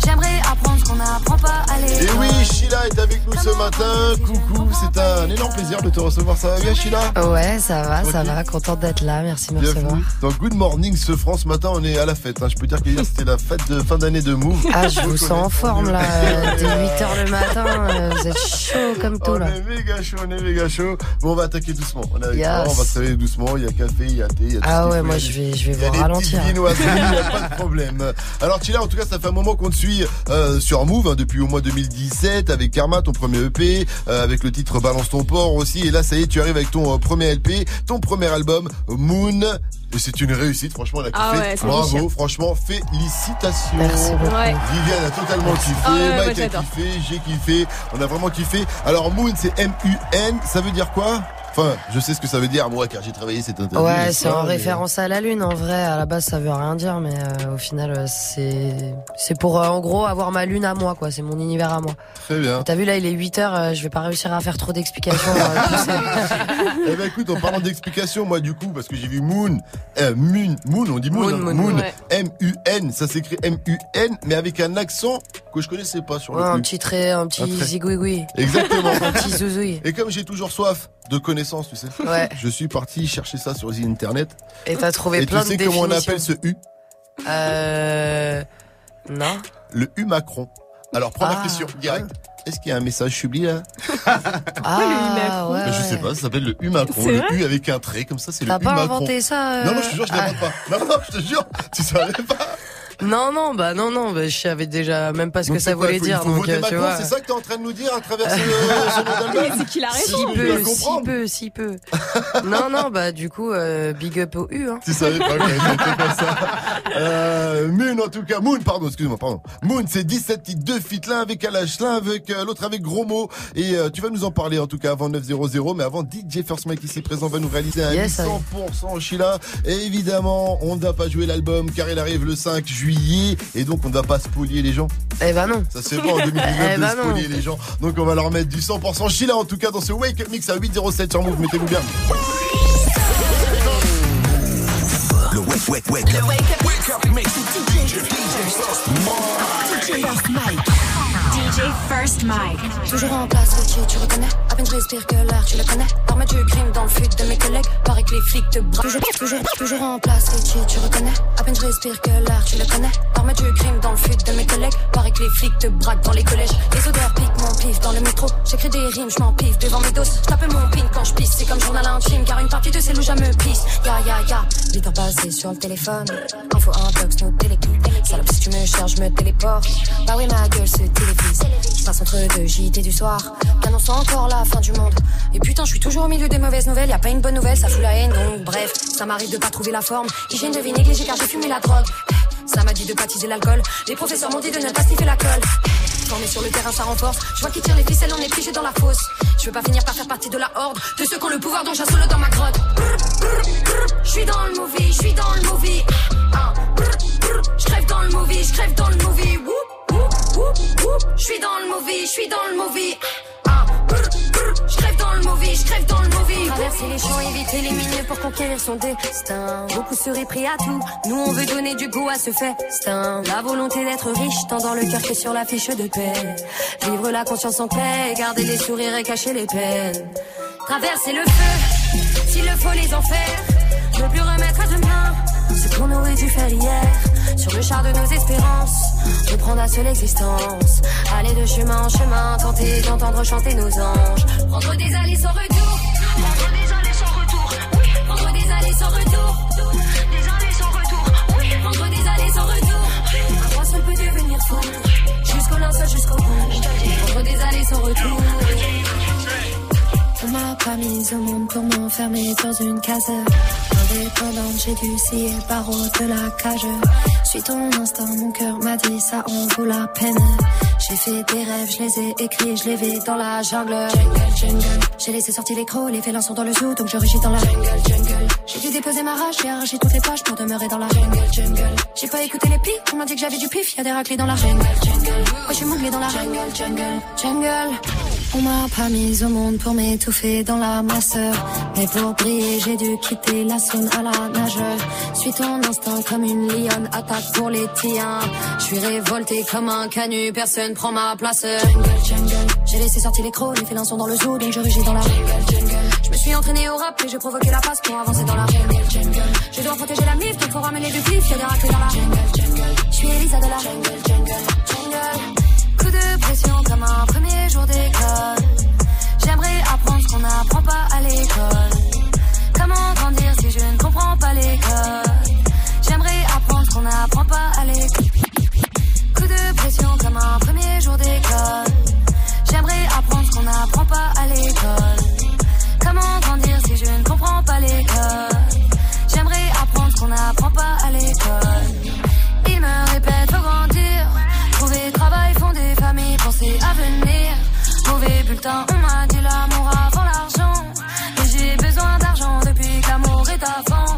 J'aimerais apprendre qu'on n'apprend pas à. Et oui, Sheila est avec nous ce matin. Coucou, c'est un énorme plaisir de te recevoir. Ça va bien, Sheila? Ouais, ça va, ça va. Contente d'être là. Merci de me recevoir. Bienvenue. Dans Good Morning ce France, ce matin, on est à la fête. hein. Je peux dire que hier, c'était la fête de fin d'année de Move. Ah, je vous sens en forme là. <laughs> Dès 8h le matin, euh, vous êtes chaud comme tout On là. est méga chaud, on est méga chaud. Bon, on va attaquer doucement. On, est avec Yes. toi, on va se réveiller doucement. Il y a café, il y a thé, il y a tout Ah ouais, moi je vais, je vais Il y a vous des petites ralentir. il n'y a pas de <laughs> problème. Alors Tila, en tout cas, ça fait un moment qu'on te suit euh, sur Move hein, depuis au mois 2017 avec Karma, ton premier EP, euh, avec le titre Balance ton port aussi. Et là, ça y est, tu arrives avec ton euh, premier LP, ton premier album Moon. Et c'est une réussite, franchement, on a kiffé. Ah ouais, Bravo, franchement, félicitations. Merci beaucoup. Ouais. Viviane a totalement kiffé, Ah ouais, Mike a kiffé, j'ai kiffé, on a vraiment kiffé. Alors Moon, c'est M-U-N, ça veut dire quoi? Enfin, je sais ce que ça veut dire, moi, car j'ai travaillé cette interview. Ouais, c'est en mais- référence à la lune. En vrai, à la base, ça veut rien dire, mais euh, au final, euh, c'est c'est pour euh, en gros avoir ma lune à moi, quoi. C'est mon univers à moi. Très bien. T'as vu là, il est 8 heures. euh, je vais pas réussir à faire trop d'explications. <laughs> Eh ben écoute, en parlant d'explication, moi du coup, parce que j'ai vu Moon, euh, Moon, Moon, on dit Moon, Moon, hein, Moon, Moon, ouais. M-U-N, ça s'écrit M-U-N, mais avec un accent que je connaissais pas sur le Ouais, un truc. petit trait, un petit zigouigoui. Exactement. <laughs> un petit zouzouille. Et comme j'ai toujours soif de connaissances, tu sais, Ouais. je suis parti chercher ça sur les internet. Et t'as trouvé Et plein tu sais de comment on définitions. appelle ce U Euh. Non. Le U Macron. Alors première Ah. question, direct. Est-ce qu'il y a un message subli là? <laughs> Ah, ouais. Je sais pas, ça s'appelle le U Macron. Le U avec un trait, comme ça c'est le T'as U pas Macron. inventé ça, euh Non, non, je te jure, je Ah. n'invente pas. Non, non, je te jure, tu savais pas. Non, non, bah non, non, bah, je savais déjà même pas ce Donc que ça quoi, voulait faut- dire. Donc, euh, tu Macron, vois. c'est ça que t'es en train de nous dire à travers ce, ce <laughs> Mais c'est qu'il a raison. Si peu, si peu, si peu. non, non, bah du coup, euh, big up au U. Hein. Tu savais pas que c'était comme ça. Euh, Moon, en tout cas, Moon, pardon, excuse-moi, pardon. Moon, c'est 17 titres, deux feats, l'un avec Alash, l'un avec euh, l'autre avec Gros Mot. Et euh, tu vas nous en parler en tout cas avant 9.00, mais avant DJ First Mike ici présent va nous réaliser un Yes, 100% Sheila. Et évidemment, on ne va pas jouer l'album car il arrive le 5 juillet. Juillet et donc on ne va pas spolier les gens. Eh ben non. Ça c'est bon en 2019 <laughs> Eh de ben non. spolier les gens. Donc on va leur mettre du 100% Sheila en tout cas dans ce Wake Up Mix à 807 sur Move. Mettez-vous bien. Le wake, wake, wake. Le wake up, wake up mix. DJ, DJ First Mike. DJ Toujours en place, Richie, tu reconnais? À peine je respire que l'air, tu le connais? L'arme du crime dans le fut de mes collègues Paraît que les flics te braquent toujours, toujours, toujours en place, Richie, tu reconnais? À peine je respire que l'air, tu le connais? L'arme du crime dans le fut de mes collègues Paraît que les flics te braquent dans les collèges. Les odeurs piquent mon pif dans le métro. J'écris des rimes, je m'en pif devant mes doses. Je mon pin quand je pisse, c'est comme journal intime Car une partie de c'est où je me pisse. Ya ya ya, 8 heures passées sur le téléphone. Info inbox, nos téléguides Salope si tu me cherches, je me téléporte. Bah oui ma gueule se télévise Je passe entre deux JT du soir Qu'annonce encore la fin du monde Et putain je suis toujours au milieu des mauvaises nouvelles Y a pas une bonne nouvelle, ça fout la haine Donc bref, ça m'arrive de pas trouver la forme Hygiène de vie négligée car j'ai fumé la drogue ça m'a dit de baptiser l'alcool. Les professeurs m'ont dit de ne pas sniffer la colle. Formé sur le terrain, ça renforce. Je vois qui tire les ficelles, on est figé dans la fosse. Je veux pas finir par faire partie de la horde. De ceux qui ont le pouvoir, donc j'assole dans ma grotte. Je suis dans le movie, je suis dans le movie. Ah, Je crève dans le movie, je crève dans le movie. Je suis dans le movie, je suis dans le movie. Ah, Je crève dans le movie, je crève dans le movie. Traverser les champs, éviter les milieux pour conquérir son destin. Beaucoup seraient prêts à tout. Nous, on veut donner du goût à ce festin. La volonté d'être riche, tant dans le cœur que sur la fiche de paix. Vivre la conscience en paix, garder les sourires et cacher les peines. Traverser le feu, s'il le faut les enfers. Ne plus remettre à demain ce qu'on aurait dû faire hier. Sur le char de nos espérances, reprendre à seule existence. Aller de chemin en chemin, tenter d'entendre chanter nos anges. Prendre des allées sans retour. Prendre des allées sans retour. Oui. Prendre des allées sans retour. Des allées sans retour. Oui. Prendre des allées sans retour. Un roi seul peut devenir fou. Jusqu'au linceul, jusqu'au bout. Prendre des allées sans retour. On pas mise au monde pour m'enfermer dans une case. Indépendante, j'ai dû scier le barreau de la cage. Suis ton instinct, mon cœur m'a dit ça en vaut la peine. J'ai fait des rêves, je les ai écrits, je les vais dans la jungle. J'ai laissé sortir les crocs, les félins sont dans le zoo, donc je rugis dans la jungle, jungle. J'ai dû déposer ma rage, j'ai arraché toutes les pages pour demeurer dans la jungle, jungle. J'ai pas écouté les pics, on m'a dit que j'avais du pif, y a des raclés dans la jungle, jungle. Ouais, je suis moulé dans la jungle, jungle, jungle. On m'a pas mise au monde pour m'étouffer dans la masse. Mais pour briller, j'ai dû quitter la zone à la nage. Suis ton instinct comme une lionne, attaque pour les tiens. Je suis révolté comme un canut, personne prend ma place. J'ai laissé sortir les crocs, les félins sont dans le zoo, donc je rugis dans la jungle, jungle. Je me suis entraîné au rap et j'ai provoqué la passe pour avancer dans la jungle, jungle. Je dois protéger la mif, donc faut ramener du pif, y'a des dans la jungle, jungle. Je suis Elisa de la jungle, jungle. Pression comme un premier jour d'école. J'aimerais apprendre ce qu'on n'apprend pas à l'école. Comment grandir si je ne comprends pas l'école? J'aimerais apprendre ce qu'on n'apprend pas à l'école. Coup de pression comme un premier jour d'école. J'aimerais apprendre ce qu'on n'apprend pas à l'école. Comment grandir si je ne comprends pas l'école? J'aimerais apprendre ce qu'on n'apprend pas à l'école. Il me répète, bulletin, on m'a dit l'amour avant l'argent. Mais j'ai besoin d'argent depuis que l'amour est avant.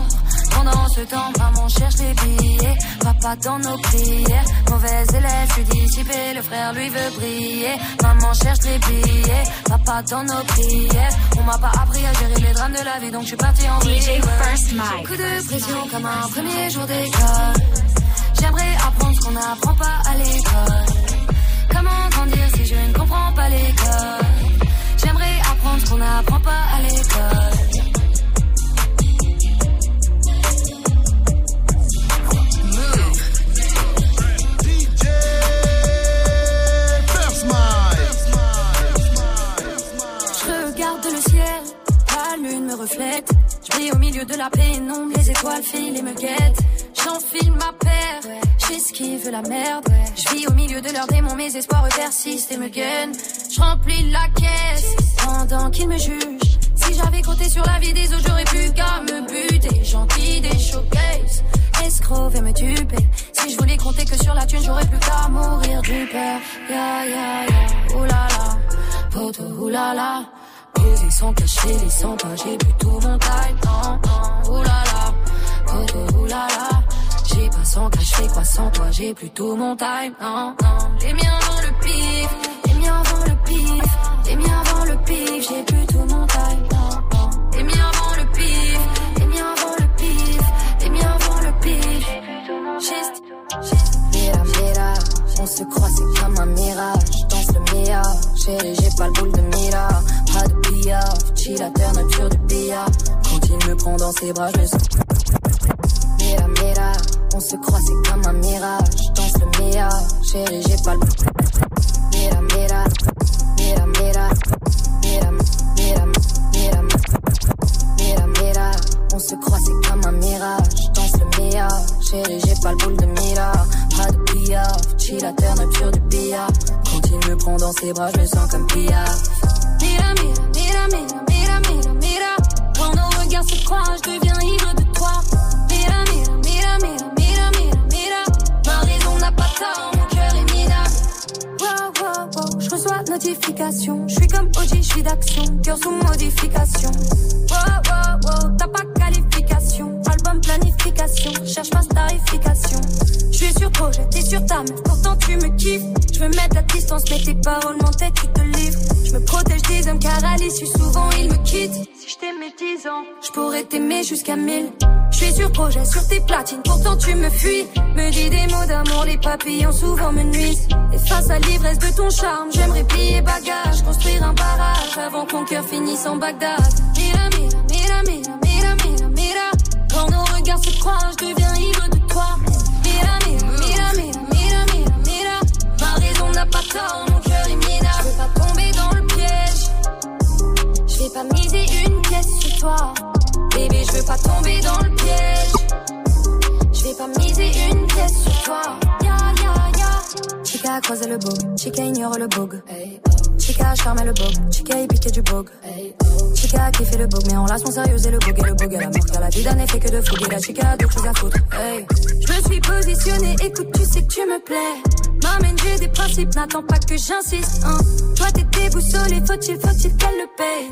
Pendant ce temps, maman cherche les billets. Papa dans nos prières. Mauvais élève, je suis dissipé. Le frère, lui, veut briller. Maman cherche les billets. Papa dans nos prières. On m'a pas appris à gérer les drames de la vie, donc je suis parti en. DJ First Mike. Coup de pression comme un premier jour d'école. J'aimerais apprendre ce qu'on n'apprend pas à l'école. Comment grandir si je ne comprends pas l'école? J'aimerais apprendre ce qu'on n'apprend pas à l'école. Je regarde le ciel, la lune me reflète. Je vis au milieu de la pénombre, les étoiles filent et me guettent. J'enfile ma paire, j'esquive la merde. Je vis au milieu de leurs démons, mes espoirs persistent et me gagnent. Je remplis la caisse pendant qu'ils me jugent. Si j'avais compté sur la vie des autres, j'aurais plus qu'à me buter. Gentil des showcases, escroc et me duper. Si je voulais compter que sur la thune, j'aurais plus qu'à mourir du père. Ya ya ya, oulala, poto oulala. Posés sans cacher les 100 pas, j'ai plus tout mon time. Non, non, oulala, poto oulala. J'ai pas sans fais quoi sans toi, j'ai plutôt mon time. Non, non. Les miens avant le pif, les miens avant le pif, les miens avant le pif, j'ai plutôt mon time. Non, non. Les miens avant le pif, les miens avant le pif, les miens avant le pif. Juste. Mira, mira, on se croit, c'est comme un mirage. Danse le mia, chérie, j'ai pas le boule de mira. Pas de billard, chillateur, nature de billard. Quand il me prend dans ses bras, je me sens. On se croit, c'est comme un mirage. Danse le mia, chérie, j'ai pas le. Mira, mira, mira, mira, mira, mira, mira, mira, mira. On se croit, c'est comme un mirage. Danse le mia, chérie, j'ai pas le boule de mira. Pas de billard, chillateur, nature de billard. Quand il me prend dans ses bras, je me sens comme Pia. Mira, mira, mira, mira, mira, mira, mira. Quand nos regards se croisent, je deviens ivre de toi. Notification. Je suis comme OG, je suis d'action. Cœur sous modification. Wow, wow, wow, t'as pas qualification. Album planification. Cherche pas starification. Je suis sur projet, t'es sur ta meuf. Pourtant tu me kiffes. Je veux mettre la distance, mais tes paroles m'entêtent, tu te livres. Je me protège des hommes car à l'issue souvent ils me quittent. Si je t'aimais 10 ans, je pourrais t'aimer jusqu'à 1000. Je suis sur projet, sur tes platines, pourtant tu me fuis. Me dis des mots d'amour, les papillons souvent me nuisent. Et face à l'ivresse de ton charme, j'aimerais plier bagage, construire un barrage avant qu'on cœur finisse en Bagdad. Mira, mira, mira, mira, mira, mira, mira. Quand nos regards se croisent, je deviens ivre de toi. Mira, mira, mira, mira, mira, mira. Ma raison n'a pas tort, mon cœur est minable. Je veux pas tomber dans le piège. Je vais pas miser une pièce sur toi. Veux pas tomber dans le piège. Je vais pas miser une pièce sur toi. Ya. Chica a croisé le bug, Chica ignore le bug. Chica a charmé le bug, Chica y piqué du bug. Chica a kiffé le bug, mais en relation sérieuse et le bug et le bug à la mort. Car la vie d'un fait que de fouguer. La chica a d'autres choses à foutre. Je me suis positionnée, écoute, tu sais que tu me plais. M'amène, j'ai des principes, n'attends pas que j'insiste. Hein. Toi, t'es déboussolé, faut-il, faut-il qu'elle le paye.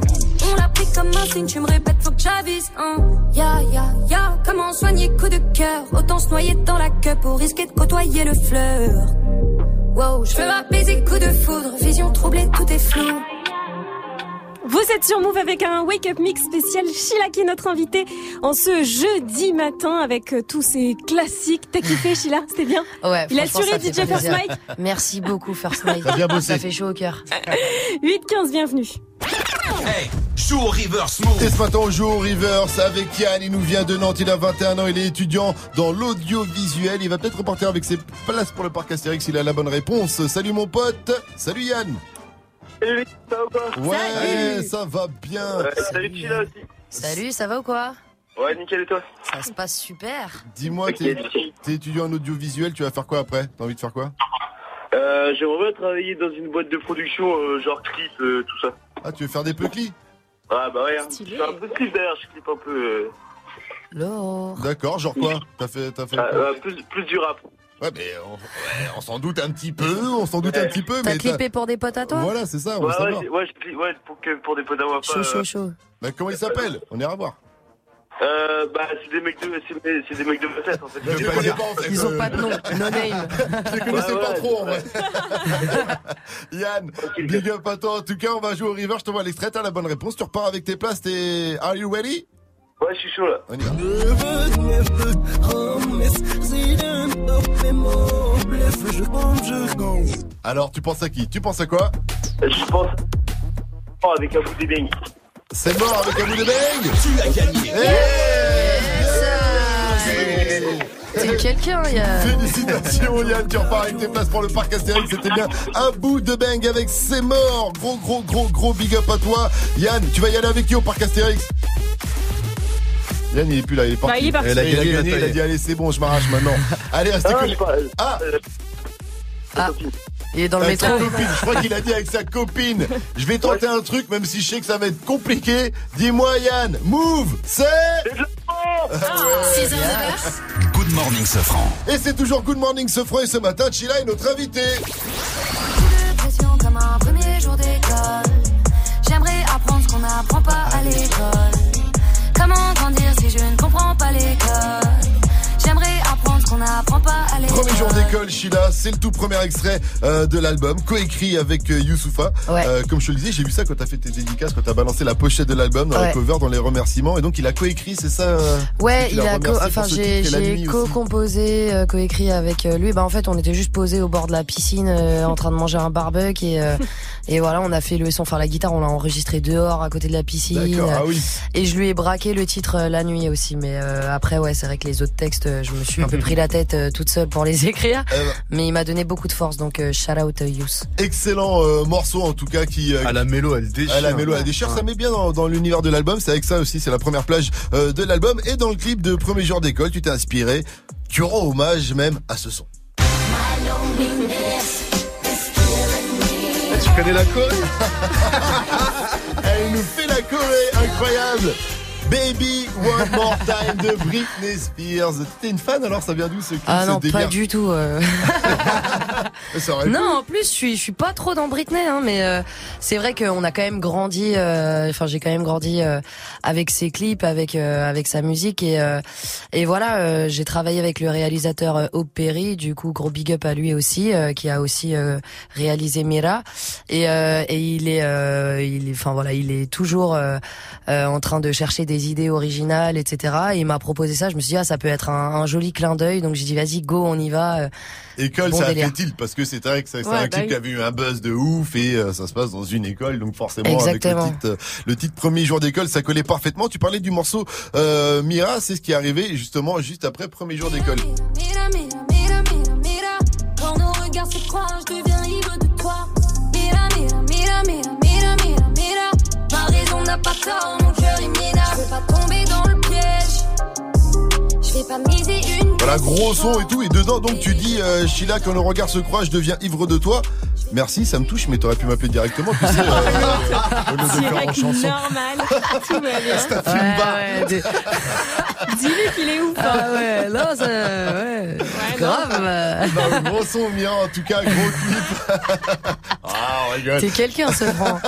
On l'a pris comme un signe, tu me répètes, faut que j'avise. Hein. Ya, ya, ya, comment soigner coup de cœur? Autant se noyer dans la queue pour risquer de côtoyer le fleur. Wow, je veux apaiser coup de foudre, vision troublée, tout est flou. Vous êtes sur Move avec un Wake Up Mix spécial Sheila qui est notre invité en ce jeudi matin avec tous ces classiques. T'as kiffé <laughs> Sheila C'était bien Ouais, Il a assuré DJ First plaisir. Mike Merci beaucoup, First Mike. Bien bossé. Ça fait chaud au cœur. <laughs> 8-15, bienvenue. Hey, joue au reverse move. Et ce matin, on joue au reverse avec Yann. Il nous vient de Nantes. Il a 21 ans. Il est étudiant dans l'audiovisuel. Il va peut-être repartir avec ses places pour le parc Astérix. Il a la bonne réponse. Salut mon pote. Salut Yann. Salut, ça va ou quoi Ouais, ça va bien. Ouais, salut Chila aussi. Salut, ça va ou quoi Ouais, nickel et toi Ça se passe super. Dis-moi, t'es t'es étudiant en audiovisuel. Tu vas faire quoi après? T'as envie de faire quoi? Euh, J'aimerais bien travailler dans une boîte de production, euh, genre clip, euh, tout ça. Ah, tu veux faire des peuclis Ah bah ouais, hein. je fais un peu de clip d'ailleurs, je clip un peu... Lourd. D'accord, genre quoi? T'as fait, t'as fait euh, euh, plus, plus du rap. Ouais, mais on, ouais, on s'en doute un petit peu, on s'en doute un petit peu, T'as mais clippé pour des potes à toi? Voilà, c'est ça, on Ouais, je pour, que, pour des potes à moi. Chaud, pas, chaud, euh, chaud. Mais comment il s'appelle? On ira voir. Euh, bah c'est des mecs de, c'est des mecs de ma tête en fait. Je les connais pas en fait. Ils ont euh, pas de nom, <laughs> no name. Je les connaissais Ouais, pas ouais, trop en vrai. <laughs> Yann, big up à toi. En tout cas, on va jouer au river. Je te vois l'extrait. T'as la bonne réponse. Tu repars avec tes places. T'es. Are you ready? Ouais, je suis chaud là. On y va. Alors, tu penses à qui? Tu penses à quoi? Je pense. Oh, avec un bout des beignes. C'est mort avec un bout de bang Tu as gagné. T'es quelqu'un, il y a... Félicitations Yann, tu repars avec tes places pour le parc Astérix, c'était bien un bout de bang avec C'est mort Gros gros gros gros big up à toi Yann, tu vas y aller avec qui au parc Astérix? Yann il est plus là, il est parti. Bah, il est parti. A Il a gagné, gagné, il a dit allez c'est bon, je m'arrache maintenant. <laughs> Allez, restez Ah, Ah Ah, il est dans le avec sa métro. copine, je crois qu'il a dit avec sa copine. Je vais tenter un truc, même si je sais que ça va être compliqué. Dis-moi Yann, move, c'est... merde 6h, 9h, Good morning, Sofran. Et c'est toujours Good Morning Sofran et ce matin, Chila est notre invité. de pression comme un premier jour d'école. J'aimerais apprendre ce qu'on n'apprend pas à l'école. Comment grandir si je ne comprends pas l'école? J'aimerais apprendre ce qu'on d'école, Sheila. C'est le tout premier extrait euh, de l'album, coécrit avec euh, Youssoufa. Ouais. Euh, comme je te le disais, j'ai vu ça quand t'as fait tes dédicaces, quand t'as balancé la pochette de l'album, dans la Ouais. cover, dans les remerciements. Et donc, il a coécrit, c'est ça euh, Ouais, il a, co- enfin j'ai la co-composé, euh, coécrit avec euh, lui. Bah en fait, on était juste posés au bord de la piscine, euh, en train de manger un barbecue et euh, et voilà, on a fait le son, enfin la guitare, on l'a enregistré dehors à côté de la piscine. D'accord, ah oui. Et je lui ai braqué le titre euh, la nuit aussi. Mais euh, après, ouais, c'est vrai que les autres textes, je me suis un peu pris la tête euh, toute seule pour les <laughs> écrire. Eh ben. Mais il m'a donné beaucoup de force, donc euh, shout out to Youss. Excellent euh, morceau en tout cas qui À la mélo, elle déchire. à la mélo elle déchire ça met bien dans, dans l'univers de l'album c'est avec ça aussi c'est la première plage euh, de l'album et dans le clip de premier jour d'école tu t'es inspiré tu rends hommage même à ce son Ah, tu connais la choré <laughs> Elle nous fait la choré, incroyable Baby One More Time de Britney Spears. T'es une fan alors ça vient d'où ce clip Ah non, pas du tout. euh. <laughs> Pu. Non, en plus, je suis, je suis pas trop dans Britney, hein, mais euh, c'est vrai qu'on a quand même grandi. euh, Enfin, j'ai quand même grandi euh, avec ses clips, avec euh, avec sa musique et euh, et voilà. euh, j'ai travaillé avec le réalisateur Hope Perry, du coup, gros big up à lui aussi, euh, qui a aussi euh, réalisé Mira et euh, et il est euh, il est, enfin voilà, il est toujours euh, euh, en train de chercher des idées originales, etc. Et il m'a proposé ça. Je me suis dit ah ça peut être un, un joli clin d'œil, donc j'ai dit vas-y go, on y va. euh, École, Bon ça a délire. fait tilt parce que c'est vrai que c'est Ouais, un bah clip oui. qui avait eu un buzz de ouf et euh, ça se passe dans une école donc forcément Exactement. avec le titre, euh, le titre premier jour d'école ça collait parfaitement. Tu parlais du morceau euh, Mira, c'est ce qui est arrivé justement juste après premier jour d'école. Mira, mira, mira, mira, mira. Quand nos regards se croisent, je deviens ivre de toi. Mira, mira, mira, mira, mira, mira, mira. Ma raison n'a pas tort, pas tomber dans le piège. Je vais pas miser. Voilà, gros son et tout. Et dedans, donc, tu dis, euh, Sheila, quand le regard se croise, je deviens ivre de toi. Merci, ça me touche, mais t'aurais pu m'appeler directement, tu sais, euh, <laughs> au lieu de faire en chanson. normal. <laughs> Tout va bien. Ça fume pas. <laughs> Dis-lui qu'il est ouf. hein. Ah ouais, non, ça, ouais, grave. euh. Non, gros son, Mira, en tout cas, gros clip. ah, on rigole. T'es quelqu'un, ce franc.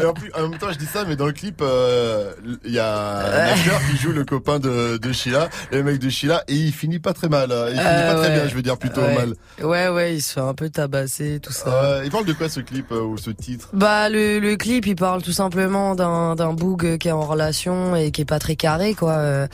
Et en, plus, en même temps, je dis ça, mais dans le clip, euh, il y a un acteur qui joue le copain de, de Sheila, le mec de Sheila, et il finit pas très mal. hein. Il finit Euh, pas très ouais. bien, je veux dire, plutôt Ouais. mal. Ouais, ouais, il se fait un peu tabasser, tout ça. Euh, il parle de quoi ce clip euh, ou ce titre? Bah le, le clip il parle tout simplement d'un d'un boug qui est en relation et qui est pas très carré quoi euh.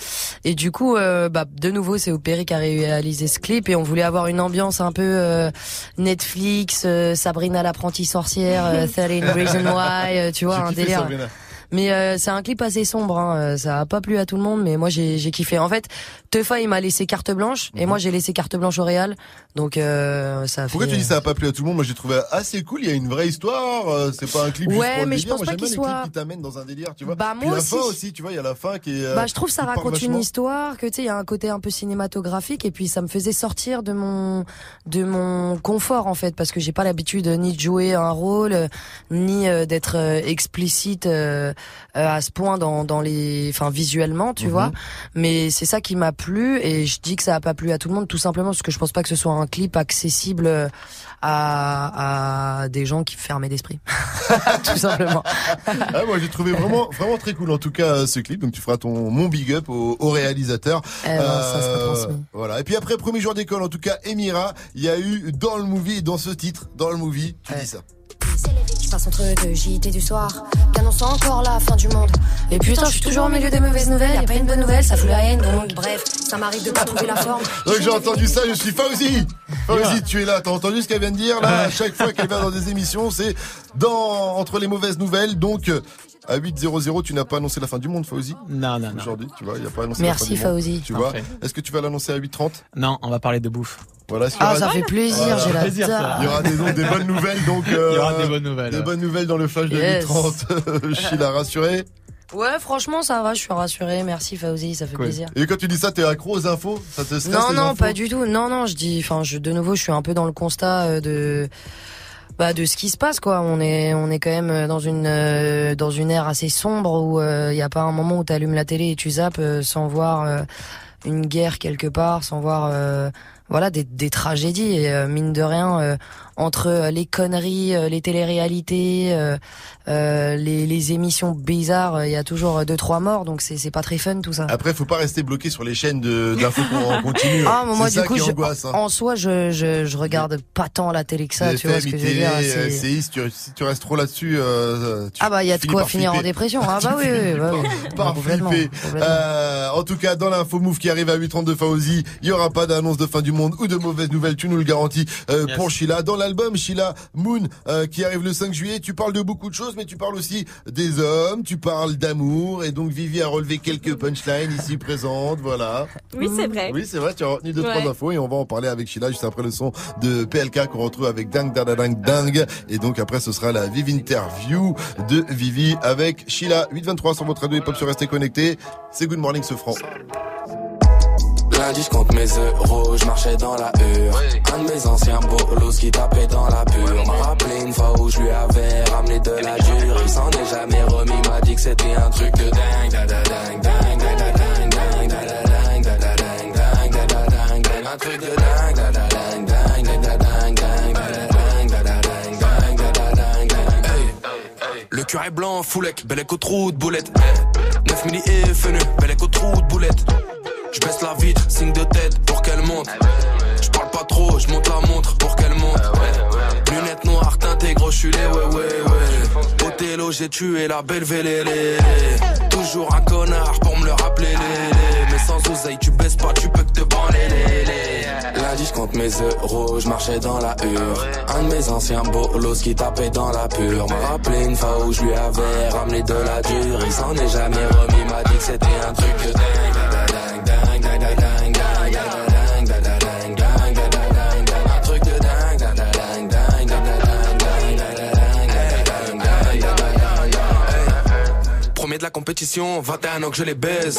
et du coup euh, bah de nouveau c'est Opéry qui a réalisé ce clip et on voulait avoir une ambiance un peu euh, Netflix euh, Sabrina l'apprentie sorcière euh, <laughs> 13 Reason Why euh, tu vois un délire Sabrina. mais euh, c'est un clip assez sombre, hein. euh, ça a pas plu à tout le monde, mais moi j'ai kiffé. En fait, Teufa il m'a laissé carte blanche et moi j'ai laissé carte blanche au Real, donc euh, ça a Mhm. Pourquoi fait, tu dis euh, ça a pas plu à tout le monde? Moi j'ai trouvé assez cool, il y a une vraie histoire, euh, c'est pas un clip juste Ouais, pour le mais je pense Moi pas qu'il soit- qui t'amènent dans un délire, tu vois. Bah, Puis moi la aussi. fin aussi, tu vois, il y a la fin qui est euh, Bah, je trouve ça raconte une histoire, que tu sais, il y a un côté un peu cinématographique, et puis ça me faisait sortir de mon de mon confort en fait, parce que j'ai pas l'habitude euh, ni de jouer un rôle, euh, ni euh, d'être euh, explicite euh, euh, à ce point dans dans les, enfin visuellement, tu Mhm. vois. Mais c'est ça qui m'a plu, et je dis que ça a pas plu à tout le monde, tout simplement parce que je pense pas que ce soit un clip accessible euh, à à des gens qui fermaient d'esprit, <laughs> tout simplement. <laughs> Ah, moi j'ai trouvé vraiment vraiment très cool en tout cas euh, ce clip. Donc tu feras ton mon big up au, au réalisateur. Eh ben, ça sera transmis. Voilà. Et puis après premier jour d'école en tout cas Emira, il y a eu dans le movie dans ce titre dans le movie, tu dis ça. Je passe entre deux JT du soir, qu'annonce encore la fin du monde. Et putain, je suis toujours au milieu des mauvaises nouvelles. Y a pas une bonne nouvelle, ça fout la haine. Donc, bref, ça m'arrive de pas trouver la forme. Donc j'ai entendu ça, je suis Fauzi. Fauzi, tu es là. T'as entendu ce qu'elle vient de dire là À chaque fois qu'elle va dans des émissions, c'est dans entre les mauvaises nouvelles. Donc euh, à 8.00, tu n'as pas annoncé la fin du monde, Fauzi Non, non, non. Aujourd'hui, tu vois, il n'y a pas annoncé Merci, la fin du monde. Fauzi. Tu vois. Est-ce que tu vas l'annoncer à 8.30 Non, on va parler de bouffe. Voilà, Ah, aura- ça fait plaisir, Voilà. j'ai la. Il y aura des, donc, des bonnes nouvelles, donc. euh, Il y aura des bonnes nouvelles, Des ouais. bonnes nouvelles dans le flash de Yes. 8.30. <laughs> Sheila rassuré. Ouais, franchement, ça va, je suis rassurée. Merci Fauzi, ça fait Cool. plaisir. Et quand tu dis ça, t'es accro aux infos? Ça te stresse Non, non, infos? pas du tout. Non, non, je dis, enfin, je, de nouveau, je suis un peu dans le constat euh, de, bah, de ce qui se passe, quoi. On est, on est quand même euh, dans une, euh, dans une ère assez sombre où il n'y a pas un moment où tu la télé et tu zappes euh, sans voir euh, une guerre quelque part, sans voir, euh, voilà, des, des tragédies. Et euh, mine de rien, euh, entre euh, les conneries, euh, les téléréalités, euh, euh, les, les émissions bizarres, il y a toujours deux trois morts, donc c'est c'est pas très fun tout ça. Après, faut pas rester bloqué sur les chaînes de d'infos en <laughs> continu. Ah, mais moi du ça coup, je- angoisse, hein. en soi, je, je je regarde pas tant la télé que ça, tu vois ce que je veux dire. Si tu, si tu restes trop là-dessus, euh, tu Ah bah il y a de quoi finir en dépression. Ah <laughs> bah oui, oui, oui, bah oui. Par Complètement, flipper. complètement. Euh, en tout cas, dans l'info move qui arrive à 8h32 Fauzi, il y aura pas d'annonce de fin du monde ou de mauvaises nouvelles, tu nous le garantis euh, pour Sheila. Dans l'album Sheila Moon euh, qui arrive le 5 juillet, tu parles de beaucoup de choses, mais tu parles aussi des hommes, tu parles d'amour, et donc Vivi a relevé quelques punchlines ici présentes, voilà. Oui, c'est vrai. Oui, c'est vrai, tu as retenu deux, Ouais. trois infos et on va en parler avec Sheila juste après le son de PLK qu'on retrouve avec Dang Dang Dang Dang. Et donc après, ce sera la Vivi Interview de Vivi avec Sheila. 823 sur votre radio hip-hop sur Restez Connectés. C'est Good Morning ce franc. Lundi je compte mes euros, je marchais dans la hure Un de mes anciens bolos qui tapait dans la pure M'a rappelé une fois où je lui avais ramené de la dure Il s'en est jamais remis, m'a dit que c'était un truc de dingue da da Un truc de dingue, da da dingue, da da Le blanc, foulec, bel écho trou de boulette. 9 milli et fenu, bel écho trou de boulette. Je baisse la vitre, signe de tête pour qu'elle monte. Je parle pas trop, je monte la montre pour qu'elle monte. Lunettes noires teintées, gros, je suis les ouais ouais ouais. Othello, j'ai tué la belle vélélé. Toujours un connard pour me le rappeler. Mais sans oseille, tu baisses pas, tu peux que te branler. Lundi, je compte mes euros, je marchais dans la hure. Un de mes anciens bolos qui tapait dans la pure. M'a rappelé une fois où je lui avais ramené de la dure. Il s'en est jamais remis, m'a dit que c'était un truc. De la compétition, 21 ans que je les baise.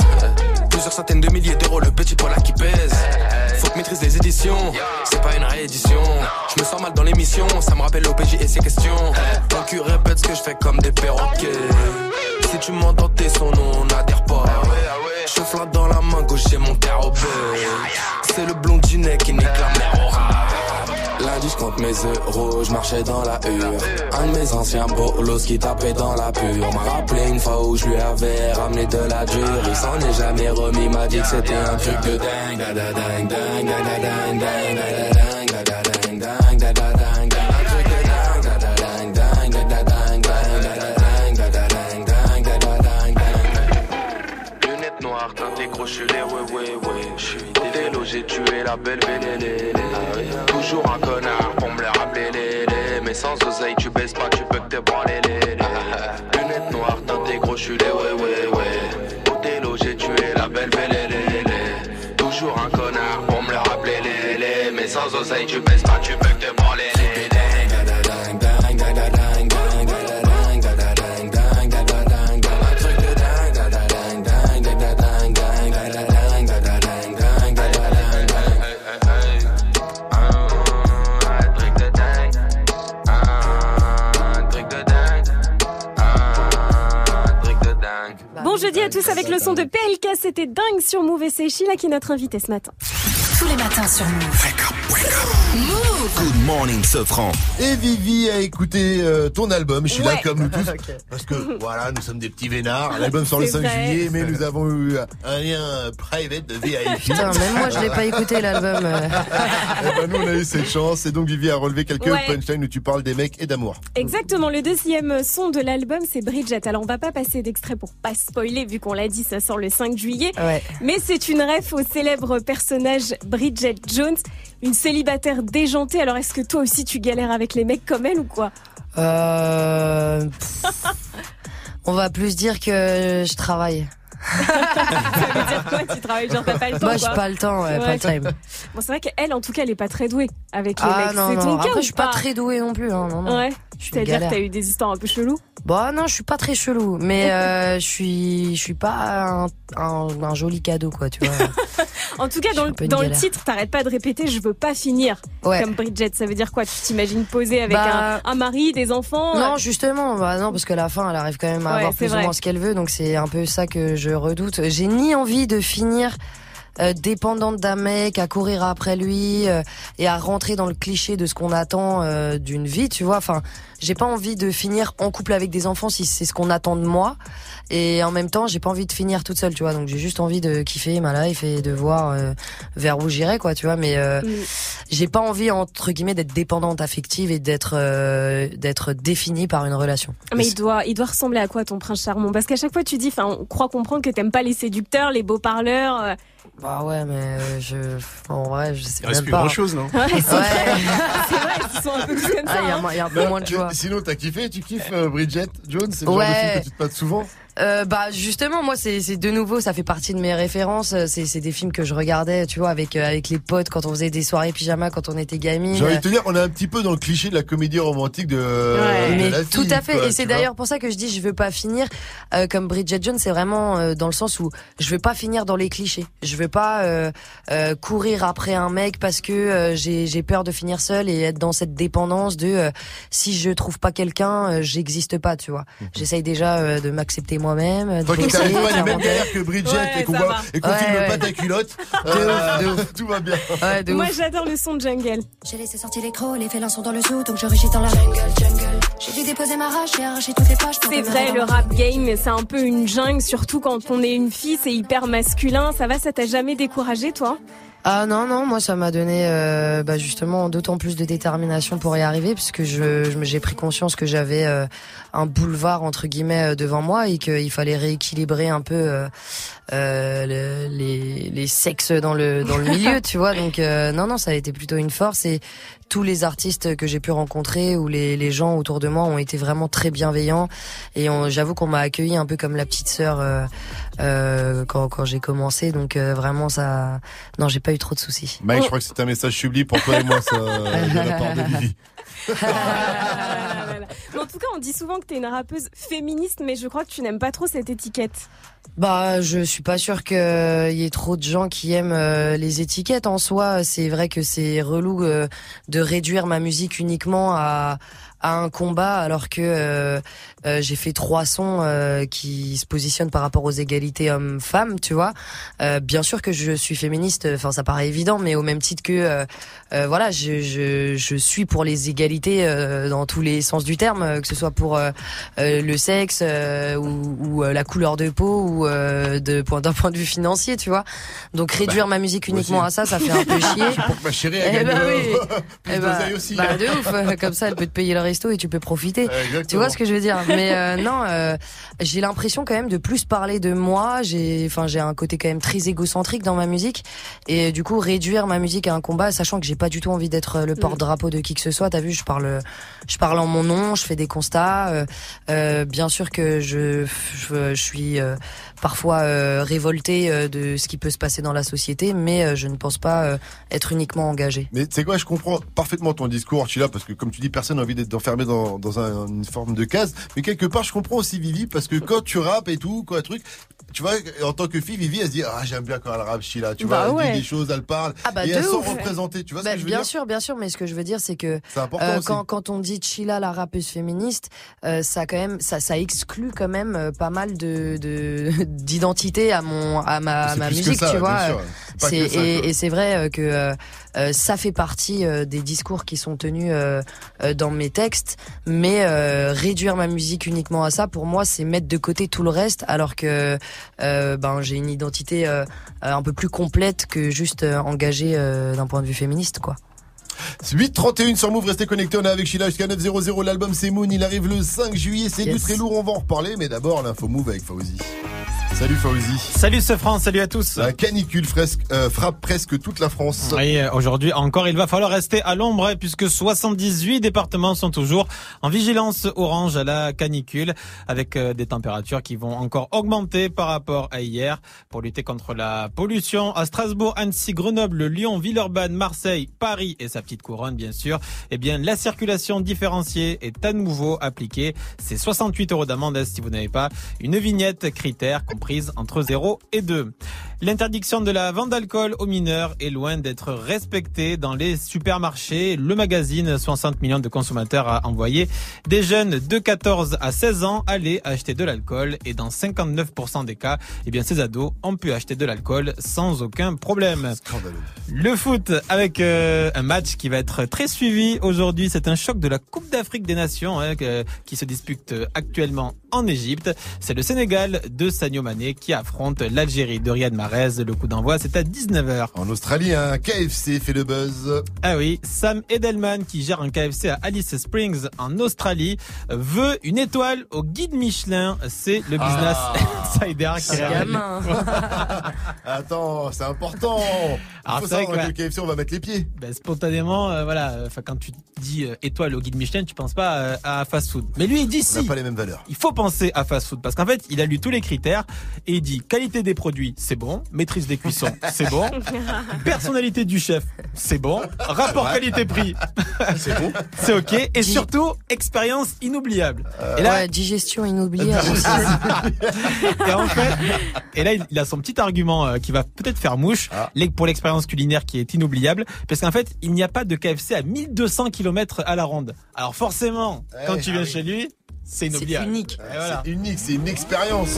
Plusieurs centaines de milliers d'euros, le petit pola qui pèse. Faut que maîtrise les éditions, c'est pas une réédition. Je me sens mal dans l'émission, ça me rappelle l'OPJ et ses questions. Ton cul répète ce que je fais comme des perroquets. Si tu m'entends tes sons, non, on n'adhère pas. Je flatte dans la main gauche, j'ai mon terre au C'est le blondinet qui nique la mer au. Lundi, je compte mes euros, je marchais dans la hure. Un de mes anciens bolos qui tapait dans la pure. M'a rappelé une fois où je lui avais ramené de la dure. Il s'en est jamais remis, m'a dit que c'était un truc de dingue. Teintées crochulées, ouais, ouais, ouais. Je suis délo, j'ai tué la belle vélélé. Toujours un connard pour me le rappeler, les, les. Mais sans oseille, tu baisses pas, tu peux que te branler, les, les. Lunettes noires, teintées crochulées, ouais, ouais, ouais. Othello, j'ai tué la belle vélélé. Toujours un connard pour me le rappeler, les, les. Mais sans oseille, tu baisses pas, tu peux que te jeudi à tous avec le son de PLK, c'était dingue sur Move et c'est Sheila qui est notre invitée ce matin. Tous les matins sur Move. Move Good morning, Sofran. Et Vivi a écouté euh, ton album. Je suis là comme nous <laughs> tous. Parce que voilà, nous sommes des petits vénards. L'album sort le C'est 5 vrai. juillet, mais nous avons eu un lien euh, private de VIP. <laughs> Putain, même moi je l'ai pas écouté l'album. <laughs> Eh ben, nous, on a eu cette chance. Et donc, Vivi a relevé quelques Ouais. punchlines où tu parles des mecs et d'amour. Exactement, le deuxième son de l'album c'est Bridget. Alors on va pas passer d'extrait pour pas spoiler vu qu'on l'a dit, ça sort le 5 juillet. Ouais. Mais c'est une ref au célèbre personnage Bridget Jones, une célibataire déjantée. Alors est-ce que toi aussi tu galères avec les mecs comme elle ou quoi Euh, pff, on va plus dire que je travaille. Ça veut dire quoi Tu travailles? Genre t'as pas le temps Moi, j'ai quoi pas le temps, ouais, pas le time. Bon, c'est vrai qu'elle, en tout cas, elle est pas très douée avec les Ah mecs. non, c'est non. ton cas Après, ou je suis pas très douée non plus. Hein, non, non. Ouais. C'est-à-dire que t'as eu des histoires un peu cheloues Bah non, je suis pas très chelou, mais euh, je suis, je suis pas un, un, un joli cadeau quoi, tu vois. <laughs> En tout cas, dans, le, dans titre, t'arrêtes pas de répéter je veux pas finir Ouais. comme Bridget. Ça veut dire quoi? Tu t'imagines poser avec Bah, un, un mari, des enfants? Non, justement, bah non, parce que la fin, elle arrive quand même à Ouais, avoir plus vrai. ou moins ce qu'elle veut, donc c'est un peu ça que je redoute. J'ai ni envie de finir euh, dépendante d'un mec, à courir après lui euh, et à rentrer dans le cliché de ce qu'on attend euh, d'une vie, tu vois. Enfin, j'ai pas envie de finir en couple avec des enfants si c'est ce qu'on attend de moi. Et en même temps, j'ai pas envie de finir toute seule, tu vois. Donc j'ai juste envie de kiffer ma life et de voir euh, vers où j'irai, quoi, tu vois. Mais euh, j'ai pas envie entre guillemets d'être dépendante affective et d'être euh, d'être définie par une relation. Mais il doit, il doit ressembler à quoi ton prince charmant? Parce qu'à chaque fois tu dis, enfin, on croit comprendre que t'aimes pas les séducteurs, les beaux parleurs. euh. Bah ouais, mais je, en vrai, je sais Il reste même plus pas. grand chose, non? Ouais, c'est Ouais. <laughs> c'est vrai, ils sont un peu comme Ah, ça. il y a hein. il y a un peu moins de joie. Sinon, t'as kiffé Tu kiffes euh, Bridget Jones C'est le genre de film que tu te passes souvent? Euh, bah justement moi c'est c'est de nouveau ça fait partie de mes références. Euh, c'est c'est des films que je regardais tu vois avec euh, avec les potes quand on faisait des soirées pyjama quand on était gamine. J'ai envie de te dire, on est un petit peu dans le cliché de la comédie romantique de, de mais la tout fille, à fait. quoi, et c'est d'ailleurs pour ça que je dis je veux pas finir euh, comme Bridget Jones c'est vraiment euh, dans le sens où je veux pas finir dans les clichés. Je veux pas euh, euh, courir après un mec parce que euh, j'ai j'ai peur de finir seule et être dans cette dépendance de euh, si je trouve pas quelqu'un euh, j'existe pas tu vois. J'essaye déjà euh, de m'accepter moi-même de Toi qui bosser, t'arrives pas les mêmes galères que Bridget Ouais, et qu'on qu'on Ouais, filme ouais. pas ta culotte, <laughs> euh, tout va bien. Ouais, de Moi j'adore le son de jungle. J'ai laissé sortir les crocs, les félins sont dans le zoo, donc je rugis dans la jungle, jungle. J'ai dû déposer ma rage, j'ai arraché toutes les pages. C'est vrai, le rap game, c'est un peu une jungle, surtout quand on est une fille, c'est hyper masculin. Ça va, ça t'a jamais découragé, toi? Ah non non moi ça m'a donné euh, bah, justement d'autant plus de détermination pour y arriver puisque je j'ai pris conscience que j'avais euh, un boulevard entre guillemets euh, devant moi et qu'il fallait rééquilibrer un peu euh, le- les les sexes dans le dans le <laughs> milieu tu vois. Donc euh, non non ça a été plutôt une force. Et tous les artistes que j'ai pu rencontrer ou les les gens autour de moi ont été vraiment très bienveillants. Et on- j'avoue qu'on m'a accueilli un peu comme la petite sœur euh, euh, quand quand j'ai commencé. Donc euh, vraiment ça non j'ai pas eu trop de soucis. Mike, je crois que c'est un message sublime pour toi et moi, ça, de la part de Vivi. <laughs> <laughs> En tout cas, on dit souvent que t'es une rappeuse féministe, mais je crois que tu n'aimes pas trop cette étiquette. Bah, je suis pas sûre qu'il y ait trop de gens qui aiment euh, les étiquettes en soi. C'est vrai que c'est relou euh, de réduire ma musique uniquement à un combat alors que euh, euh, j'ai fait trois sons euh, qui se positionnent par rapport aux égalités hommes-femmes, tu vois. Euh, bien sûr que je suis féministe, enfin ça paraît évident, mais au même titre que euh, euh, voilà, je, je, je suis pour les égalités euh, dans tous les sens du terme, euh, que ce soit pour euh, euh, le sexe euh, ou, ou, euh, la couleur de peau ou euh, de point d'un point de vue financier, tu vois. Donc réduire ma musique uniquement à ça, ça fait un peu chier. <laughs> Pour que ma chérie, Eh elle gagne euh, oui. <laughs> plus Eh bah, aussi. bah, de ouf, comme ça elle peut te payer le resto et tu peux profiter. Tu vois ce que je veux dire? Mais euh, non, euh, j'ai l'impression quand même de plus parler de moi. J'ai, enfin, j'ai un côté quand même très égocentrique dans ma musique et du coup réduire ma musique à un combat, sachant que j'ai pas du tout envie d'être le porte-drapeau de qui que ce soit. T'as vu, je parle, je parle en mon nom, je fais des constats. euh, euh, bien sûr que je, je, je suis euh, parfois euh, révoltée euh, de ce qui peut se passer dans la société, mais euh, je ne pense pas euh, être uniquement engagée. Mais tu sais quoi, je comprends parfaitement ton discours, Chila, parce que comme tu dis, personne n'a envie d'être enfermé dans, dans un- une forme de case. Mais quelque part, je comprends aussi Vivi, parce que quand tu rappes et tout, quoi, truc, tu vois, en tant que fille, Vivi, elle se dit, ah, j'aime bien quand elle rappe, Chila, tu Bah vois, elle dit des choses, elle parle, Ah bah et de elle sent ouf. représentée, tu vois Bah, ce que je veux bien dire sûr, bien sûr, mais ce que je veux dire, c'est que euh, quand, quand on dit Chila, la rappeuse féministe, euh, ça quand même, ça, ça exclut quand même euh, pas mal de de- <laughs> d'identité à mon à ma, ma musique, ça, tu bien vois. sûr. Et, c'est vrai que euh, ça fait partie euh, des discours qui sont tenus euh, euh, dans mes textes, mais euh, réduire ma musique uniquement à ça, pour moi, c'est mettre de côté tout le reste, alors que euh, ben j'ai une identité un peu plus complète que juste engagée d'un point de vue féministe, quoi. 8.31 sur Move, restez connectés, on est avec Sheila jusqu'à 9.00, l'album c'est Moon, il arrive le 5 juillet, c'est du Yes. très lourd, on va en reparler, mais d'abord l'info Move avec Fauzi. Salut Fauzi. Salut ce France, salut à tous. La canicule fresque, euh, frappe presque toute la France. Oui, aujourd'hui encore, il va falloir rester à l'ombre hein, puisque 78 départements sont toujours en vigilance orange à la canicule avec euh, des températures qui vont encore augmenter par rapport à hier pour lutter contre la pollution à Strasbourg, Annecy, Grenoble, Lyon, Villeurbanne, Marseille, Paris et sa petite couronne bien sûr. Eh bien, la circulation différenciée est à nouveau appliquée. C'est 68 euros d'amende si vous n'avez pas une vignette critère comprise entre 0 et 2. L'interdiction de la vente d'alcool aux mineurs est loin d'être respectée dans les supermarchés. Le magazine 60 millions de consommateurs a envoyé des jeunes de 14 à 16 ans aller acheter de l'alcool et dans 59% des cas, eh bien ces ados ont pu acheter de l'alcool sans aucun problème. Le foot avec euh, un match qui va être très suivi aujourd'hui, c'est un choc de la Coupe d'Afrique des Nations hein, qui se dispute actuellement en Égypte. C'est le Sénégal de Sadio Mané qui affronte l'Algérie de Riyad Mahrez. Le coup d'envoi, c'est à 19h. En Australie, un KFC fait le buzz. Ah oui, Sam Edelman, qui gère un KFC à Alice Springs en Australie, veut une étoile au guide Michelin. C'est le business Ah. insider qui C'est réalise. gamin. <laughs> Attends, c'est important. Il Alors, faut c'est vrai savoir que, le KFC, on va mettre les pieds. Ben, spontanément, euh, voilà, enfin quand tu dis euh, étoile au guide Michelin, tu penses pas euh, à fast food. Mais lui, il dit On n'a si. pas les mêmes valeurs. Il faut penser à fast food parce qu'en fait, il a lu tous les critères et il dit qualité des produits, c'est bon, maîtrise des cuissons, c'est bon, personnalité du chef, c'est bon, rapport Ouais. qualité-prix, c'est bon, c'est ok et surtout expérience inoubliable. et là, Ouais, digestion inoubliable. <laughs> et en fait, et là, il- a son petit argument euh, qui va peut-être faire mouche Ah. pour l'expérience culinaire qui est inoubliable, parce qu'en fait, il n'y a pas de KFC à 1200 km à la ronde. Alors forcément, quand Ouais, tu ah viens oui. chez lui, c'est inoubliable. unique. Voilà. C'est unique, c'est une expérience.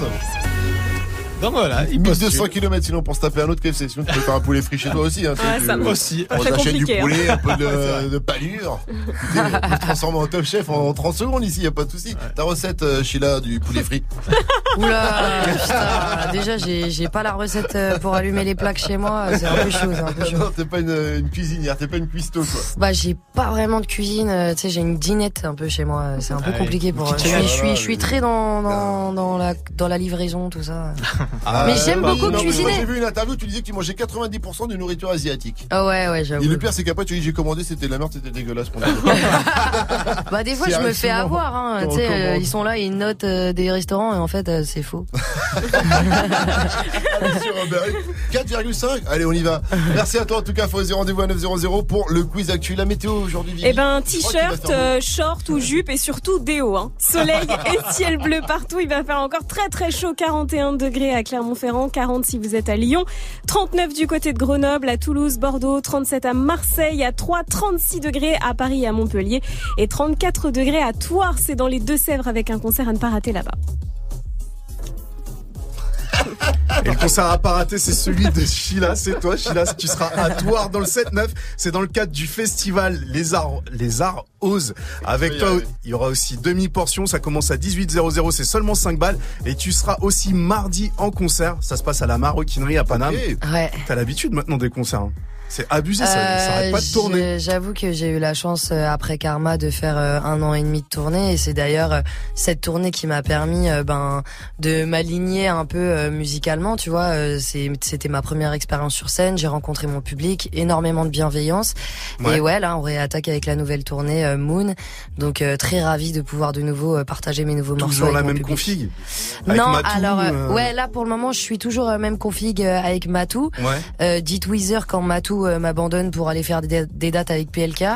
Donc voilà, il 1200 km sinon pour se taper un autre KFC. Sinon tu peux faire un poulet frit chez toi aussi. Hein, Ouais, ça- aussi. On achète du hein. poulet, un peu de, <laughs> de palure. Écoutez, <laughs> on peut se transformer en top chef en 30 secondes ici, y a pas de souci. Ta recette, euh, Sheila, du poulet frit. <laughs> Oula, putain, déjà j'ai pas la recette euh, pour allumer les plaques chez moi, c'est un peu chaud, c'est un peu chaud. Non, t'es pas une, une cuisinière, t'es pas une cuistot quoi. Bah j'ai pas vraiment de cuisine, euh, tu sais j'ai une dinette un peu chez moi, c'est un peu Ah compliqué pour. Je suis, je challenge. suis, je suis très dans dans dans la dans la livraison tout ça. Ah, mais j'aime beaucoup non, cuisiner. Moi j'ai vu une interview, tu disais que tu mangeais 90% de nourriture asiatique. Ah ouais ouais j'avoue. Et le pire c'est qu'après tu dis j'ai commandé, c'était de la merde, c'était dégueulasse. pour moi. <laughs> Bah des fois je me fais avoir, hein, tu sais euh, ils sont là, ils notent euh, des restaurants et en fait euh, c'est faux. Sur Uber Eats, 4,5 Allez, on y va. Merci à toi en tout cas. Faut rendez-vous à 900 pour le quiz actu. La météo aujourd'hui, Eh ben, t-shirt, euh, short ou jupe et surtout déo. Hein. Soleil <laughs> et ciel bleu partout. Il va faire encore très très chaud. 41 degrés à Clermont-Ferrand, 40 si vous êtes à Lyon, 39 du côté de Grenoble, à Toulouse, Bordeaux, 37 à Marseille, à 3, 36 degrés à Paris et à Montpellier et 34 degrés à Thouars. C'est dans les Deux-Sèvres avec un concert à ne pas rater là-bas. Et le concert à pas rater, c'est celui de Sheila. C'est toi, Sheila. Tu seras à Toire dans le 7-9. C'est dans le cadre du festival Les Arts, Les Arts Ose. Avec toi, il y aura aussi demi-portion. Ça commence à 18.00. C'est seulement 5 balles. Et tu seras aussi mardi en concert. Ça se passe à la Maroquinerie à Paname. Ouais. T'as l'habitude maintenant des concerts. hein. C'est abusé, ça, ça Euh, arrête pas de tourner. J'avoue que j'ai eu la chance euh, après Karma de faire euh, un an et demi de tournée et c'est d'ailleurs euh, cette tournée qui m'a permis euh, ben de m'aligner un peu euh, musicalement. Tu vois, euh, c'est- c'était ma première expérience sur scène. J'ai rencontré mon public, énormément de bienveillance Ouais. et ouais là on réattaque avec la nouvelle tournée euh, Moon. Donc euh, très ravi de pouvoir de nouveau euh, partager mes nouveaux morceaux. Toujours la même public. config. Avec non, Matou, alors euh, euh, ouais, là pour le moment, je suis toujours euh, même config euh, avec Matou. Ouais. Euh, dit Weezer quand Matou euh, m'abandonne pour aller faire des, des dates avec PLK. Ouais.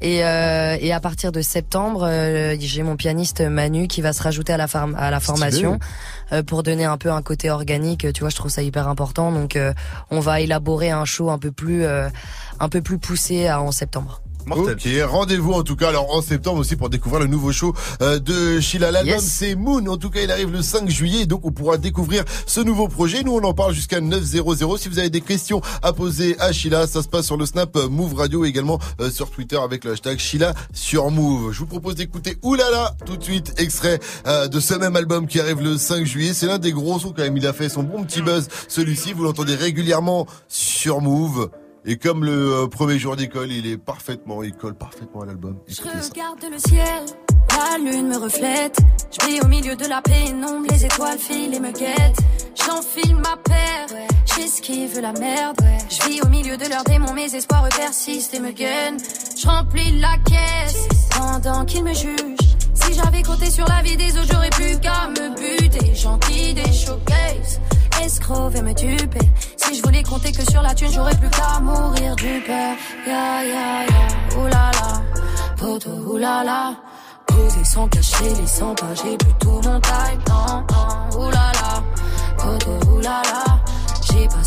Et, euh, et à partir de septembre, euh, j'ai mon pianiste Manu qui va se rajouter à la, farm- à la formation euh, pour donner un peu un côté organique. Tu vois, je trouve ça hyper important. Donc, euh, on va élaborer un show un peu plus, euh, un peu plus poussé en septembre. Ok, rendez-vous en tout cas alors en septembre aussi pour découvrir le nouveau show euh, de Sheila. L'album Yes. c'est Moon. En tout cas, il arrive le 5 juillet, donc on pourra découvrir ce nouveau projet. Nous, on en parle jusqu'à 900. Si vous avez des questions à poser à Sheila, ça se passe sur le Snap euh, Move Radio et également euh, sur Twitter avec le hashtag Sheila sur Move. Je vous propose d'écouter Oulala tout de suite, extrait euh, de ce même album qui arrive le 5 juillet. C'est l'un des gros sons quand même. Il a fait son bon petit buzz. Celui-ci, vous l'entendez régulièrement sur Move. Et comme le euh, premier jour d'école, il est parfaitement, il colle parfaitement à l'album. Je ça. regarde le ciel, la lune me reflète. Je brille au milieu de la pénombre, les étoiles filent et me guettent. J'enfile ma paire, j'esquive la merde. Je vis au milieu de leurs démons, mes espoirs persistent et me gagnent. Je remplis la caisse pendant qu'ils me jugent. Si j'avais compté sur la vie des autres, j'aurais plus qu'à me buter. Gentil des showcases, escroc et me duper. Si je voulais compter que sur la thune, j'aurais plus qu'à mourir du peur. Ya ya ya, oulala, poto oulala. Poser sans cacher les 100 pas, j'ai plutôt mon time. Non, non, oulala, poto oulala. J'ai pas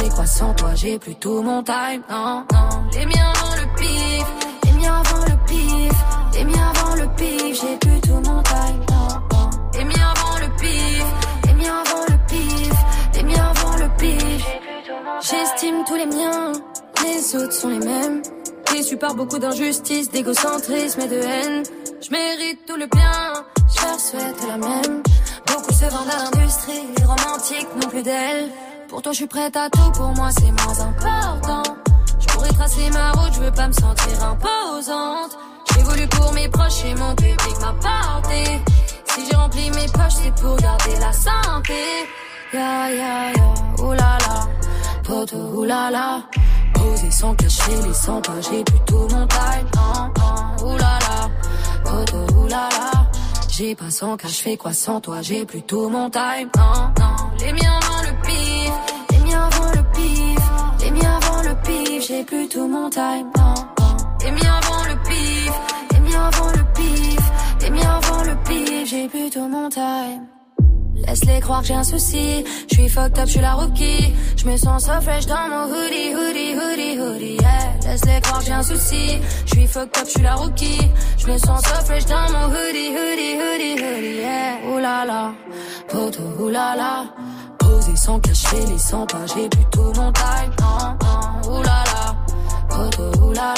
fais quoi sans toi, j'ai plus tout mon time. Non, non, les miens avant le pif, les miens avant le pif, les miens avant le pif, j'ai plus tout mon time. J'estime tous les miens, les autres sont les mêmes. Déçu par beaucoup d'injustice, d'égocentrisme et de haine. Je mérite tout le bien, je leur souhaite la même. Beaucoup se vendent à l'industrie, romantique non plus d'elle. Pour toi, je suis prête à tout, pour moi, c'est moins important. Je pourrais tracer ma route, je veux pas me sentir imposante. J'ai voulu pour mes proches et mon public m'a porté. Si j'ai rempli mes poches, c'est pour garder la santé. Ya ya ya, oulala, poto oulala. Poser sans cacher les sans pas, j'ai plutôt mon time. Oh, oh, oulala, poto oulala. J'ai pas sans cash, fais quoi sans toi, j'ai plutôt mon time. Non, non, les miens avant le pif, les miens avant le pif, les miens avant le pif, j'ai plutôt mon time. Les miens avant le pif, les miens avant le pif, les miens avant le pif, j'ai plutôt mon time. Laisse-les croire que j'ai un souci. Je suis fucked up, je la rookie. Je me sens so fresh dans mon hoodie, hoodie, hoodie, hoodie. Yeah. Laisse-les croire que j'ai un souci. Je suis fucked up, je la rookie. Je me sens so fresh dans mon hoodie, hoodie, hoodie, hoodie. Yeah. Ouh là poto, là là. Posé sans cacher les 100 pas, j'ai plutôt mon time. Non, non, ouh là là, poto, là.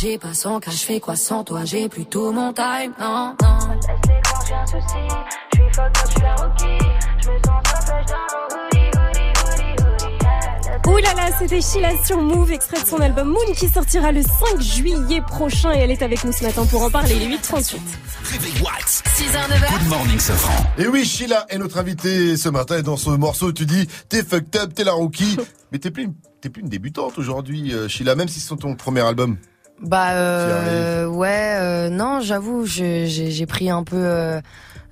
J'ai pas sans cash, fais quoi sans toi, j'ai plutôt mon time. Non, non. Laisse-les croire que j'ai un souci. Je suis fucked up, je suis la rookie. Je me sens so fresh dans mon hoodie, hoodie, hoodie, hoodie. Yeah. Ouh là là, c'était Sheila sur Move, extrait de son album Moon qui sortira le 5 juillet prochain et elle est avec nous ce matin pour en parler, les 8h38. Réveil Watts. 6h, 9h. Good morning, Safran. Et oui, Sheila est notre invitée ce matin et dans ce morceau, tu dis, t'es fucked up, t'es la rookie. <laughs> Mais t'es plus, une- t'es plus une débutante aujourd'hui, euh, Sheila, même si c'est ton premier album. Bah euh, ouais, euh, non, j'avoue, je- j'ai j'ai pris un peu euh,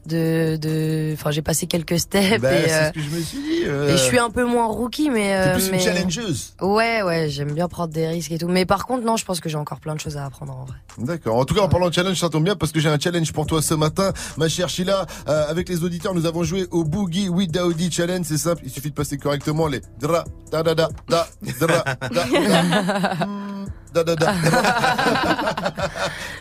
de, de, enfin j'ai passé quelques steps Bah, et, c'est euh, ce que je me suis dit. euh, et je suis un peu moins rookie, mais T'es euh, plus une challengeuse. Ouais, ouais, j'aime bien prendre des risques et tout. Mais par contre, non, je pense que j'ai encore plein de choses à apprendre en vrai. D'accord. En tout cas, en parlant de challenge, ça tombe bien parce que j'ai un challenge pour toi ce matin, ma chère Sheila. Euh, avec les auditeurs, nous avons joué au Boogie with Daoudi Challenge. C'est simple, il suffit de passer correctement les dra da da da da dra da da <laughs> <laughs> da da da.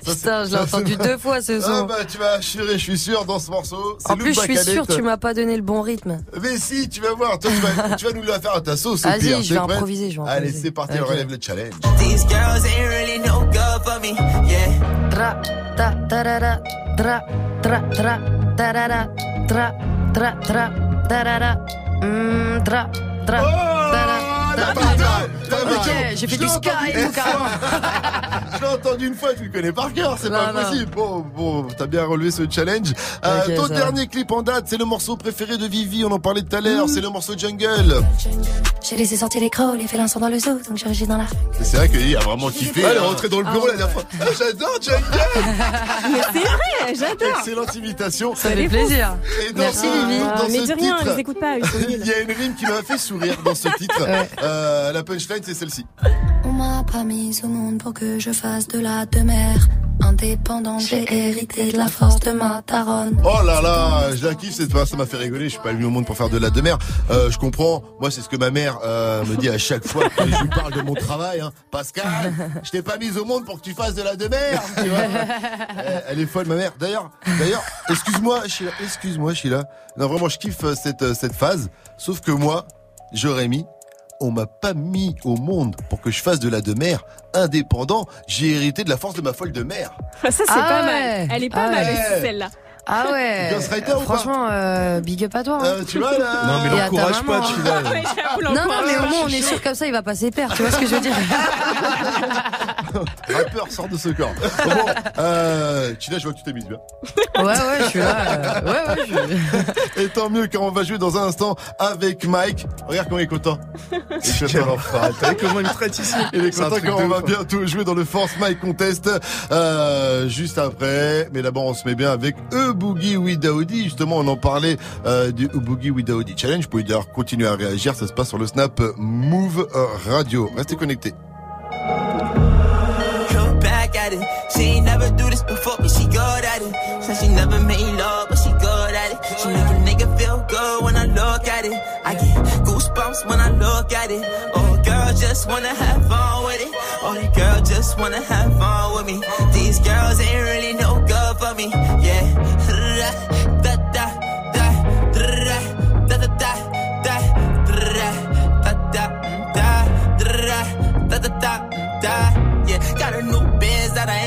Putain, je l'ai ça, entendu deux fois ce Ah son. bah tu vas assurer, je suis sûr dans ce morceau. En plus, je suis sûr, tu m'as pas donné le bon rythme. Mais si, tu vas voir. Toi, tu vas, tu vas nous la faire à ta sauce. au Vas-y, pire. je vais improviser, je vais Allez, c'est parti. On relève le challenge. These girls ain't really no good for me. Yeah. Tra, ta, tarara, tra, tra, tra, tarara, tra, tra, tra, tarara, mm, tra, tra, tarara, tra, tra, tra. Ok, j'ai fait du sky, tout carrément. Je l'ai entendu une fois, tu le connais par cœur, c'est pas possible. Bon, bon, t'as bien relevé ce challenge. Euh, ton dernier clip en date, c'est le morceau préféré de Vivi, on en parlait tout à Mm. l'heure, c'est le morceau Jungle. J'ai laissé sortir les crocs, les félins sont dans le zoo, donc régis dans la. C'est vrai qu'il a vraiment kiffé. Elle est rentrée dans le bureau la dernière fois. Ah, J'adore Jungle <laughs> Mais c'est vrai, j'adore. Excellente imitation. Ça fait plaisir. Et dans ce, mais de rien, titre, les écoute pas, <laughs> il y a une rime qui m'a fait sourire dans ce titre. Euh, la punchline, c'est celle-ci. On m'a pas mise au monde pour que je fasse de la demeure. Indépendante, j'ai hérité de la force de ma daronne. Oh là là, je la kiffe cette phrase, ça m'a fait rigoler. Je suis pas venu au monde pour faire de la demeure. Euh, je comprends. Moi, c'est ce que ma mère euh, me dit à chaque fois que je lui parle de mon travail. Hein. Pascal, je t'ai pas mise au monde pour que tu fasses de la demeure. Tu vois elle, est folle, ma mère. D'ailleurs, d'ailleurs, excuse-moi, Sheila. Excuse-moi, Sheila. Non, vraiment, je kiffe euh, cette cette phase. Sauf que moi, Jérémy, on m'a pas mis au monde pour que je fasse de la demeure indépendant. J'ai hérité de la force de ma folle de mère. Ça, c'est Ah pas ouais. mal. Elle est pas Ah mal ouais. celle-là. Ah ouais. Ghostwriter ou pas Franchement, euh, big up à toi. hein. Euh, tu vois là Non, mais l'encourage pas, hein. tu. <laughs> Ouais, j'avoue, Non, non, mais au moins on est sûr comme ça, il va passer père. Tu vois ce que je veux dire <laughs> Rappeur sort de ce corps. Bon, euh, je vois que tu t'es mise bien. Ouais, ouais, je suis là. euh, Ouais, ouais, je... <laughs> Et tant mieux car on va jouer dans un instant avec Mike. Regarde comment il est content. Enfoiré. T'as vu comment il me traite ici Il est content de on va hein. bientôt jouer dans le Force Mike Contest euh, juste après. Mais d'abord on se met bien avec E Boogie with Daoudi. Justement on en parlait euh, du Boogie with Daoudi Challenge. Vous pouvez d'ailleurs continuer à réagir. Ça se passe sur le Snap Move Radio. Restez connectés. She ain't never do this before, but she good at it. Said she never made love, but she good at it. She make a nigga feel good when I look at it. I get goosebumps when I look at it. Oh, girl, just wanna have fun with it. Oh, the girl just wanna have fun with me. These girls ain't really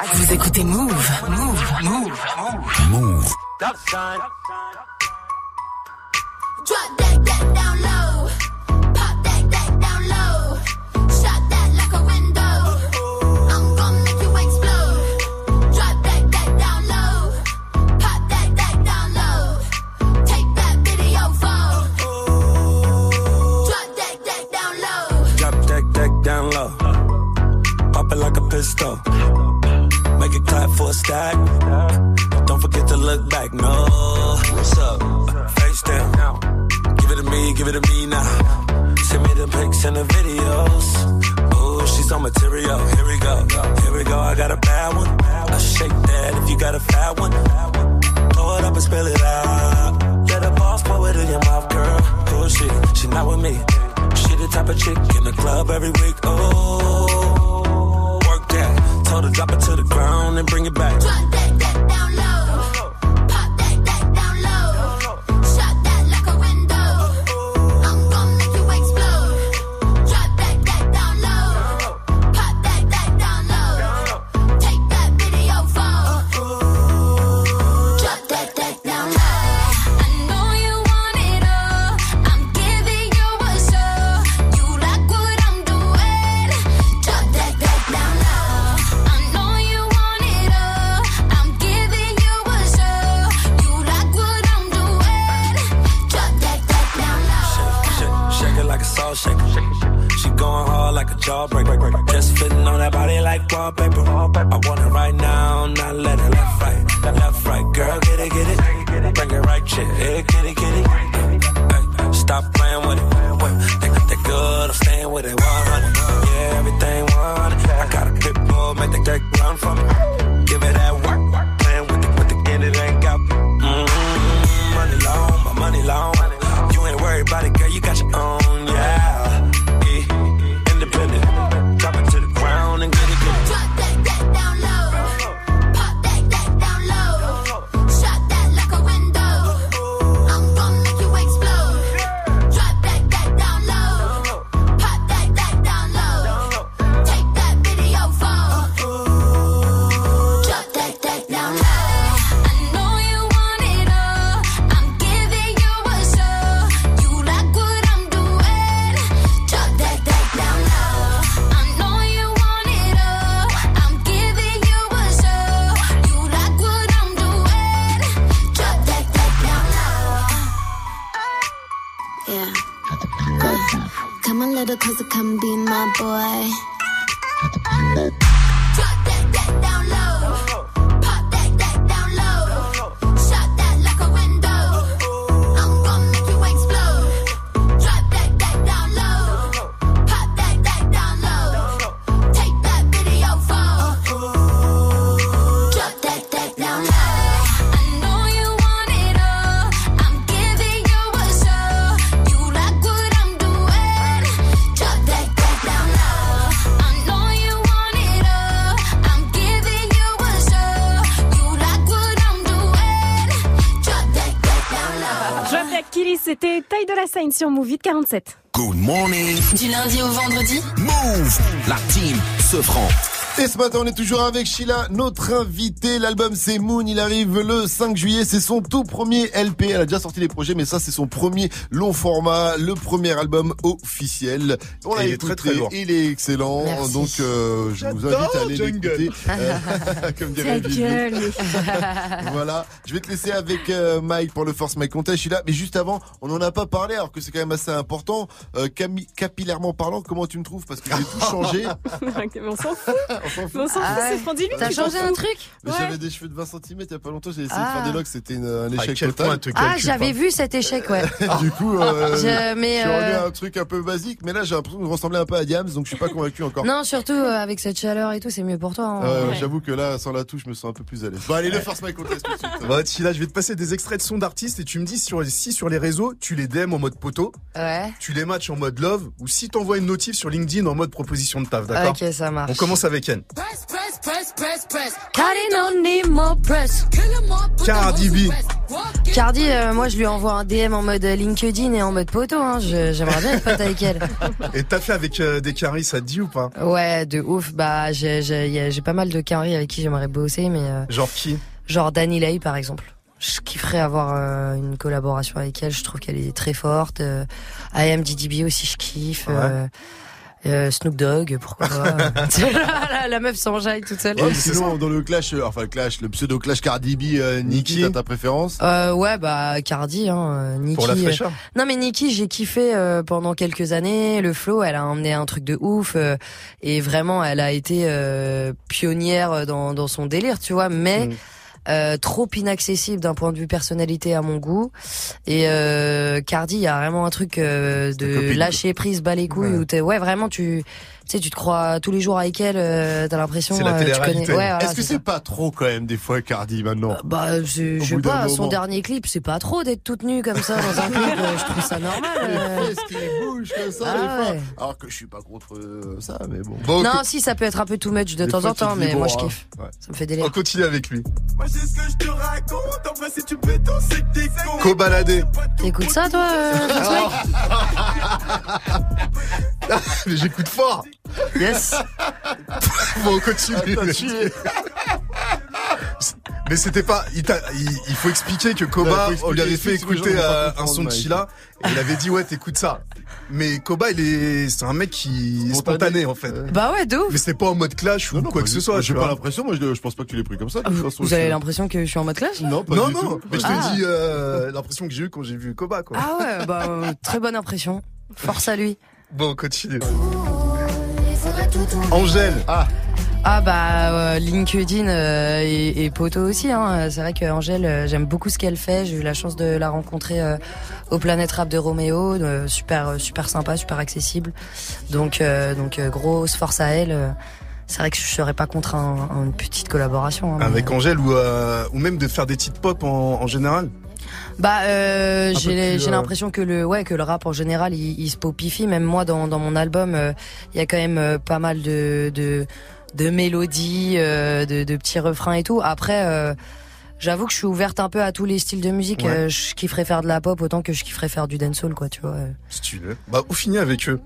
Vous écoutez Move, Move, Move, Move. Drop that deck down low, pop that deck down low, shut that like a window. I'm gonna make you explode. Drop that deck down low, pop that deck down low, take that video phone. Drop that deck down low, drop that deck down low, pop it like a pistol. Make it clap for a stack. Don't forget to look back. No, what's up? Face down. Give it to me, give it to me now. Send me the pics and the videos. Oh, she's on material. Here we go. Here we go. I got a bad one. I shake that if you got a fat one. Throw it up and spill it out. Let a boss pour it in your mouth, girl. Oh shit, she not with me. She the type of chick in the club every week. Oh. Drop it to the ground and bring it back. Drop that, that down jawbreaker. Just fitting on that body like wallpaper. I want it right now, not let it left right. Left right, girl, get it, get it. Bring it right, chick. Hey, kitty, kitty. Hey, stop playing with it. Think that good, I'm staying with it 100. Yeah, everything 100. I got a pit bull, make the deck run me. It Seine sur Move It 47. Good morning. Du lundi au vendredi Move. La team se prend. Et ce matin, on est toujours avec Sheila, notre invité. L'album c'est Moon, il arrive le 5 juillet. C'est son tout premier LP. Elle a déjà sorti les projets, mais ça c'est son premier long format, le premier album officiel. On l'a Et il est écouté, très, très lourd. il est excellent. Merci. Donc euh, je vous invite à aller l'écouter. <laughs> Euh, <laughs> Comme dirait <laughs> voilà. Je vais te laisser avec euh, Mike pour le Force Mike Contest, Sheila. Mais juste avant, on n'en a pas parlé, alors que c'est quand même assez important. Euh, capillairement parlant, comment tu me trouves? Parce que j'ai tout changé. On s'en fout. On s'en fout. Mais on s'en fout, Ah ouais. c'est Franck T'as qui changé fout. un truc Mais Ouais. j'avais des cheveux de 20 cm il y a pas longtemps, j'ai essayé Ah. de faire des locks, c'était une- un À échec quel total. Ah, j'avais vu cet échec, ouais. <laughs> Du coup, euh, Je- mais, je suis revenu euh, un truc un peu basique, mais là j'ai l'impression de ressembler un peu à Diams, donc je suis pas convaincu encore. Non, surtout euh, avec cette chaleur et tout, c'est mieux pour toi. hein. Euh, Ouais. J'avoue que là, sans la touche, je me sens un peu plus à l'aise. Bon, allez, le Force Mike Contest tout de suite. Bah, je vais te passer des extraits de sons d'artistes et tu me dis sur, si sur les réseaux, tu les DM en mode poteau, Ouais. tu les matchs en mode love ou si t'envoies une notif sur LinkedIn en mode proposition de taf, d'accord Ok, ça marche. On commence avec Ken. Cardi B. Cardi, euh, moi je lui envoie un DM en mode LinkedIn et en mode poteau. Hein. J'aimerais bien être pote avec elle. <laughs> Et t'as fait avec euh, des caries, ça te dit ou pas? Ouais, de ouf. Bah, j'ai pas mal de caries avec qui j'aimerais bosser, mais euh, Genre qui? genre Dani Lay par exemple. Je kifferais avoir euh, une collaboration avec elle. Je trouve qu'elle est très forte. Euh, I am DDB aussi, je kiffe. Euh, euh, Snoop Dogg, pourquoi pas. <laughs> <laughs> la, la meuf s'enjaille toute seule. Ouais, sinon, dans le clash, euh, enfin le clash, le pseudo clash Cardi B, euh, Nicki, t'as ta préférence? Euh, ouais, bah Cardi, hein, euh, Nicki. Pour la euh, fraîcheur Non mais Nicki, j'ai kiffé euh, pendant quelques années. Le flow, elle a emmené un truc de ouf euh, et vraiment, elle a été euh, pionnière dans, dans son délire, tu vois. Mais Mm. Euh, trop inaccessible d'un point de vue personnalité à mon goût. Et euh, Cardi, il y a vraiment un truc euh, de lâcher prise, bas les couilles. Ouais. Où t'es- ouais, vraiment, tu sais, tu te crois tous les jours avec elle. euh, T'as l'impression. C'est la euh, tu connais. Ouais, voilà, Est-ce que c'est pas trop quand même des fois Cardi maintenant bah, je, sais pas, son dernier clip, c'est pas trop d'être toute nue comme ça dans un clip, euh, je trouve ça normal. euh. Les fesses qui bougent comme ça Ah des fois. ouais. Alors que je suis pas contre euh, ça, mais bon. Bon, Non, si, ça peut être un peu too much de des temps en tu te temps, mais bon, moi je hein, kiffe. ouais. Ça me fait On délire. continue avec lui. Moi j'ai ce que je te raconte, en vrai si tu béton c'est que t'es con Co-baladé. T'écoutes ça, toi euh, <laughs> Mike Mais j'écoute fort. Yes. <laughs> Bon, on continue. <laughs> Mais c'était pas. Il, t'a- il, il faut expliquer que Koba, on lui avait fait écouter euh, un son de. Chila et il avait dit ouais t'écoutes ça. Mais Koba il est c'est un mec qui est Spontané. spontané en fait. Bah ouais, de ouf. Mais c'était pas en mode clash ou quoi que ce soit. J'ai pas l'impression, moi je, je pense pas que tu l'aies pris comme ça. façon, Vous avez l'impression que je suis en mode clash Non, pas Non du non. tout. Mais je Ah. te dis euh, l'impression que j'ai eu quand j'ai vu Koba quoi. Ah ouais, bah euh, très bonne impression. Force à lui. Bon on continue. Angèle. Ah, Ah bah euh, LinkedIn euh, et, et Poto aussi. Hein. C'est vrai que Angèle, euh, j'aime beaucoup ce qu'elle fait. J'ai eu la chance de la rencontrer euh, au Planète Rap de Roméo. Euh, super, super sympa, super accessible. Donc, euh, donc euh, grosse force à elle. C'est vrai que je serais pas contre un- une petite collaboration. hein, mais, Avec euh, Angèle ou euh, ou même de faire des titres pop en, en général. Bah, euh, j'ai euh, l'impression que le ouais que le rap en général il, il se popifie. Même moi dans dans mon album, euh, il y a quand même euh, pas mal de de, de mélodies, euh, de, de petits refrains et tout. Après. euh, J'avoue que je suis ouverte un peu à tous les styles de musique. Ouais. Euh, je kifferais faire de la pop autant que je kifferais faire du dancehall, quoi, tu vois. Si tu veux. Bah on finit avec eux.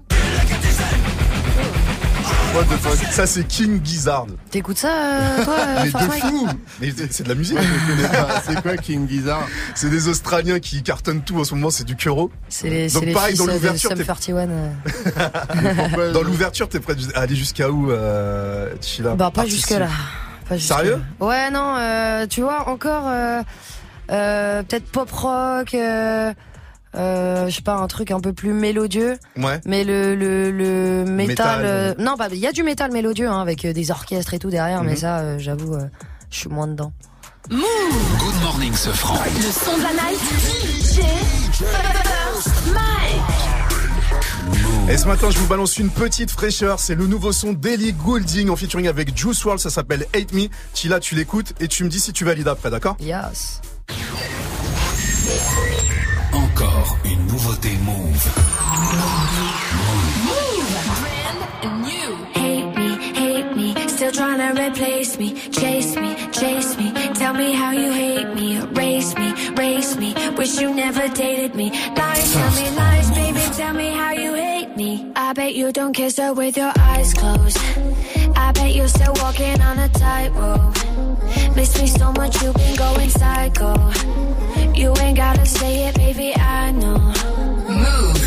What the fuck Ça c'est King Gizzard. T'écoutes ça, euh, toi, euh, <laughs> Mais de fou Mais c'est de la musique. <laughs> C'est quoi King Gizzard? C'est des Australiens qui cartonnent tout en ce moment, c'est du Kuro. C'est les, Donc les pareil, dans l'ouverture, Sum t'es- 41. euh. <laughs> Dans l'ouverture, t'es prêt à aller jusqu'à où, euh, Chila Bah pas Artistique. jusque là. Pas jusque Sérieux? Là. Ouais non, euh, tu vois encore euh, euh, peut-être pop rock, euh, je sais pas, un truc un peu plus mélodieux. Ouais. Mais le le, le métal, Métal, euh, non, pas. Il y a du métal mélodieux hein, avec euh, des orchestres et tout derrière, mais Mhm. ça, euh, j'avoue, euh, je suis moins dedans. Move Good morning, ce franc. Le son de la night. DJ. Et ce matin, je vous balance une petite fraîcheur. C'est le nouveau son d'Ellie Goulding en featuring avec Juice WRLD. Ça s'appelle Hate Me. Chila, tu l'écoutes et tu me dis si tu valides après, d'accord? Yes. Encore une nouveauté Move. Hate me, hate me, still trying to replace me. Chase me, chase me, tell me how you hate me. Erase me, race me, wish you never dated me. Lies, tell me lies, baby, tell me how you hate me. I bet you don't kiss her with your eyes closed. I bet you're still walking on a tightrope. Miss me so much, you've been going psycho. You ain't gotta say it, baby, I know. Move.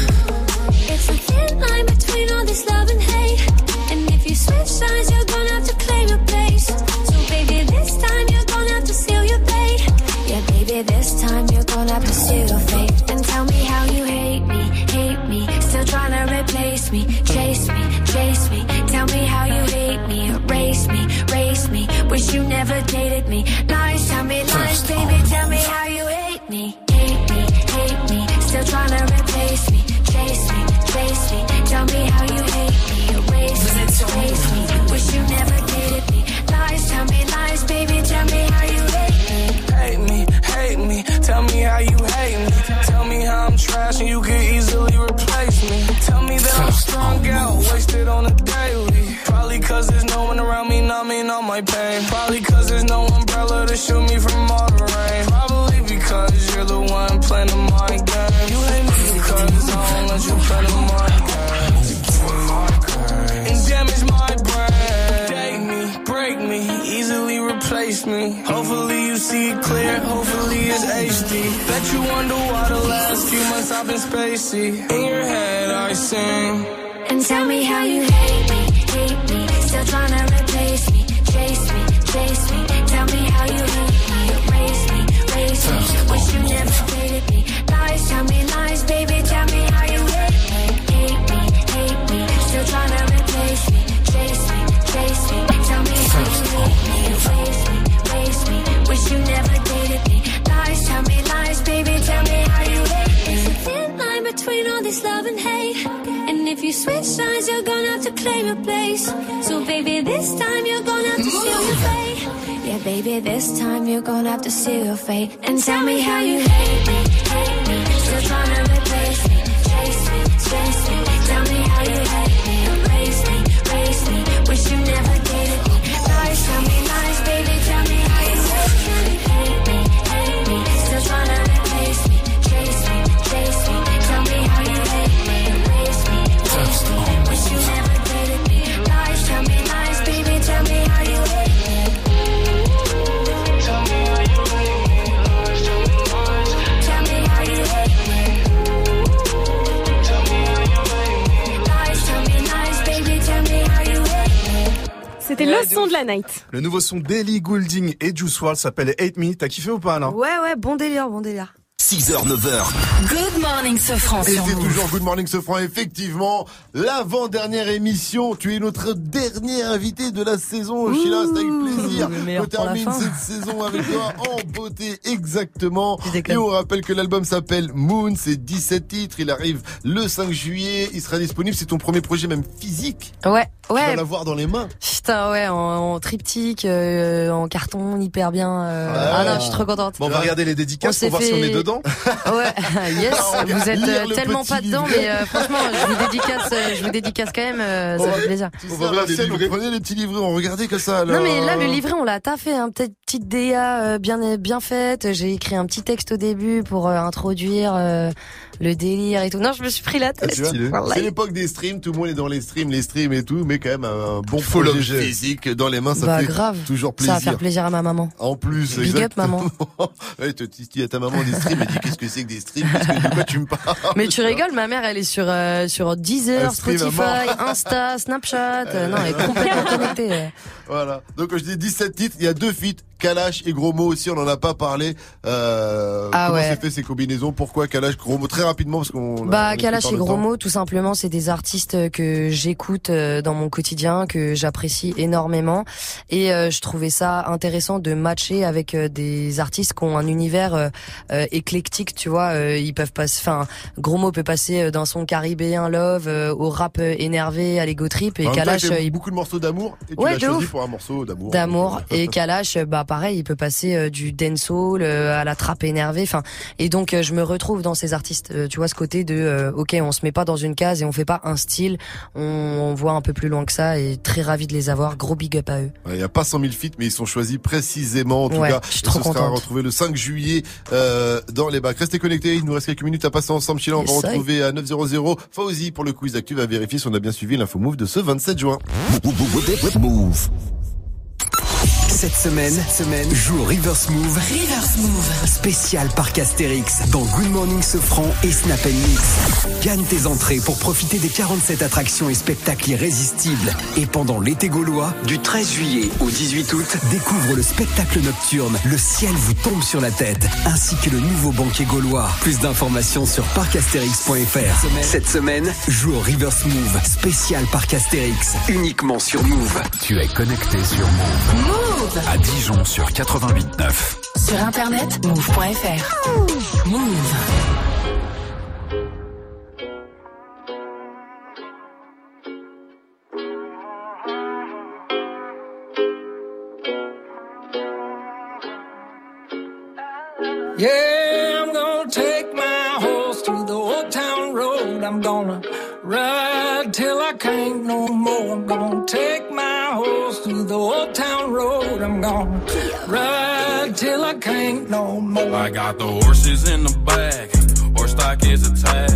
It's a thin line between all this love and hate. And if you switch sides, you're gonna have to claim your place. So, baby, this time you're gonna have to seal your fate. Yeah, baby, this time you're gonna have to seal your fate. And tell me how you hate me, hate me. Still trying to replace me, chase me, chase me. Tell me how you hate me, erase me, race me. Wish you never dated me. I've been spacey. In your head I sing. And tell me how you hate me, hate me. Still trying to replace me, chase me, chase me. Tell me how you hate me, erase me, race me. Wish you never dated me. Lies, tell me lies, baby. Tell me you switch sides, you're gonna have to claim your place. So, baby, this time you're gonna have to seal your fate. Yeah, baby, this time you're gonna have to seal your fate. And tell me how you hate me, hate me. Still trying to replace me, chase me, chase me. Me C'était le son de la night. Le nouveau son d'Ellie Goulding et Juice WRLD s'appelle Hate Me. T'as kiffé ou pas, là Ouais, ouais, bon délire, bon délire. 6h, 9h. Good morning, ce Et c'est toujours Good Morning Sofran, effectivement, l'avant-dernière émission. Tu es notre dernier invité de la saison, Sheila, c'est avec plaisir. On termine cette saison avec toi <laughs> en beauté, exactement. Et on rappelle que l'album s'appelle Moon, c'est 17 titres, il arrive le 5 juillet, il sera disponible, c'est ton premier projet même physique. Ouais, Tu vas ouais. l'avoir dans les mains. Putain, ouais, en, en triptyque, euh, en carton, hyper bien. euh, Ah non, je suis trop contente. Bon, on va regarder les dédicaces On pour voir si on est fait- dedans. <laughs> Ouais, <laughs> yes. Va Vous êtes euh, le tellement pas dedans, livret. mais euh, franchement, je vous dédicace, euh, je vous dédicace quand même. euh, ça fait plaisir. On va voir on prenait les petits livrets, on regardait que ça. Non mais là le livret on l'a taffé, hein, peut-être petite DA euh, bien bien faite. J'ai écrit un petit texte au début pour euh, introduire euh, le délire et tout. Non, je me suis pris la Ah, tête. Wallahi. C'est l'époque des streams, tout le monde est dans les streams, les streams et tout, mais quand même un bon l'objet. physique dans les mains, ça bah fait grave. toujours Ça va plaisir. faire plaisir à ma maman. En plus, Big up, exactement. maman. <laughs> ouais, tu à ta maman des streams, elle dit qu'est-ce que c'est que des streams, qu'est-ce que, de quoi tu me parles? Mais tu rigoles, ma mère elle est sur euh, sur Deezer, Spotify. Insta, Snapchat. euh, non, elle est <laughs> complètement connectée. euh. Voilà. Donc, quand je dis 17 titres, il y a deux feats, Kalash et Gros aussi, on en a pas parlé. Euh, Ah comment ouais. s'est fait ces combinaisons? Pourquoi Kalash, Gros Très rapidement parce qu'on. on Bah, Kalash et Gros. Mots, tout simplement, c'est des artistes que j'écoute euh, dans mon quotidien, que j'apprécie énormément. Et euh, je trouvais ça intéressant de matcher avec euh, des artistes qui ont un univers euh, euh, éclectique, tu vois. euh, ils peuvent passer, enfin, Gros Mots peut passer d'un son caribéen love euh, au rap énervé, à l'ego trip. Et Kalash, il il beaucoup de morceaux d'amour et tu Ouais, l'as de choisi ouf. pour un morceau d'amour. d'amour et Kalash bah pareil il peut passer euh, du dancehall euh, à la trappe énervée enfin et donc euh, je me retrouve dans ces artistes euh, tu vois ce côté de euh, OK on se met pas dans une case et on fait pas un style on, on voit un peu plus loin que ça et très ravi de les avoir gros big up à eux Il n'y a pas 100 000 feats, mais ils sont choisis précisément. En tout Ouais, cas, je suis trop ce sera contente. retrouvé le 5 juillet euh, dans les bacs. Restez connectés, il nous reste quelques minutes à passer ensemble. Sheila, on va retrouver à 900 Fauzi pour le quiz actu. Va vérifier si on a bien suivi l'info move de ce 27 juin. Move. Cette semaine, cette semaine, joue Reverse Move. Reverse Move. Spécial Parc Astérix dans Good Morning Sofran et Snap Mix. Gagne tes entrées pour profiter des 47 attractions et spectacles irrésistibles. Et pendant l'été gaulois, du 13 juillet au 18 août, découvre le spectacle nocturne Le ciel vous tombe sur la tête, ainsi que le nouveau banquet gaulois. Plus d'informations sur parcastérix.fr. Cette semaine, joue Reverse Move. Spécial Parc Astérix, uniquement sur Move. Tu es connecté sur Move. Move. À Dijon sur 88.9. Sur internet, move.fr. Move. Yeah, I'm gonna take my horse through the old town road. I'm gonna ride till I can't no more. I'm gonna take horse through the old town road. I'm gonna ride till I can't no more. I got the horses in the back, horse stock is attached.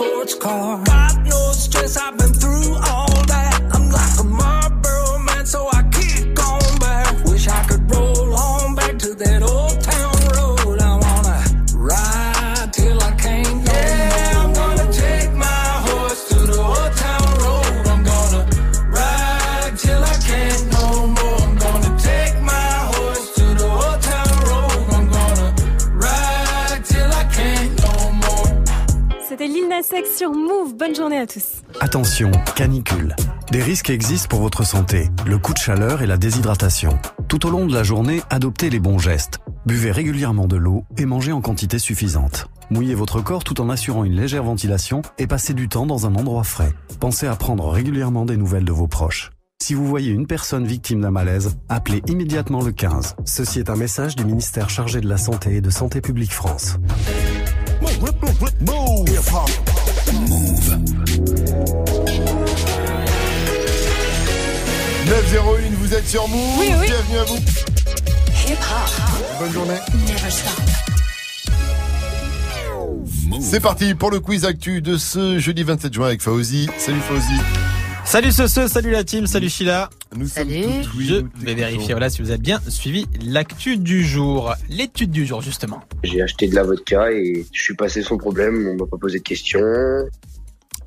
Sports car. À tous. Attention, canicule. Des risques existent pour votre santé, le coup de chaleur et la déshydratation. Tout au long de la journée, adoptez les bons gestes. Buvez régulièrement de l'eau et mangez en quantité suffisante. Mouillez votre corps tout en assurant une légère ventilation et passez du temps dans un endroit frais. Pensez à prendre régulièrement des nouvelles de vos proches. Si vous voyez une personne victime d'un malaise, appelez immédiatement le 15. Ceci est un message du ministère chargé de la Santé et de Santé publique France. Move. 901, vous êtes sur Move. Oui, oui. Bienvenue à vous. Hip hop. Bonne journée. Never stop. C'est parti pour le quiz actu de ce jeudi 27 juin avec Fauzi. Salut Fauzi. Salut ce salut la team, salut Sheila. Nous Salut. Je vais vérifier voilà si vous avez bien suivi l'actu du jour, l'étude du jour justement. J'ai acheté de la vodka et je suis passé sans problème, on m'a pas posé de questions.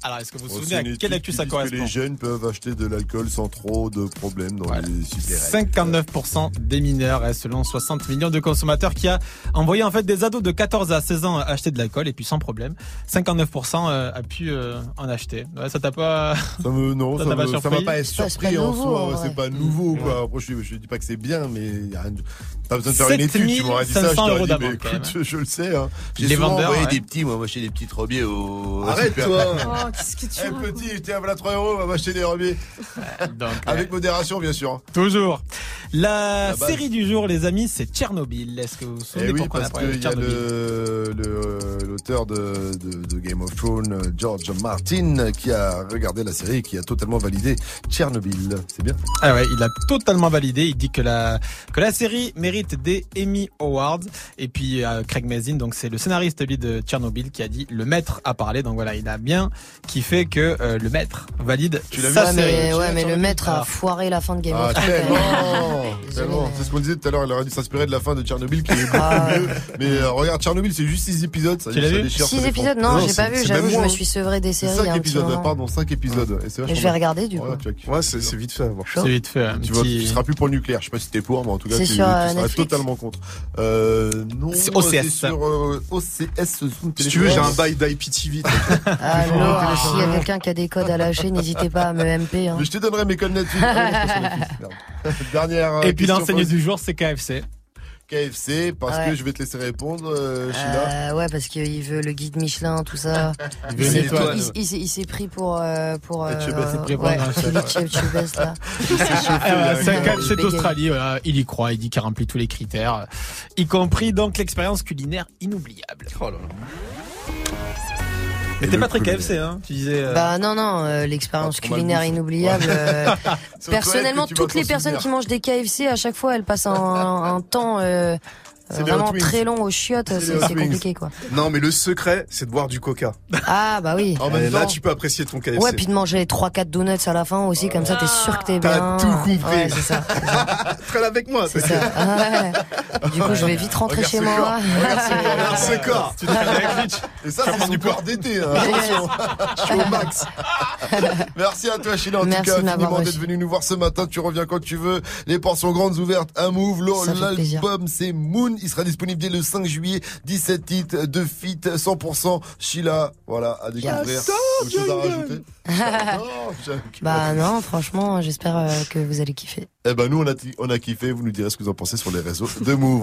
Alors, est-ce que vous vous souvenez à quelle étude actu ça correspond les jeunes peuvent acheter de l'alcool sans trop de problèmes dans les supérettes. 59% des mineurs, et selon 60 millions de consommateurs qui a envoyé en fait des ados de 14 à 16 ans acheter de l'alcool et puis sans problème, 59% euh, a pu euh, en acheter. Ouais, ça t'a pas <laughs> Ça me, non, <laughs> ça me- ça surpris m'a pas surpris en nouveau, soi. ouais. C'est pas nouveau, quoi. Après, je, je dis pas que c'est bien, mais y a rien de- pas besoin de faire une étude. Tu m'aurais dit ça, je 7500 t'aurais euros dit, mais écoute, même. je, je le sais, hein. J'ai souvent vendeurs, envoyé ouais. des petits, moi, m'acheter des petits trobiers au. Arrête, toi. Qu'est-ce que tu Eh, racontes petit, tiens, voilà 3 euros, on va m'acheter des rebiers. <laughs> Donc, Avec modération, bien sûr. Toujours. La, série du jour, les amis, c'est Tchernobyl. Est-ce que vous vous souvenez Eh oui, pourquoi on a parce parlé de qu'il y a Tchernobyl le- le- l'auteur de, de- de Game of Thrones, euh, George Martin, qui a regardé la série et qui a totalement validé Tchernobyl. C'est bien. Ah ouais, il a totalement validé. Il dit que la que la série mérite des Emmy Awards. Et puis euh, Craig Mazin, donc c'est le scénariste lui de Tchernobyl, qui a dit le maître a parlé. Donc voilà, il a bien kiffé que euh, le maître valide l'as vu, série. mais, ouais, mais le maître a Alors, foiré la fin de Game Ah, of Thrones. tellement, même. <laughs> tellement. C'est ce qu'on disait tout à l'heure, il aurait dû s'inspirer de la fin de Tchernobyl qui est beaucoup Ah. mieux. Mais euh, regarde, Tchernobyl, c'est juste 6 épisodes. Ça, Tu l'as ça vu déchire, ça 6 défend. épisodes Non, j'ai c'est- pas vu, j'avoue, je me suis sevré des séries. 5 un petit épisodes, moment. pardon, 5 épisodes. Et je vais regarder du coup. Ouais, tu c'est vite fait. C'est vite fait. Tu, vois, petit- tu seras plus pour le nucléaire. Je sais pas si t'es pour, mais en tout cas, C'est tu, tu sur, euh, seras totalement contre. Euh, non, C'est sur euh, OCS. Zoom Si tu veux, j'ai un bail d'IPTV. <laughs> Alors, s'il y a quelqu'un qui a des codes à lâcher, n'hésitez pas à me MP. Hein. Mais je te donnerai mes codes Netflix. <laughs> <laughs> Ah. Dernière. euh, Et puis l'enseigne du jour, c'est KFC. KFC, parce Ouais. que je vais te laisser répondre, euh, Sheila. Euh, ouais, parce qu'il veut le guide Michelin, tout ça. <laughs> Il s'est pris- il- il s'est- il s'est pris pour. euh, pour euh, Etchebest, c'est pris pour ouais, là. Ah, c'est un KFC d'Australie, voilà. il y croit, il dit qu'il remplit tous les critères, y compris donc l'expérience culinaire inoubliable. Oh là là. Mais t'es pas très. KFC, hein Tu disais. euh, Bah non, non, euh, l'expérience Ah, culinaire inoubliable. euh, <laughs> personnellement, toutes les personnes qui mangent des KFC, à chaque fois, elles passent un, un temps C'est euh, les vraiment très long aux chiottes. C'est les compliqué, quoi. Non, mais le secret, c'est de boire du coca. Ah bah oui. En même là, tu peux apprécier ton KFC. Ouais, puis de manger 3-4 donuts à la fin aussi, comme ça, t'es sûr que t'es T'as bien. tout compris. Ouais, c'est ça. <laughs> Traîne avec moi. C'est ça. Ah ouais. Du coup, je vais vite rentrer Regarde chez ce moi. corps. Regarde ce corps. <laughs> Tu traînes avec Rich. Et ça, c'est son corps d'été. hein. Je suis au max. <laughs> Merci à toi, Sheila. En Merci tout cas, infiniment d'être venu nous voir ce matin. Tu reviens quand tu veux. Les portes sont grandes ouvertes. Un move. L'album, c'est Moon. Il sera disponible dès le 5 juillet. 17 titres de feat 100%. Sheila, voilà, à découvrir. Autre chose à rajouter J'adore, <laughs> j'aime. Bah non, franchement, j'espère euh, que vous allez kiffer. Eh ben, nous, on a, on a kiffé. Vous nous direz ce que vous en pensez sur les réseaux de Move.